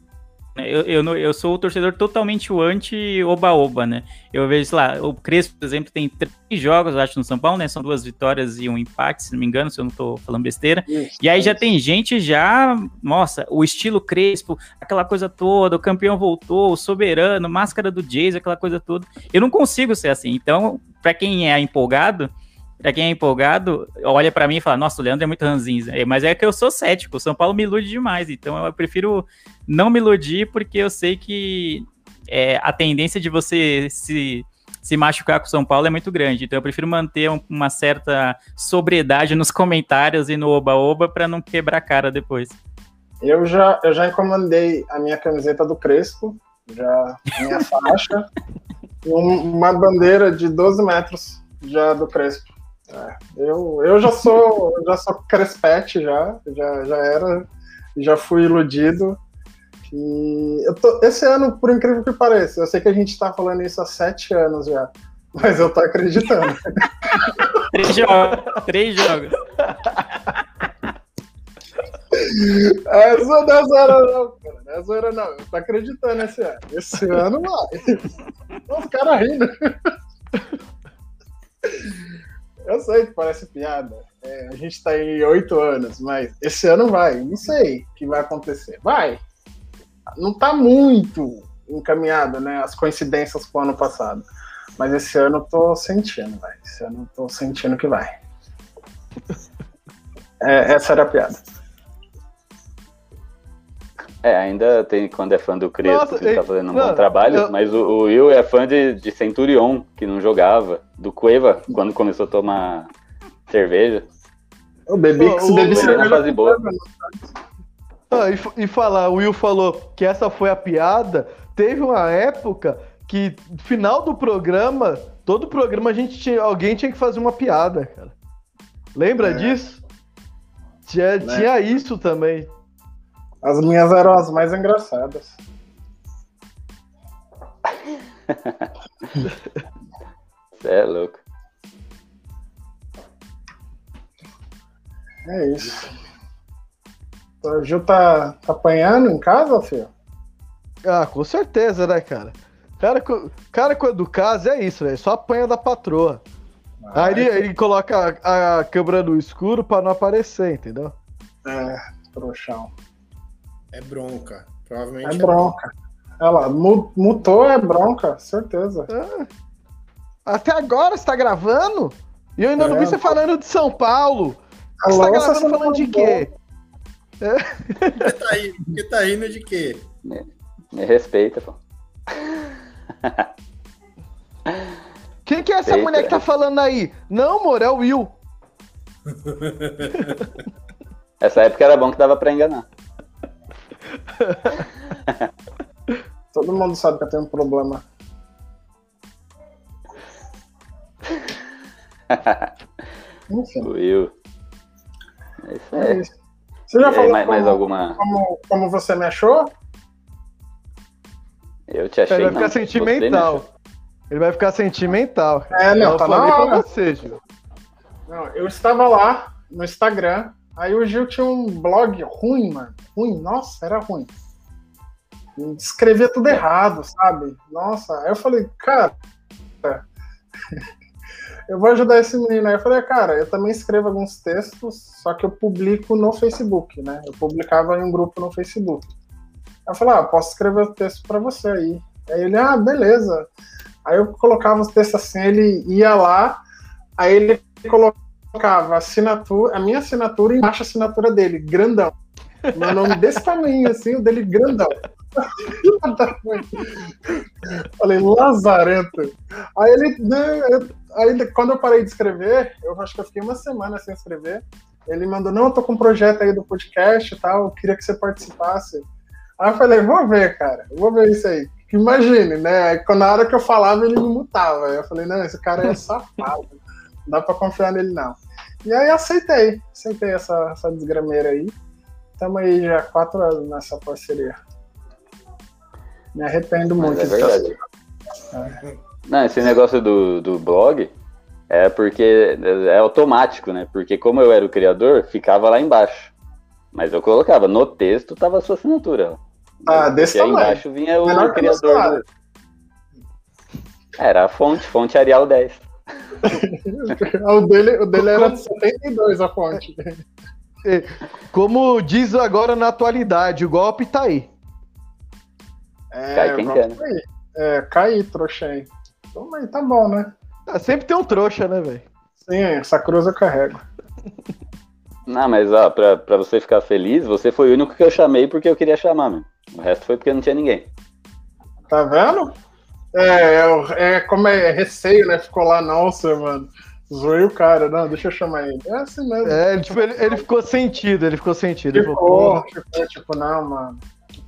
Eu, eu, eu sou o torcedor totalmente o anti-oba-oba, né? Eu vejo, sei lá, o Crespo, por exemplo, tem três jogos, eu acho, no São Paulo, né? São duas vitórias e um empate, se não me engano, se eu não tô falando besteira. Isso, e aí já tem gente já, nossa, o estilo Crespo, aquela coisa toda, o campeão voltou, o soberano, máscara do Jason, aquela coisa toda. Eu não consigo ser assim. Então, para quem é empolgado, Pra quem é empolgado, olha para mim e fala, nossa, o Leandro é muito ranzinza. É, mas é que eu sou cético, o São Paulo me ilude demais. Então eu prefiro não me iludir, porque eu sei que é, a tendência de você se, se machucar com o São Paulo é muito grande. Então eu prefiro manter um, uma certa sobriedade nos comentários e no oba-oba para não quebrar a cara depois. Eu já, eu já encomendei a minha camiseta do Crespo, já a minha (laughs) faixa, uma bandeira de 12 metros já do Crespo. É, eu, eu já sou já sou crespete já, já, já era, já fui iludido. E eu tô, esse ano, por incrível que pareça, eu sei que a gente está falando isso há sete anos já, mas eu tô acreditando. (laughs) três jogos, três jogos. É, zoeira não, cara. Não é zoeira não. Eu tô acreditando esse ano. Esse ano vai. Os caras rindo. Eu sei que parece piada. É, a gente tá em oito anos, mas esse ano vai. Não sei o que vai acontecer. Vai. Não tá muito encaminhado, né? As coincidências com o ano passado. Mas esse ano eu tô sentindo, vai. Esse ano eu tô sentindo que vai. É, essa era a piada. É, ainda tem quando é fã do Crespo, que tá fazendo um não, bom trabalho, eu... mas o, o, Will é fã de, de Centurion, que não jogava, do Cueva, quando começou a tomar cerveja. O bebi, o, bebi cerveja fase boa. Ah, e, e falar, o Will falou que essa foi a piada. Teve uma época que, final do programa, todo programa a gente tinha, alguém tinha que fazer uma piada, cara. Lembra é. disso? Tinha, Né? tinha isso também. As minhas eram as mais engraçadas. Você é louco. É isso. O Gil tá, tá apanhando em casa, filho? Ah, com certeza, né, cara? Cara, cara quando casa é isso, velho. Só apanha da patroa. Aí ele, ele coloca a, a câmera no escuro pra não aparecer, entendeu? É, trouxão. É bronca. Provavelmente É bronca. Olha lá, mu- mutou é bronca, certeza. Até agora você tá gravando? E eu ainda não É, vi você falando de São Paulo. Você tá gravando você não falando de quê? Você tá rindo, tá rindo de quê? Me respeita, pô. Quem que é essa Eita. mulher que tá falando aí? Não, amor, é o Will. (laughs) (laughs) Essa época era bom que dava pra enganar. (laughs) Todo mundo sabe que eu tenho um problema. Enfim, Will. É isso é aí. isso. Você já E aí, falou mais, como, mais alguma? como, como você me achou? Eu te achei Ele vai não. ficar me sentimental. Ele vai ficar sentimental. É, não, eu tá falei na pra você, Gil. Não, eu estava lá no Instagram, aí o Gil tinha um blog ruim, mano. Ruim, nossa, era ruim. Escrevia tudo errado, sabe? Nossa, aí eu falei, cara, (laughs) eu vou ajudar esse menino. Aí eu falei, cara, eu também escrevo alguns textos, só que eu publico no Facebook, né? Eu publicava em um grupo no Facebook. Aí eu falei, ah, posso escrever o texto pra você aí. Aí ele, ah, beleza. Aí eu colocava os textos assim, ele ia lá, aí ele colocava a assinatura, a minha assinatura e embaixo a assinatura dele, grandão. Meu nome desse tamanho, assim, o dele grandão. (laughs) Falei, lazarento. Aí ele, né, aí quando eu parei de escrever, eu acho que eu fiquei uma semana sem escrever. Ele mandou, não, eu tô com um projeto aí do podcast e tal, eu queria que você participasse. Aí eu falei, vou ver, cara, vou ver isso aí. Imagine, né? Aí, Na hora que eu falava, ele me mutava. Eu falei, não, esse cara é safado. Não dá pra confiar nele, não. E aí aceitei. Aceitei essa, essa desgrameira aí. Estamos aí já há quatro anos nessa parceria. Me arrependo Mas muito. é de verdade. ter- Não, esse negócio do, do blog é porque é automático, né? Porque como eu era o criador, ficava lá embaixo. Mas eu colocava, no texto tava a sua assinatura. Ah, desse e aí embaixo vinha o Menor criador. do- Era a fonte, fonte Arial 10. (laughs) o, dele, o dele era de 72 a fonte. Como diz agora na atualidade, o golpe tá aí. É, Cai quem vamos quer, né? aí. É, cai, trouxa aí. Toma aí, tá bom, né? Ah, sempre tem um trouxa, né, velho? Sim, essa cruz eu carrego. Não, mas ó, pra, pra você ficar feliz, você foi o único que eu chamei porque eu queria chamar, mano. O resto foi porque não tinha ninguém. Tá vendo? É, é, é como é receio, né? Ficou lá, nossa, mano. Zoei o cara, não, deixa eu chamar ele. É assim mesmo. É, ele, tipo, ele, ele ficou sentido, ele ficou sentido. Ele falou, Ficou, "Porra." ficou, tipo, não, mano.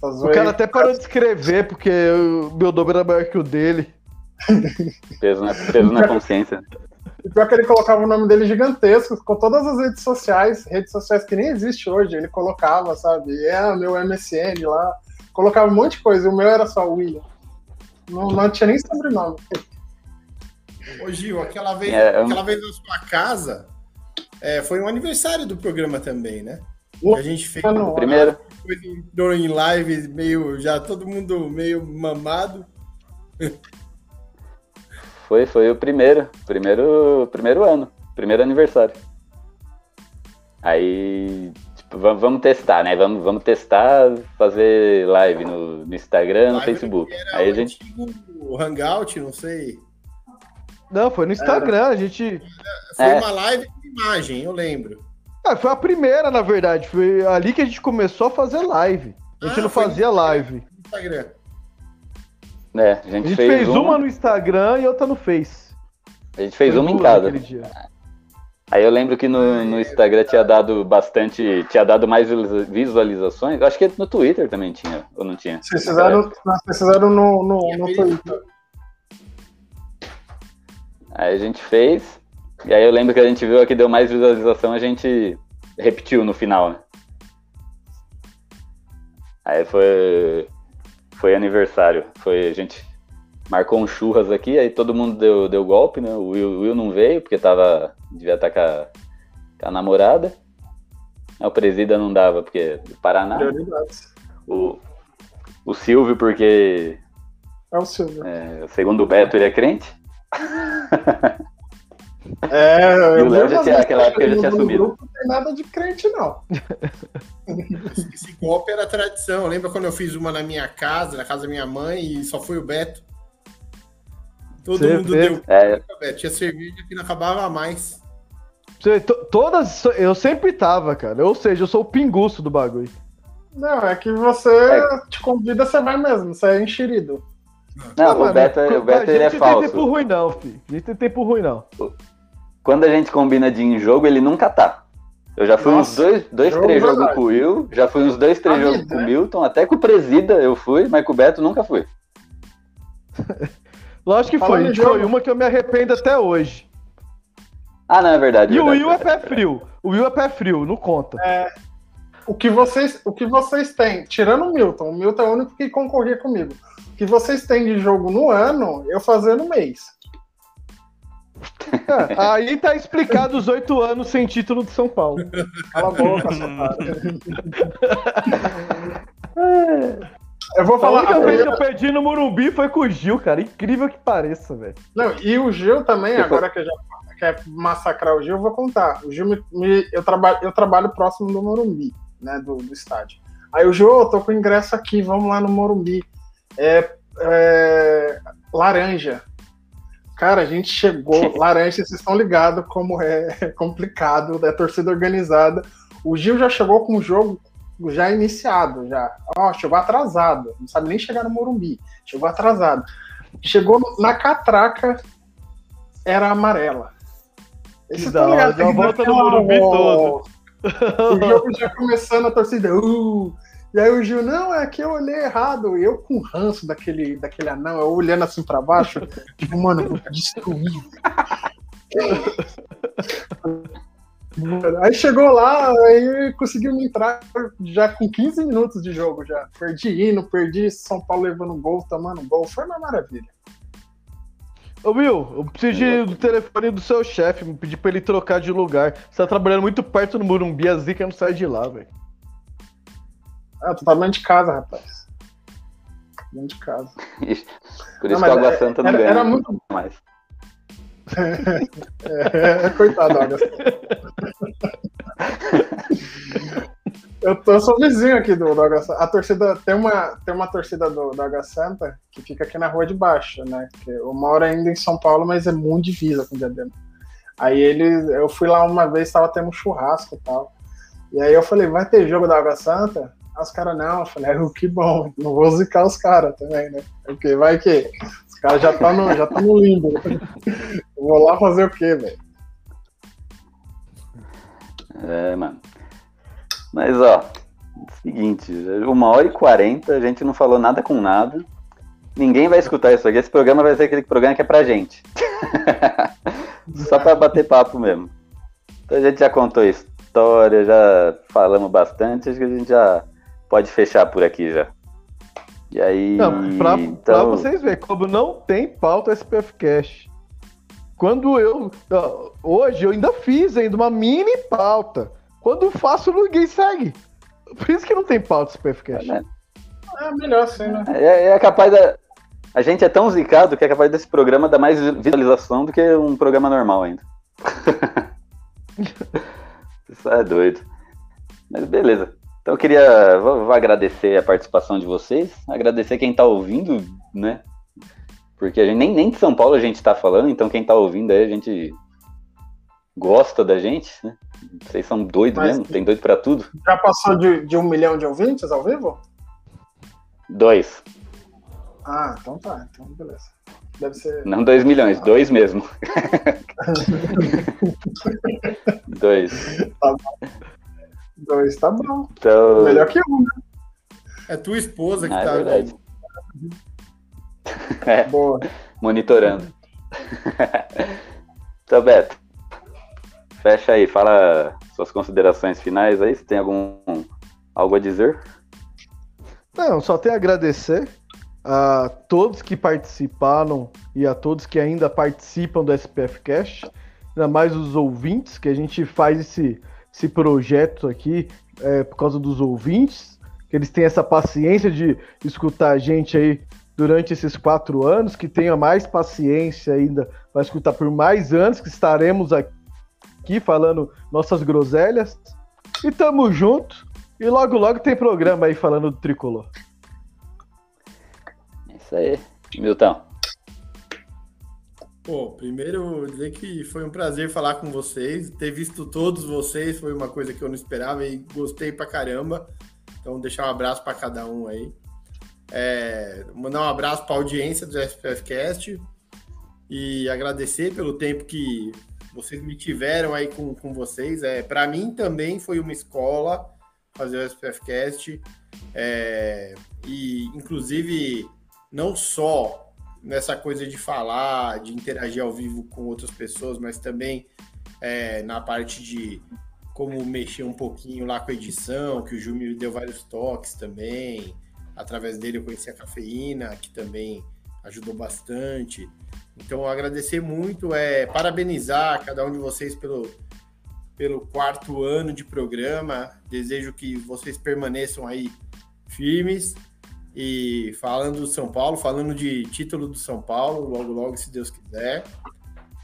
Tá o cara até parou de escrever, porque o meu nome era maior que o dele. (laughs) Peso na, peso na consciência. E pior que ele colocava o nome dele gigantesco, com todas as redes sociais, redes sociais que nem existe hoje, ele colocava, sabe? É meu MSN lá, colocava um monte de coisa, e o meu era só William. Não, não tinha nem sobrenome. Ô Gil, aquela vez, É, eu- aquela vez na sua casa, é, foi um aniversário do programa também, né? Que a gente fez. Ah, não. Primeiro, entrou em live meio. Já todo mundo meio mamado. foi, foi o primeiro. Primeiro, primeiro ano. Primeiro aniversário. Aí, vamos, testar, né? Vamos, vamos testar, fazer live no, no Instagram, no Live Facebook. Era Aí a o gente. antigo Hangout, não sei. Não, foi no Instagram, a gente. Foi É. uma live com imagem, eu lembro. Ah, foi a primeira, na verdade. Foi ali que a gente começou a fazer live. A gente Ah, não fazia live. No Instagram. É, a A gente gente fez, fez uma no Instagram e outra no Face. A gente fez Foi uma em casa. Aí eu lembro que no, no Instagram tinha dado bastante. Tinha dado mais visualiza- visualizações. Eu acho que no Twitter também tinha, ou não tinha? Vocês fizeram, fizeram no, no, no Twitter. Aí a gente fez. E aí eu lembro que a gente viu a que deu mais visualização, a gente repetiu no final, né? Aí foi. Foi aniversário. Foi, a gente marcou um churras aqui, aí todo mundo deu, deu golpe, né? O Will, o Will não veio, porque tava. Devia estar com, a, com a namorada. O presida não dava, porque do Paraná. O, o Silvio, porque É o Silvio. é, segundo o Beto ele é crente. É, (laughs) E o eu Léo já tinha- aquela época mensagens já tinha no sumido. grupo, Não tem nada de crente, não. Esse golpe era tradição. Lembra quando eu fiz uma na minha casa, na casa da minha mãe, e só foi o Beto? Todo Você mundo fez? deu. É, Beto. Tinha cerveja que não acabava mais. Você- to- Todas. Eu sempre tava, cara. Ou seja, eu sou o pinguço do bagulho. Não, é que você É. te convida, você vai mesmo, você é enxerido. não, o mano, Beto, é- o a Beto ele é gente não tem tempo falso. ruim, não, filho. A gente tem tempo ruim, não. Quando a gente combina de ir em jogo, ele nunca tá. Eu já fui uns Nossa, dois, dois jogo três jogos com o Will, já fui uns dois, três A jogos com o né? Milton, até com o Presida eu fui, mas com o Beto nunca fui. (laughs) Lógico que Falando foi. Foi uma que eu me arrependo até hoje. Ah, não, é verdade. E o verdade, Will é verdade. pé frio. O Will é pé frio, não conta. O que vocês, o que vocês têm, tirando o Milton, o Milton é o único que concorria comigo. O que vocês têm de jogo no ano, eu fazia no mês. É, (laughs) aí tá explicado os oito anos sem título de São Paulo. Cala a boca, (laughs) safado. (laughs) Eu vou A falar. única a vez que eu perdi no Morumbi foi com o Gil, cara. Incrível que pareça, velho. Não, e o Gil também, agora que já quer massacrar o Gil, eu vou contar. O Gil me, me- eu, trabalho, eu trabalho próximo do Morumbi, né? Do, do estádio. Aí o Gil, eu tô com ingresso aqui, vamos lá no Morumbi. É, é, laranja. Cara, a gente chegou. (laughs) laranja, vocês estão ligados como é (laughs) complicado, é torcida organizada. O Gil já chegou com o jogo já iniciado, já. Ó, chegou atrasado. Não sabe nem chegar no Morumbi. Chegou atrasado. Chegou na catraca, era amarela. Esse Que da hora, uma volta no Morumbi todo. O jogo já começando a torcida. Uh, e aí o Gil, não, é que eu olhei errado. E eu com ranço daquele, daquele anão, eu olhando assim pra baixo, tipo, mano, eu. (laughs) Aí chegou lá, aí conseguiu me entrar já com 15 minutos de jogo já. Perdi hino, perdi São Paulo levando gol, tomando gol. Foi uma maravilha. Ô Will, eu preciso de- do telefone do seu chefe, me pedir pra ele trocar de lugar. Você tá trabalhando muito perto no Morumbi, a zica não sai de lá, velho. Ah, tu tá dentro de casa, rapaz. Dentro de casa. (laughs) Por isso Não, que o mas Água é- Santa não era- ganha era muito- mais. É, coitado, olha. Eu, tô, eu sou vizinho aqui do, do Água Santa. A torcida tem uma, tem uma torcida do, do Água Santa que fica aqui na rua de baixo, né? Que eu moro ainda em São Paulo, mas é muito divisa com o Diadema. Aí eles, eu fui lá uma vez, tava tendo um churrasco e tal. E aí eu falei, vai ter jogo da Água Santa? Aí os caras, não. Eu falei, "Ah, que bom, não vou zicar os caras também, né? Porque vai que os caras já estão no, já tá no limbo. Vou lá fazer o quê, velho? É, mano. Mas, ó, seguinte, uma hora e quarenta, a gente não falou nada com nada. Ninguém vai escutar isso aqui. Esse programa vai ser aquele programa que é pra gente. (laughs) Só pra bater papo mesmo. Então a gente já contou história, já falamos bastante, acho que a gente já pode fechar por aqui já. E aí. Não, pra, pra então, vocês verem como não tem pauta SPF Cash. Quando eu. Hoje eu ainda fiz ainda uma mini pauta. Quando faço, ninguém segue. Por isso que não tem pauta SPF Cash. É, É melhor assim, né? É, é capaz da. A gente é tão zicado que é capaz desse programa dar mais visualização do que um programa normal ainda. (laughs) Isso é doido. Mas beleza. Então eu queria. Vou, vou agradecer a participação de vocês. Agradecer quem tá ouvindo, né? Porque a gente, nem, nem de São Paulo a gente tá falando, então quem tá ouvindo aí a gente gosta da gente, né? Vocês são doidos Mas- mesmo, tem doido pra tudo. Já passou de, de um milhão de ouvintes ao vivo? Dois. Ah, então tá. Então beleza. Deve ser. Não dois milhões, dois mesmo. (laughs) dois. Dois tá bom. Então. Melhor que um, né? É tua esposa que Ah, é tá. verdade. (laughs) É, Boa. monitorando. (laughs) então, Beto, fecha aí, fala suas considerações finais aí, você tem algum algo a dizer? Não, só tenho a agradecer a todos que participaram e a todos que ainda participam do SPF Cash, ainda mais os ouvintes, que a gente faz esse, esse projeto aqui é, por causa dos ouvintes, que eles têm essa paciência de escutar a gente aí durante esses quatro anos, que tenha mais paciência ainda para escutar por mais anos, que estaremos aqui falando nossas groselhas. E tamo junto. E logo, logo tem programa aí falando do tricolor. Isso aí. Milton. Pô, primeiro dizer que foi um prazer falar com vocês. Ter visto todos vocês foi uma coisa que eu não esperava e gostei pra caramba. Então, deixar um abraço para cada um aí. É, mandar um abraço para a audiência do SPFcast e agradecer pelo tempo que vocês me tiveram aí com, com vocês. É, para mim também foi uma escola fazer o SPFcast. É, e, inclusive, não só nessa coisa de falar, de interagir ao vivo com outras pessoas, mas também é, na parte de como mexer um pouquinho lá com a edição, que o Ju me deu vários toques também. Através dele eu conheci a cafeína, que também ajudou bastante. Então, agradecer muito, é parabenizar cada um de vocês pelo, pelo quarto ano de programa. Desejo que vocês permaneçam aí firmes e falando do São Paulo, falando de título do São Paulo, logo, logo, se Deus quiser.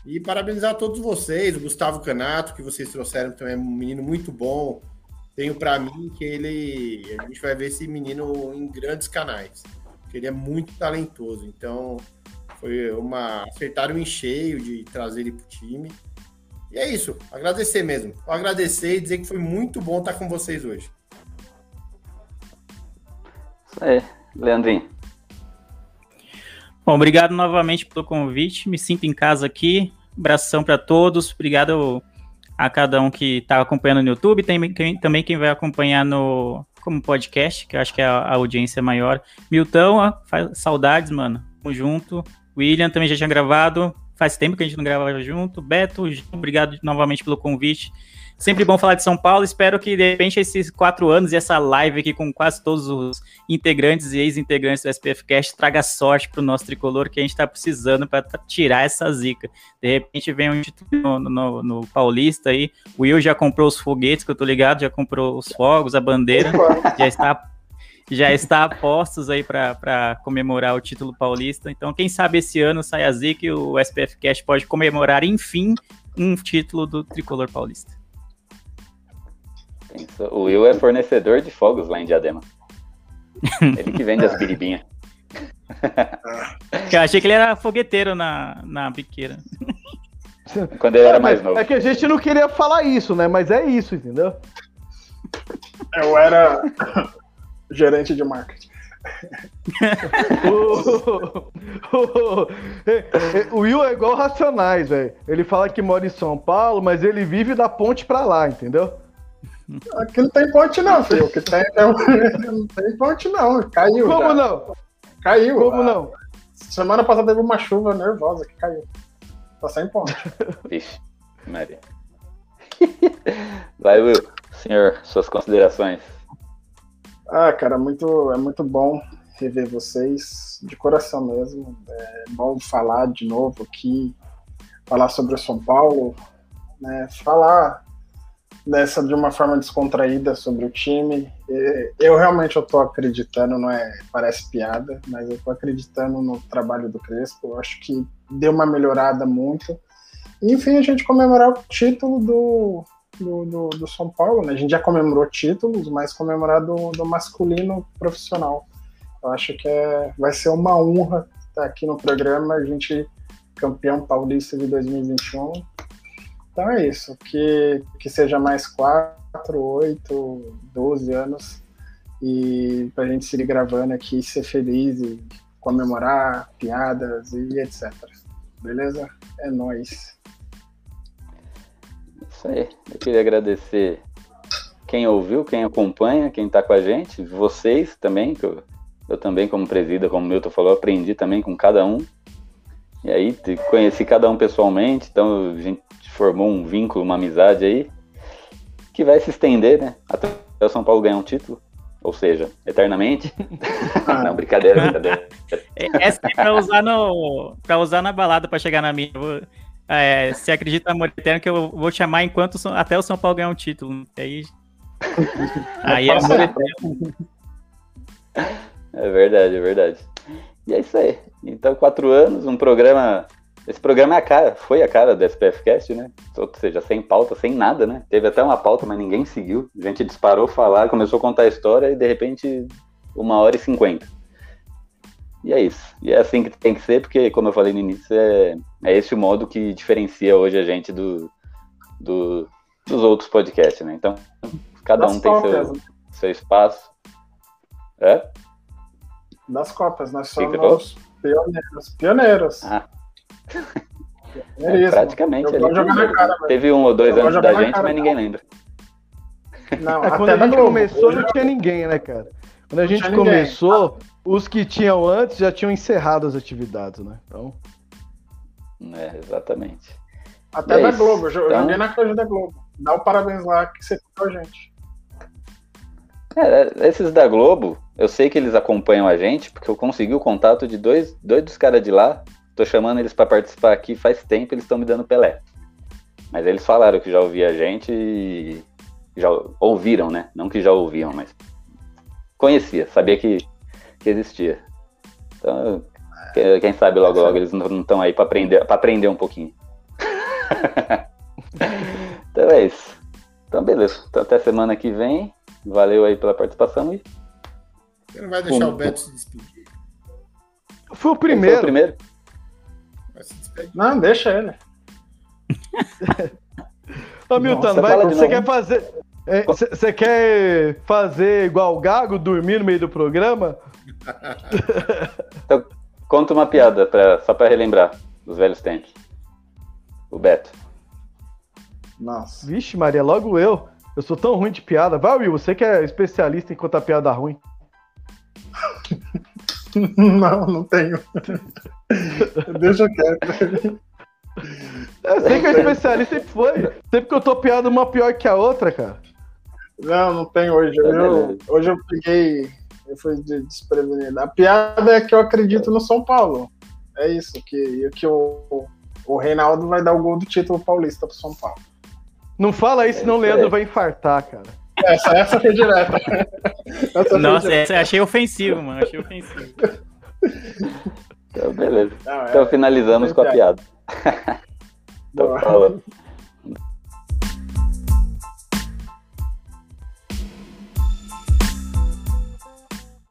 E parabenizar todos vocês, o Gustavo Canato, que vocês trouxeram também, é um menino muito bom. Tenho para mim que ele. A gente vai ver esse menino em grandes canais. Porque ele é muito talentoso. Então, foi uma. Acertaram em cheio de trazer ele pro time. E é isso, agradecer mesmo. Agradecer e dizer que foi muito bom estar com vocês hoje. Aí, Leandrinho. Bom, obrigado novamente pelo convite. Me sinto em casa aqui. Abração para todos. Obrigado a cada um que está acompanhando no YouTube. Tem quem, também quem vai acompanhar no como podcast, que eu acho que é a, a audiência maior. Milton, ó, faz, saudades, mano. Tamo junto. William também já tinha gravado. Faz tempo que a gente não gravava junto. Beto, obrigado novamente pelo convite. Sempre bom falar de São Paulo. Espero que, de repente, esses quatro anos e essa live aqui com quase todos os integrantes e ex-integrantes do SPFcast traga sorte para o nosso tricolor que a gente está precisando para tirar essa zica. De repente, vem um título no, no, no, Paulista aí. O Will já comprou os foguetes, que eu tô ligado, já comprou os fogos, a bandeira. já está já está a postos aí para comemorar o título paulista. Então, quem sabe esse ano sai a zica e o SPF Cash pode comemorar, enfim, um título do tricolor paulista. O Will é fornecedor de fogos lá em Diadema. Ele que vende as biribinhas. eu achei que ele era fogueteiro na, na biqueira. Quando ele era mais novo. É que a gente não queria falar isso, né? Mas é isso, entendeu? Eu era (laughs) gerente de marketing. (laughs) o, Will é igual Racionais, velho. Ele fala que mora em São Paulo, mas ele vive da ponte pra lá, entendeu? Aqui não tem ponte, não, filho. Que tem, é (laughs) não tem ponte, não. Caiu. Como já. não? Caiu. Como ah, não? Semana passada teve uma chuva nervosa que caiu. Tá sem ponte. (laughs) Vixe, Maria. Vai, Will. Senhor, suas considerações. Ah, cara, muito, é muito bom rever vocês, de coração mesmo. É bom falar de novo aqui, falar sobre o São Paulo, né? Falar dessa de uma forma descontraída sobre o time. Eu realmente eu tô acreditando, não é, parece piada, mas eu tô acreditando no trabalho do Crespo. Eu acho que deu uma melhorada muito. E, enfim, a gente comemorar o título do, do, do, do, São Paulo, né? A gente já comemorou títulos, mas comemorar do, do masculino profissional. Eu acho que é, vai ser uma honra estar aqui no programa, a gente campeão paulista de 2021 então é isso, que, que seja mais 4, 8, 12 anos e pra gente seguir gravando aqui, ser feliz e comemorar, piadas e etc. Beleza? É nóis. Isso aí. Eu queria agradecer quem ouviu, quem acompanha, quem tá com a gente, vocês também, que eu, eu também, como presida, como o Milton falou, aprendi também com cada um. E aí, conheci cada um pessoalmente, então a gente formou um vínculo, uma amizade aí. que vai se estender, né? Até o São Paulo ganhar um título. Ou seja, eternamente. (laughs) Não, brincadeira, brincadeira. Essa é pra usar, no, pra usar na balada pra chegar na minha. Vou- é, se acredita no amor eterno, que eu vou chamar enquanto até o São Paulo ganhar um título. Aí, (laughs) aí é amor eterno. É verdade, é verdade. E é isso aí. Então, quatro anos, um programa. Esse programa é a cara, foi a cara do SPFcast, né? Ou seja, sem pauta, sem nada, né? Teve até uma pauta, mas ninguém seguiu. A gente disparou falar, começou a contar a história e de repente uma hora e cinquenta. E é isso. E é assim que tem que ser, porque, como eu falei no início, é, é esse o modo que diferencia hoje a gente do, do- dos outros podcasts, né? Então, cada um tem seu, né? seu espaço. É? Das Copas, nós somos pioneiros. Pioneiros. Ah. É, Pioneirismo. praticamente. Ali jogar na cara, teve um ou dois jogar da gente, cara, mas ninguém lembra. Não, É, quando a gente Globo. começou, não tinha ninguém, né, cara? Quando a gente começou, os que tinham antes já tinham encerrado as atividades, né? Então, É, exatamente. Até é da isso. Globo. Eu Então- joguei na coisa da Globo. Dá o parabéns lá que você com a gente. É, esses da Globo, eu sei que eles acompanham a gente, porque eu consegui o contato de dois, dois dos caras de lá. Tô chamando eles pra participar aqui faz tempo, eles estão me dando Pelé. Mas eles falaram que já ouvia a gente e já ouviram, né? Não que já ouviam, mas conhecia, sabia que, que existia. Então, que- quem sabe logo logo eles não estão aí pra aprender, pra aprender um pouquinho. (laughs) então é isso. Então beleza. Então, até semana que vem. Valeu aí pela participação e Você não vai deixar Como? o Beto se despedir? foi o Quem foi primeiro. o primeiro. Não, deixa ele. (laughs) Ô, Milton, Nossa, vai- você quer fazer. Você quer fazer igual o Gago, dormir no meio do programa? Então, conta uma piada pra, só pra relembrar dos velhos tempos. O Beto. Nossa. Vixe, Maria, logo eu. Eu sou tão ruim de piada. Vai, Will, você que é especialista em contar piada ruim. (laughs) (laughs) Não, não tenho. Deixa quieto. Eu sei que é especialista sempre foi. Sempre que eu tô piada uma pior que a outra, cara. Não, não tem hoje. Tá Eu, hoje eu peguei. Eu fui de- desprevenido. A piada é que eu acredito no São Paulo. É isso, que, que o, o Reinaldo vai dar o gol do título paulista pro São Paulo. Não fala isso, senão o aí. Leandro vai infartar, cara. Essa, essa foi direta. (laughs) Essa foi Nossa, direta. essa eu achei ofensivo, mano. Achei ofensivo. Então, beleza. Não, é- Então finalizamos com a piada. (laughs) Então, falou.